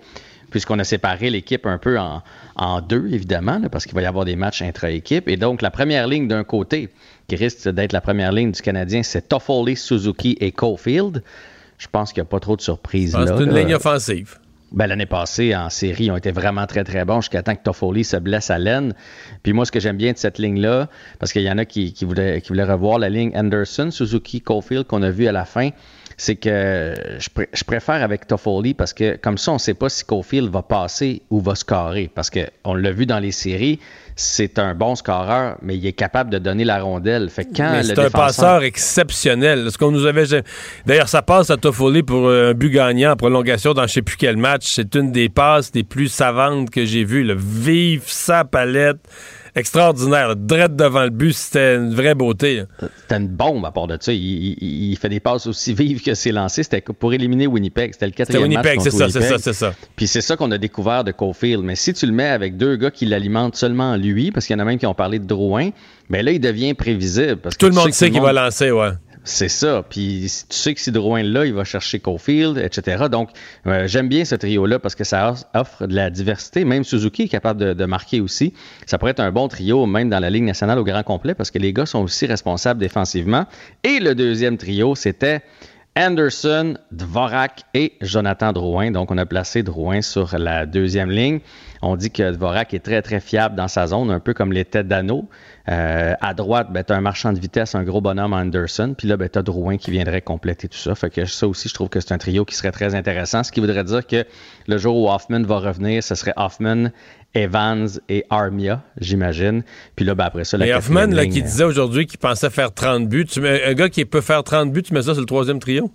Speaker 20: puisqu'on a séparé l'équipe un peu en, en deux, évidemment, là, parce qu'il va y avoir des matchs intra-équipe. Et donc, la première ligne d'un côté, qui risque d'être la première ligne du Canadien, c'est Toffoli, Suzuki et Caulfield. Je pense qu'il n'y a pas trop de surprises
Speaker 3: Ah, c'est une
Speaker 20: là.
Speaker 3: ligne offensive.
Speaker 20: Ben, L'année passée, en série, ils ont été vraiment très, très bons jusqu'à temps que Toffoli se blesse à l'aine. Puis moi, ce que j'aime bien de cette ligne-là, parce qu'il y en a qui, qui, voulaient, qui voulaient revoir la ligne Anderson, Suzuki, Caulfield qu'on a vu à la fin, c'est que je, pr- je préfère avec Toffoli parce que comme ça, on ne sait pas si Caulfield va passer ou va scorer. Parce qu'on l'a vu dans les séries, c'est un bon scoreur, mais il est capable de donner la rondelle. Fait quand
Speaker 3: c'est un passeur exceptionnel. Ce qu'on nous avait. D'ailleurs, ça passe à Toffoli pour euh, un but gagnant en prolongation dans je sais plus quel match. C'est une des passes les plus savantes que j'ai vues. Vive sa palette. Extraordinaire. Drette devant le but, c'était une vraie beauté. là.
Speaker 20: C'était une bombe à part de ça. Il, il- il fait des passes aussi vives que ses lancers. C'était pour éliminer Winnipeg. C'était le quatrième
Speaker 3: C'était Winnipeg,
Speaker 20: match
Speaker 3: c'est ça, c'est ça, c'est ça.
Speaker 20: Puis c'est ça qu'on a découvert de Caulfield. Mais si tu le mets avec deux gars qui l'alimentent seulement lui, parce qu'il y en a même qui ont parlé de Drouin, mais là, il devient prévisible. Parce que
Speaker 3: Tout le monde sait qu'il va lancer, ouais.
Speaker 20: C'est ça. Puis tu sais que si Drouin là, il va chercher Caulfield, etc. Donc, euh, j'aime bien ce trio-là parce que ça offre de la diversité. Même Suzuki est capable de marquer aussi. Ça pourrait être un bon trio, même dans la Ligue nationale au grand complet, parce que les gars sont aussi responsables défensivement. Et le deuxième trio, c'était Anderson, Dvorak et Jonathan Drouin. Donc, on a placé Drouin sur la deuxième ligne. On dit que Dvorak est très, très fiable dans sa zone, un peu comme l'était Dano. Euh, à droite, ben, tu as un marchand de vitesse, un gros bonhomme Anderson. Puis là, ben, tu as Drouin qui viendrait compléter tout ça. Fait que ça aussi, je trouve que c'est un trio qui serait très intéressant. Ce qui voudrait dire que le jour où Hoffman va revenir, ce serait Hoffman, Evans et Armia, j'imagine. Puis là, ben, après ça, la
Speaker 3: Et
Speaker 20: quatrième
Speaker 3: Hoffman, là,
Speaker 20: ligne,
Speaker 3: qui disait aujourd'hui qu'il pensait faire 30 buts, tu mets, un gars qui peut faire 30 buts, tu mets ça sur le troisième trio?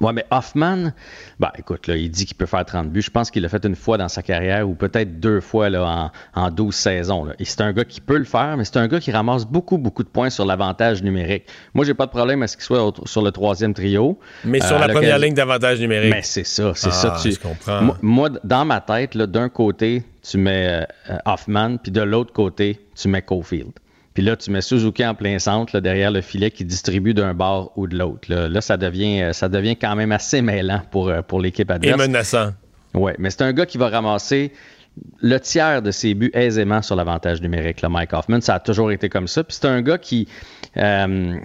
Speaker 20: Ouais, mais Hoffman, bah écoute, là, il dit qu'il peut faire 30 buts. Je pense qu'il l'a fait une fois dans sa carrière ou peut-être deux fois là, en, en 12 saisons. Là. Et c'est un gars qui peut le faire, mais c'est un gars qui ramasse beaucoup, beaucoup de points sur l'avantage numérique. Moi, j'ai pas de problème à ce qu'il soit sur le troisième trio.
Speaker 3: Mais sur
Speaker 20: Euh,
Speaker 3: la première ligne d'avantage numérique.
Speaker 20: Mais c'est ça, c'est
Speaker 3: Ah,
Speaker 20: ça. Tu...
Speaker 3: je comprends.
Speaker 20: Moi, moi, dans ma tête, là, d'un côté, tu mets euh, Hoffman, puis de l'autre côté, tu mets Caulfield. Puis là, tu mets Suzuki en plein centre, là, derrière le filet, qui distribue d'un bord ou de l'autre. Là, Là, ça devient, euh, ça devient quand même assez mêlant pour, euh, pour l'équipe
Speaker 3: Et
Speaker 20: adverse.
Speaker 3: menaçant.
Speaker 20: Oui, mais c'est un gars qui va ramasser le tiers de ses buts aisément sur l'avantage numérique, le Mike Hoffman. Ça a toujours été comme ça. Puis c'est un gars qui, euh,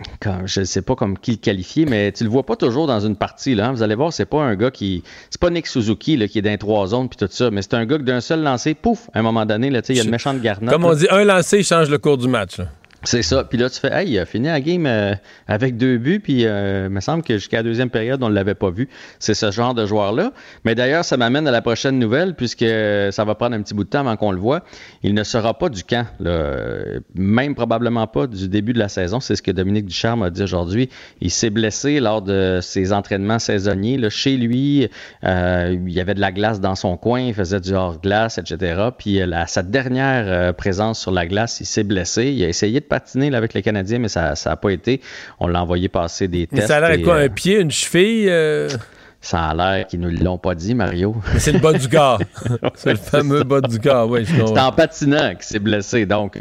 Speaker 20: je ne sais pas comme qui le qualifier, mais tu le vois pas toujours dans une partie. Là, hein. Vous allez voir, c'est pas un gars qui. C'est pas Nick Suzuki là, qui est dans trois zones puis tout ça, mais c'est un gars que d'un seul lancer, pouf, à un moment donné, là, il y a une méchante garnotte.
Speaker 3: Comme on dit, un lancé, il change le cours du match. là.
Speaker 20: C'est ça. Puis là, tu fais, hey, il a fini la game euh, avec deux buts, puis euh, il me semble que jusqu'à la deuxième période, on ne l'avait pas vu. C'est ce genre de joueur-là. Mais d'ailleurs, ça m'amène à la prochaine nouvelle, puisque ça va prendre un petit bout de temps avant qu'on le voit. Il ne sera pas du camp, même probablement pas du début de la saison. C'est ce que Dominique Ducharme a dit aujourd'hui. Il s'est blessé lors de ses entraînements saisonniers. Chez lui, euh, il y avait de la glace dans son coin, il faisait du hors-glace, etc. Puis la- sa dernière présence sur la glace, il s'est blessé. Il a essayé de patiner là, avec les Canadiens, mais ça n'a pas été. On l'a envoyé passer des
Speaker 3: Mais
Speaker 20: tests.
Speaker 3: ça a l'air quoi,
Speaker 20: euh,
Speaker 3: un pied, une cheville? euh,
Speaker 20: ça a l'air qu'ils ne l'ont pas dit, Mario.
Speaker 3: Mais c'est le bas du corps. c'est le fameux bas du corps, oui.
Speaker 20: C'est en patinant qu'il s'est blessé, donc.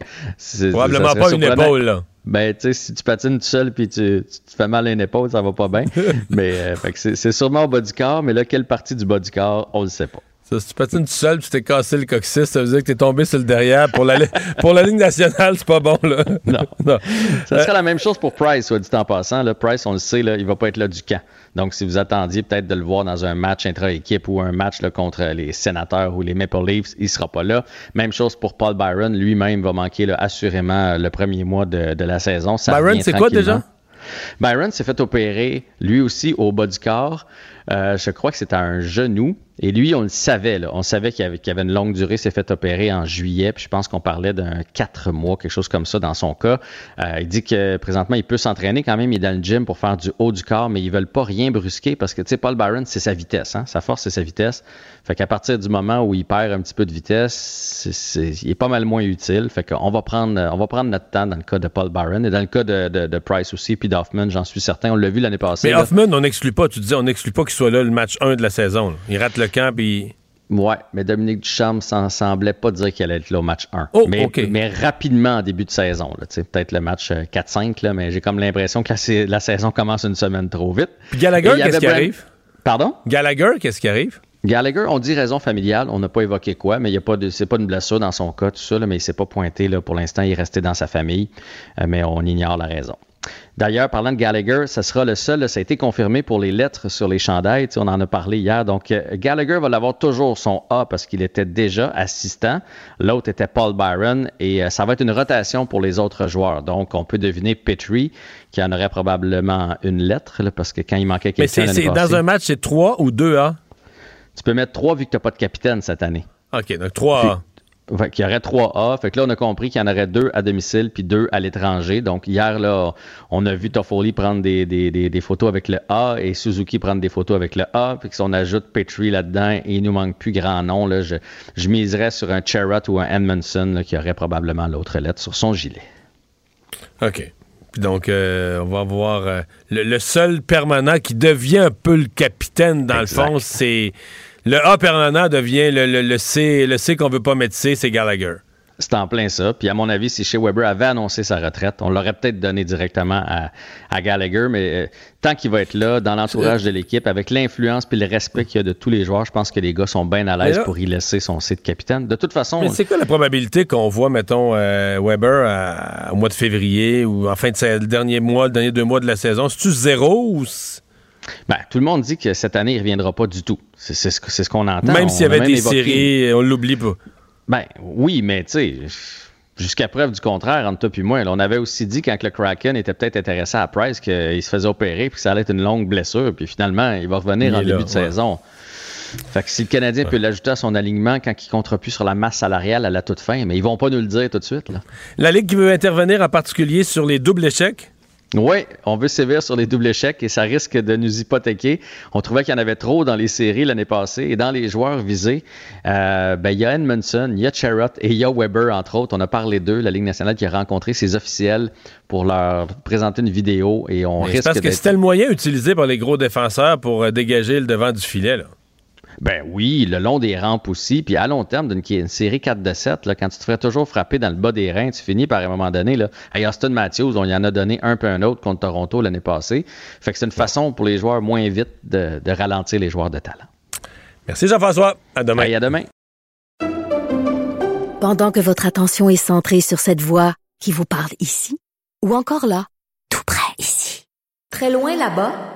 Speaker 3: Probablement pas une épaule, là.
Speaker 20: Ben, tu sais, si tu patines tout seul puis tu, tu fais mal à une épaule, ça va pas bien. mais euh, c'est sûrement au bas du corps, mais là, quelle partie du bas du corps, on le sait pas.
Speaker 3: Ça, si tu patines tout seul, tu t'es cassé le coccyx, ça veut dire que t'es tombé sur le derrière. Pour la, pour la Ligue nationale, c'est pas bon, là.
Speaker 20: Non.
Speaker 3: non.
Speaker 20: Ça serait la même chose pour Price, soit dit en passant. Là, Price, on le sait, là, il va pas être là du camp. Donc, si vous attendiez peut-être de le voir dans un match intra-équipe ou un match là, contre les sénateurs ou les Maple Leafs, il sera pas là. Même chose pour Paul Byron. Lui-même va manquer là, assurément euh, le premier mois de, de la saison. Ça
Speaker 3: Byron, c'est quoi déjà?
Speaker 20: Byron s'est fait opérer, lui aussi, au bas du corps. Euh, je crois que à un genou. Et lui, on le savait, là. on savait qu'il avait, avait une longue durée, s'est fait opérer en juillet, puis je pense qu'on parlait d'un quatre mois, quelque chose comme ça dans son cas. Euh, il dit que présentement, il peut s'entraîner quand même, il est dans le gym pour faire du haut du corps, mais ils veulent pas rien brusquer parce que, tu sais, Paul Byron, c'est sa vitesse, hein? sa force, c'est sa vitesse. Fait qu'à partir du moment où il perd un petit peu de vitesse, il est pas mal moins utile. Fait qu'on va prendre, on va prendre notre temps dans le cas de Paul Byron et dans le cas de, de- de Price aussi, puis d'Hoffman, j'en suis certain. On l'a vu l'année passée.
Speaker 3: Mais. Hoffman, on n'exclut pas, tu disais, on n'exclut pas qu'il soit là le match 1 de la saison. là. Il rate le camp, puis.
Speaker 20: Ouais, mais Dominique Ducharme s'en semblait pas dire qu'elle allait être là au match 1.
Speaker 3: Oh,
Speaker 20: mais, mais rapidement en début de saison. Peut-être le match euh, 4-5, là, mais j'ai comme l'impression que la, la saison commence une semaine trop vite.
Speaker 3: Puis Gallagher, qu'est-ce qui arrive?
Speaker 20: Pardon?
Speaker 3: Gallagher, qu'est-ce qui arrive?
Speaker 20: Gallagher, on dit raison familiale, on n'a pas évoqué quoi, mais il y a pas de, c'est pas une blessure dans son cas, tout ça, là, mais il s'est pas pointé là, pour l'instant, il est resté dans sa famille, euh, mais on ignore la raison. D'ailleurs, parlant de Gallagher, ça sera le seul, ça a été confirmé pour les lettres sur les chandails, on en a parlé hier. Donc, euh, Gallagher va l'avoir toujours son A parce qu'il était déjà assistant. L'autre était Paul Byron et euh, ça va être une rotation pour les autres joueurs. Donc, on peut deviner Petrie qui en aurait probablement une lettre là, parce que quand il manquait
Speaker 3: Mais
Speaker 20: quelqu'un
Speaker 3: c'est-
Speaker 20: passée-
Speaker 3: dans un match, c'est 3 ou 2 A?
Speaker 20: tu peux mettre trois vu que tu n'as pas de capitaine cette année.
Speaker 3: OK, donc 3 A.
Speaker 20: Fait qu'il y aurait 3 A. Fait que là, on a compris qu'il y en aurait deux à domicile puis deux à l'étranger. Donc, hier, là, on a vu Toffoli prendre des, des, des, des photos avec le A et Suzuki prendre des photos avec le A. Puis si on ajoute Petrie là-dedans et il nous manque plus grand nom, là, je, je miserais sur un Cherrott ou un Edmondson là, qui aurait probablement l'autre lettre sur son gilet.
Speaker 3: OK. Puis donc, euh, on va voir euh, le, le seul permanent qui devient un peu le capitaine, dans
Speaker 20: Exact.
Speaker 3: le fond, c'est. Le A permanent devient le, le- le C, le C qu'on veut pas mettre C, c'est Gallagher.
Speaker 20: C'est en plein ça. Puis à mon avis, si Shea Weber avait annoncé sa retraite, on l'aurait peut-être donné directement à, à Gallagher, mais euh, tant qu'il va être là, dans l'entourage de l'équipe, avec l'influence puis le respect qu'il y a de tous les joueurs, je pense que les gars sont bien à l'aise pour y laisser son C de capitaine. De toute façon,
Speaker 3: Mais c'est quoi la probabilité qu'on voit, mettons, euh, Weber à- au mois de février ou en fin de le dernier mois, le dernier deux mois de la saison? C'est-tu zéro ou. c'est-
Speaker 20: ben, tout le monde dit que cette année, il ne reviendra pas du tout. C'est ce, qu'on entend.
Speaker 3: Même s'il y avait des
Speaker 20: évoqué-
Speaker 3: séries, on l'oublie pas.
Speaker 20: Ben oui, mais tu sais, jusqu'à preuve du contraire, entre toi et moi, là, on avait aussi dit quand le Kraken était peut-être intéressé à Price qu'il se faisait opérer puis que ça allait être une longue blessure, puis finalement, il va revenir
Speaker 3: Il
Speaker 20: en début de
Speaker 3: ouais.
Speaker 20: saison. Fait que si le Canadien peut l'ajouter à son alignement quand il comptera plus sur la masse salariale à la toute fin, mais ils vont pas nous le dire tout de suite. Là.
Speaker 3: La Ligue qui veut intervenir en particulier sur les doubles échecs?
Speaker 20: Oui, on veut sévir sur les doubles échecs et ça risque de nous hypothéquer. On trouvait qu'il y en avait trop dans les séries l'année passée et dans les joueurs visés, euh, ben, il y a Edmondson, il y a Charrot et il y a Weber, entre autres. On a parlé d'eux, la Ligue nationale qui a rencontré ses officiels pour leur présenter une vidéo et on
Speaker 3: Mais
Speaker 20: risque
Speaker 3: parce que c'était le moyen utilisé par les gros défenseurs pour euh, dégager le devant du filet. Là.
Speaker 20: Ben oui, le long des rampes aussi. Puis à long terme, d'une une série 4 de 7, là, quand tu te ferais toujours frapper dans le bas des reins, tu finis par à un moment donné. Là, à Austin Matthews, on y en a donné un peu un autre contre Toronto l'année passée. Fait que c'est une façon pour les joueurs moins vite de, de ralentir les joueurs de talent.
Speaker 3: Merci Jean-François. À demain.
Speaker 20: Hey, à demain.
Speaker 1: Pendant que votre attention est centrée sur cette voix qui vous parle ici, ou encore là, tout près ici, très loin là-bas,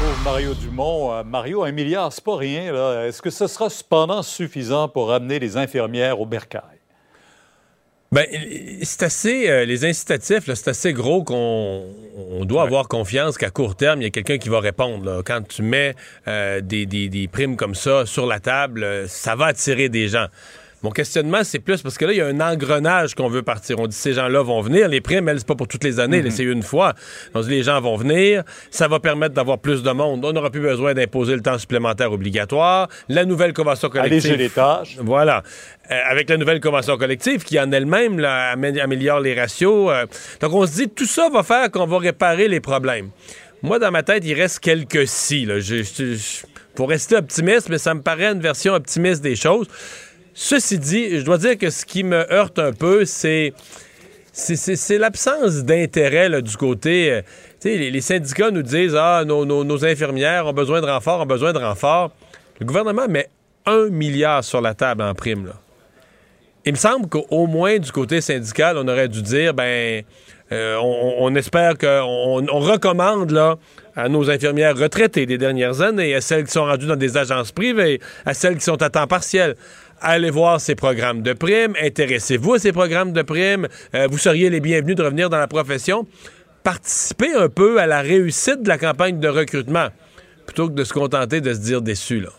Speaker 21: Pauvre Mario Dumont. Euh, Mario, un milliard, c'est pas rien. là. Est-ce que ce sera cependant suffisant pour amener les infirmières au bercail?
Speaker 3: Ben, c'est assez. euh, les incitatifs, là, c'est assez gros qu'on on doit avoir confiance qu'à court terme, il y a quelqu'un qui va répondre. là. Quand tu mets euh, des, des- des primes comme ça sur la table, euh, ça va attirer des gens. Mon questionnement, c'est plus parce que là, il y a un engrenage qu'on veut partir. On dit ces gens-là vont venir. Les primes, elles, c'est pas pour toutes les années, là, c'est une fois. On dit les gens vont venir. Ça va permettre d'avoir plus de monde. On n'aura plus besoin d'imposer le temps supplémentaire obligatoire. La nouvelle convention collective.
Speaker 21: Alléger les tâches.
Speaker 3: Voilà. Euh, avec la nouvelle convention collective qui en elle-même améliore les ratios. euh. donc on se dit tout ça va faire qu'on va réparer les problèmes. Moi, dans ma tête, il reste quelques si. Là. Je, je- je- pour rester optimiste, mais ça me paraît une version optimiste des choses. Ceci dit, je dois dire que ce qui me heurte un peu, c'est l'absence d'intérêt du côté. euh, les, syndicats nous disent Ah, nos, infirmières ont besoin de renfort, ont besoin de renfort. Le gouvernement met un milliard sur la table en prime. Il me semble qu'au moins du côté syndical, on aurait dû dire ben, euh, on, espère qu'on on recommande à nos infirmières retraitées des dernières années, à celles qui sont rendues dans des agences privées, à celles qui sont à temps partiel. Allez voir ces programmes de primes, intéressez-vous à ces programmes de primes, Euh, vous seriez les bienvenus de revenir dans la profession. Participez un peu à la réussite de la campagne de recrutement, plutôt que de se contenter de se dire déçu. Là.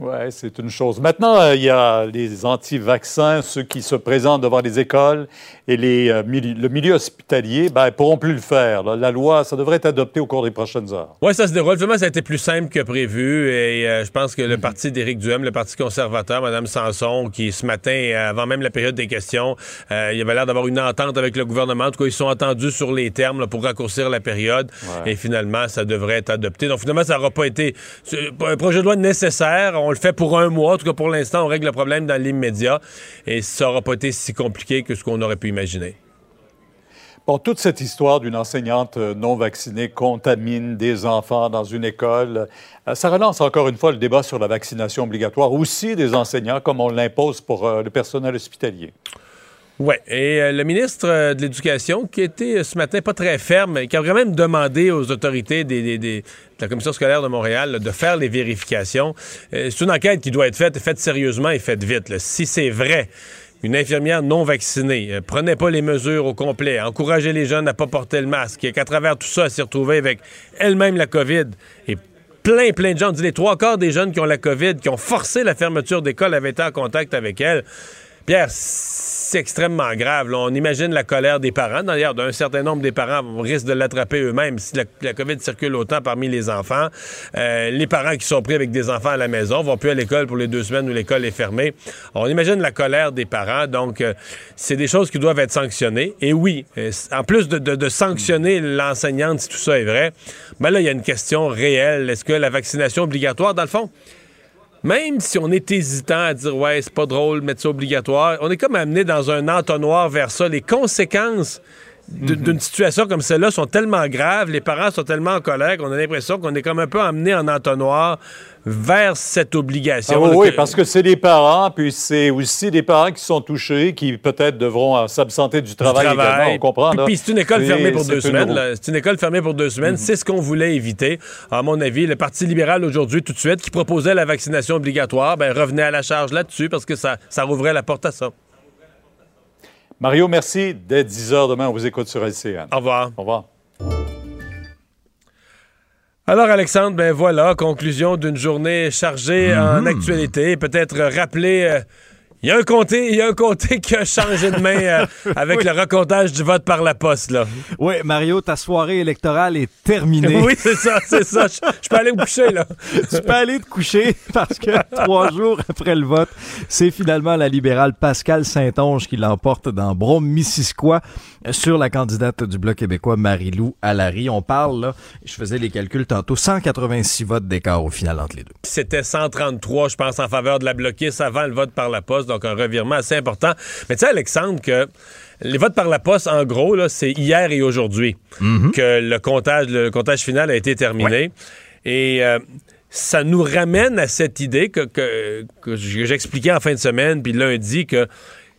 Speaker 21: Oui, c'est une chose. Maintenant, euh, il y a les anti-vaccins, ceux qui se présentent devant les écoles et les, euh, mili- le milieu hospitalier, ben, pourront plus le faire. La loi, ça devrait être adopté au cours des prochaines heures.
Speaker 3: Oui, ça se déroule. Finalement, ça a été plus simple que prévu. Et euh, je pense que le parti d'Éric Duhem, le parti conservateur, Mme Sanson, qui ce matin, avant même la période des questions, euh, il avait l'air d'avoir une entente avec le gouvernement. En tout cas, ils sont entendus sur les termes là, pour raccourcir la période.
Speaker 21: Ouais.
Speaker 3: Et finalement, ça devrait être adopté. Donc finalement, ça n'aura pas été un projet de loi nécessaire. On le fait pour un mois. En tout cas, pour l'instant, on règle le problème dans l'immédiat. Et ça n'aura pas été si compliqué que ce qu'on aurait pu imaginer.
Speaker 21: Bon, toute cette histoire d'une enseignante non vaccinée contamine des enfants dans une école, euh, ça relance encore une fois le débat sur la vaccination obligatoire, aussi des enseignants, comme on l'impose pour euh, le personnel hospitalier.
Speaker 3: Oui, et euh, le ministre euh, de l'Éducation, qui était euh, ce matin pas très ferme, qui a quand même demandé aux autorités de la Commission scolaire de Montréal de faire les vérifications. C'est une enquête qui doit être faite, faite sérieusement et faite vite. Si c'est vrai, une infirmière non vaccinée prenait pas les mesures au complet, encourageait les jeunes à pas porter le masque, et qu'à travers tout ça, elle s'est retrouvée avec elle-même la COVID et plein, plein de gens, on dit les trois quarts des jeunes qui ont la COVID, qui ont forcé la fermeture d'école, avaient été en contact avec elle. Pierre, c'est extrêmement grave. On imagine la colère des parents. D'ailleurs, d'un certain nombre des parents risquent de l'attraper eux-mêmes si la, COVID circule autant parmi les enfants. Euh, les parents qui sont pris avec des enfants à la maison vont plus à l'école pour les deux semaines où l'école est fermée. On imagine la colère des parents. Donc, euh, c'est des choses qui doivent être sanctionnées. Et oui, euh, en plus de, de- de sanctionner l'enseignante si tout ça est vrai, ben là, il y a une question réelle. Est-ce que la vaccination obligatoire, dans le fond, même si on est hésitant à dire ouais, c'est pas drôle, mettre ça obligatoire, on est comme amené dans un entonnoir vers ça. Les conséquences d- d'une situation comme celle-là sont tellement graves, les parents sont tellement en colère qu'on a l'impression qu'on est comme un peu amené en entonnoir vers cette obligation.
Speaker 21: Ah oui,
Speaker 3: que-
Speaker 21: parce que c'est les parents, puis c'est aussi des parents qui sont touchés, qui peut-être devront s'absenter du
Speaker 3: du
Speaker 21: travail, également, on comprend.
Speaker 3: Puis, c'est une école fermée pour deux semaines.
Speaker 21: roue.
Speaker 3: là. C'est une école fermée pour deux semaines. C'est ce qu'on voulait éviter. À mon avis, le Parti libéral aujourd'hui, tout de suite, qui proposait la vaccination obligatoire, ben, revenait à la charge là-dessus parce que ça, ça rouvrait la porte à ça.
Speaker 21: Mario, merci. Dès 10 h demain, on vous écoute sur LCN.
Speaker 3: Au revoir.
Speaker 21: Au revoir.
Speaker 3: Alors, Alexandre, ben voilà, conclusion d'une journée chargée en actualité. Peut-être rappeler. euh, il y a un comté, il y a un comté qui a changé de main euh, avec
Speaker 6: Oui.
Speaker 3: le recomptage du vote par la poste, là.
Speaker 6: Oui, Mario, ta soirée électorale est terminée.
Speaker 3: Oui, c'est ça, c'est ça. Je je peux aller me coucher, là.
Speaker 6: tu peux aller te coucher parce que trois jours après le vote, c'est finalement la libérale Pascal Saint-Onge qui l'emporte dans Brome-Missisquoi sur la candidate du Bloc québécois Marie-Lou Allary. On parle, là, je faisais les calculs tantôt, 186 votes d'écart au final entre les deux.
Speaker 3: C'était 133, je pense, en faveur de la bloquiste avant le vote par la poste, donc un revirement assez important. Mais tu sais, Alexandre, que les votes par la poste, en gros, c'est hier et aujourd'hui que le comptage, le comptage final a été terminé. Et euh, ça nous ramène à cette idée que, que, que j'expliquais en fin de semaine, puis lundi, que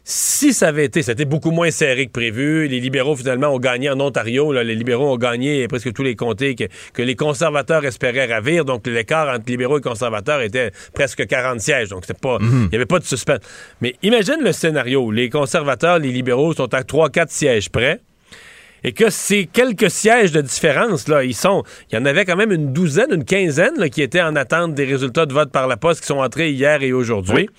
Speaker 3: si ça avait été, c'était beaucoup moins serré que prévu. Les libéraux, finalement, ont gagné en Ontario. là. les libéraux ont gagné presque tous les comtés que, que les conservateurs espéraient ravir. Donc, l'écart entre libéraux et conservateurs était presque 40 sièges. Donc, c'était pas, il
Speaker 6: Mhm.
Speaker 3: n'y avait pas de suspense. Mais imagine le scénario où les conservateurs, les libéraux sont à 3-4 sièges près et que ces quelques sièges de différence, là, ils sont. Il y en avait quand même une douzaine, une quinzaine là, qui étaient en attente des résultats de vote par la poste qui sont entrés hier et aujourd'hui.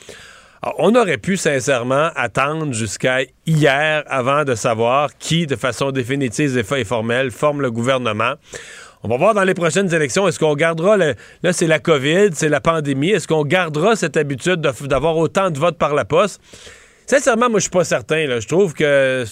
Speaker 3: Alors, on aurait pu sincèrement attendre jusqu'à hier avant de savoir qui, de façon définitive et formelle, forme le gouvernement. On va voir dans les prochaines élections, est-ce qu'on gardera, là c'est la COVID, c'est la pandémie, est-ce qu'on gardera cette habitude d'avoir autant de votes par la poste? Sincèrement, moi je suis pas certain. Je trouve que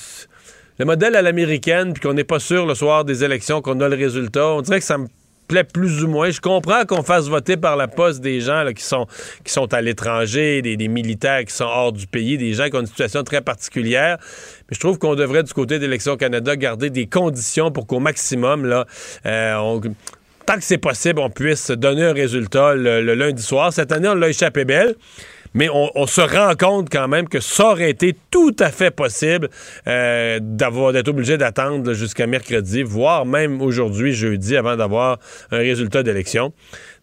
Speaker 3: le modèle à l'américaine, puis qu'on n'est pas sûr le soir des élections qu'on a le résultat, on dirait que ça me plaît plus ou moins. Je comprends qu'on fasse voter par la poste des gens qui, sont, qui sont à l'étranger, des, militaires qui sont hors du pays, des gens qui ont une situation très particulière. Mais je trouve qu'on devrait, du côté d'Élections Canada, garder des conditions pour qu'au maximum, là, euh, tant que c'est possible, on puisse donner un résultat le, le lundi soir. Cette année, on l'a échappé belle mais on, se rend compte quand même que ça aurait été tout à fait possible euh, d'être obligé d'attendre jusqu'à mercredi, voire même aujourd'hui, jeudi, avant d'avoir un résultat d'élection.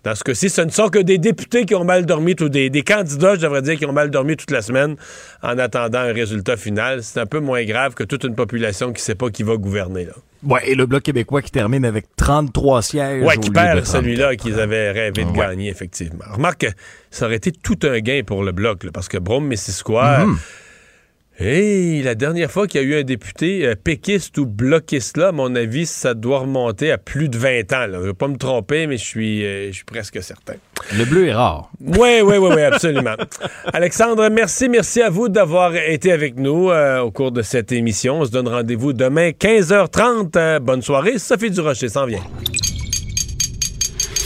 Speaker 3: Dans ce cas-ci, ce ne sont que des députés qui ont mal dormi, ou des, des, candidats, je devrais dire, qui ont mal dormi toute la semaine en attendant un résultat final. C'est un peu moins grave que toute une population qui ne sait pas qui va gouverner. Là.
Speaker 6: Ouais, et le Bloc québécois qui termine avec 33 sièges.
Speaker 3: Ouais, qui perd celui-là qu'ils avaient rêvé de ouais. gagner, effectivement. Remarque, ça aurait été tout un gain pour le Bloc, là, parce que Brome-Missisquoi... Mm -hmm. Hey, la dernière fois qu'il y a eu un député euh, péquiste ou bloquiste là, à mon avis, ça doit remonter à plus de 20 ans. Là. Je ne vais pas me tromper, mais je suis, euh, je suis presque certain.
Speaker 6: Le bleu est rare.
Speaker 3: Oui, oui, oui, oui, absolument. Alexandre, merci, merci à vous d'avoir été avec nous euh, au cours de cette émission. On se donne rendez-vous demain, 15h30. bonne soirée. Sophie Durocher s'en vient.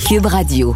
Speaker 7: Cube Radio.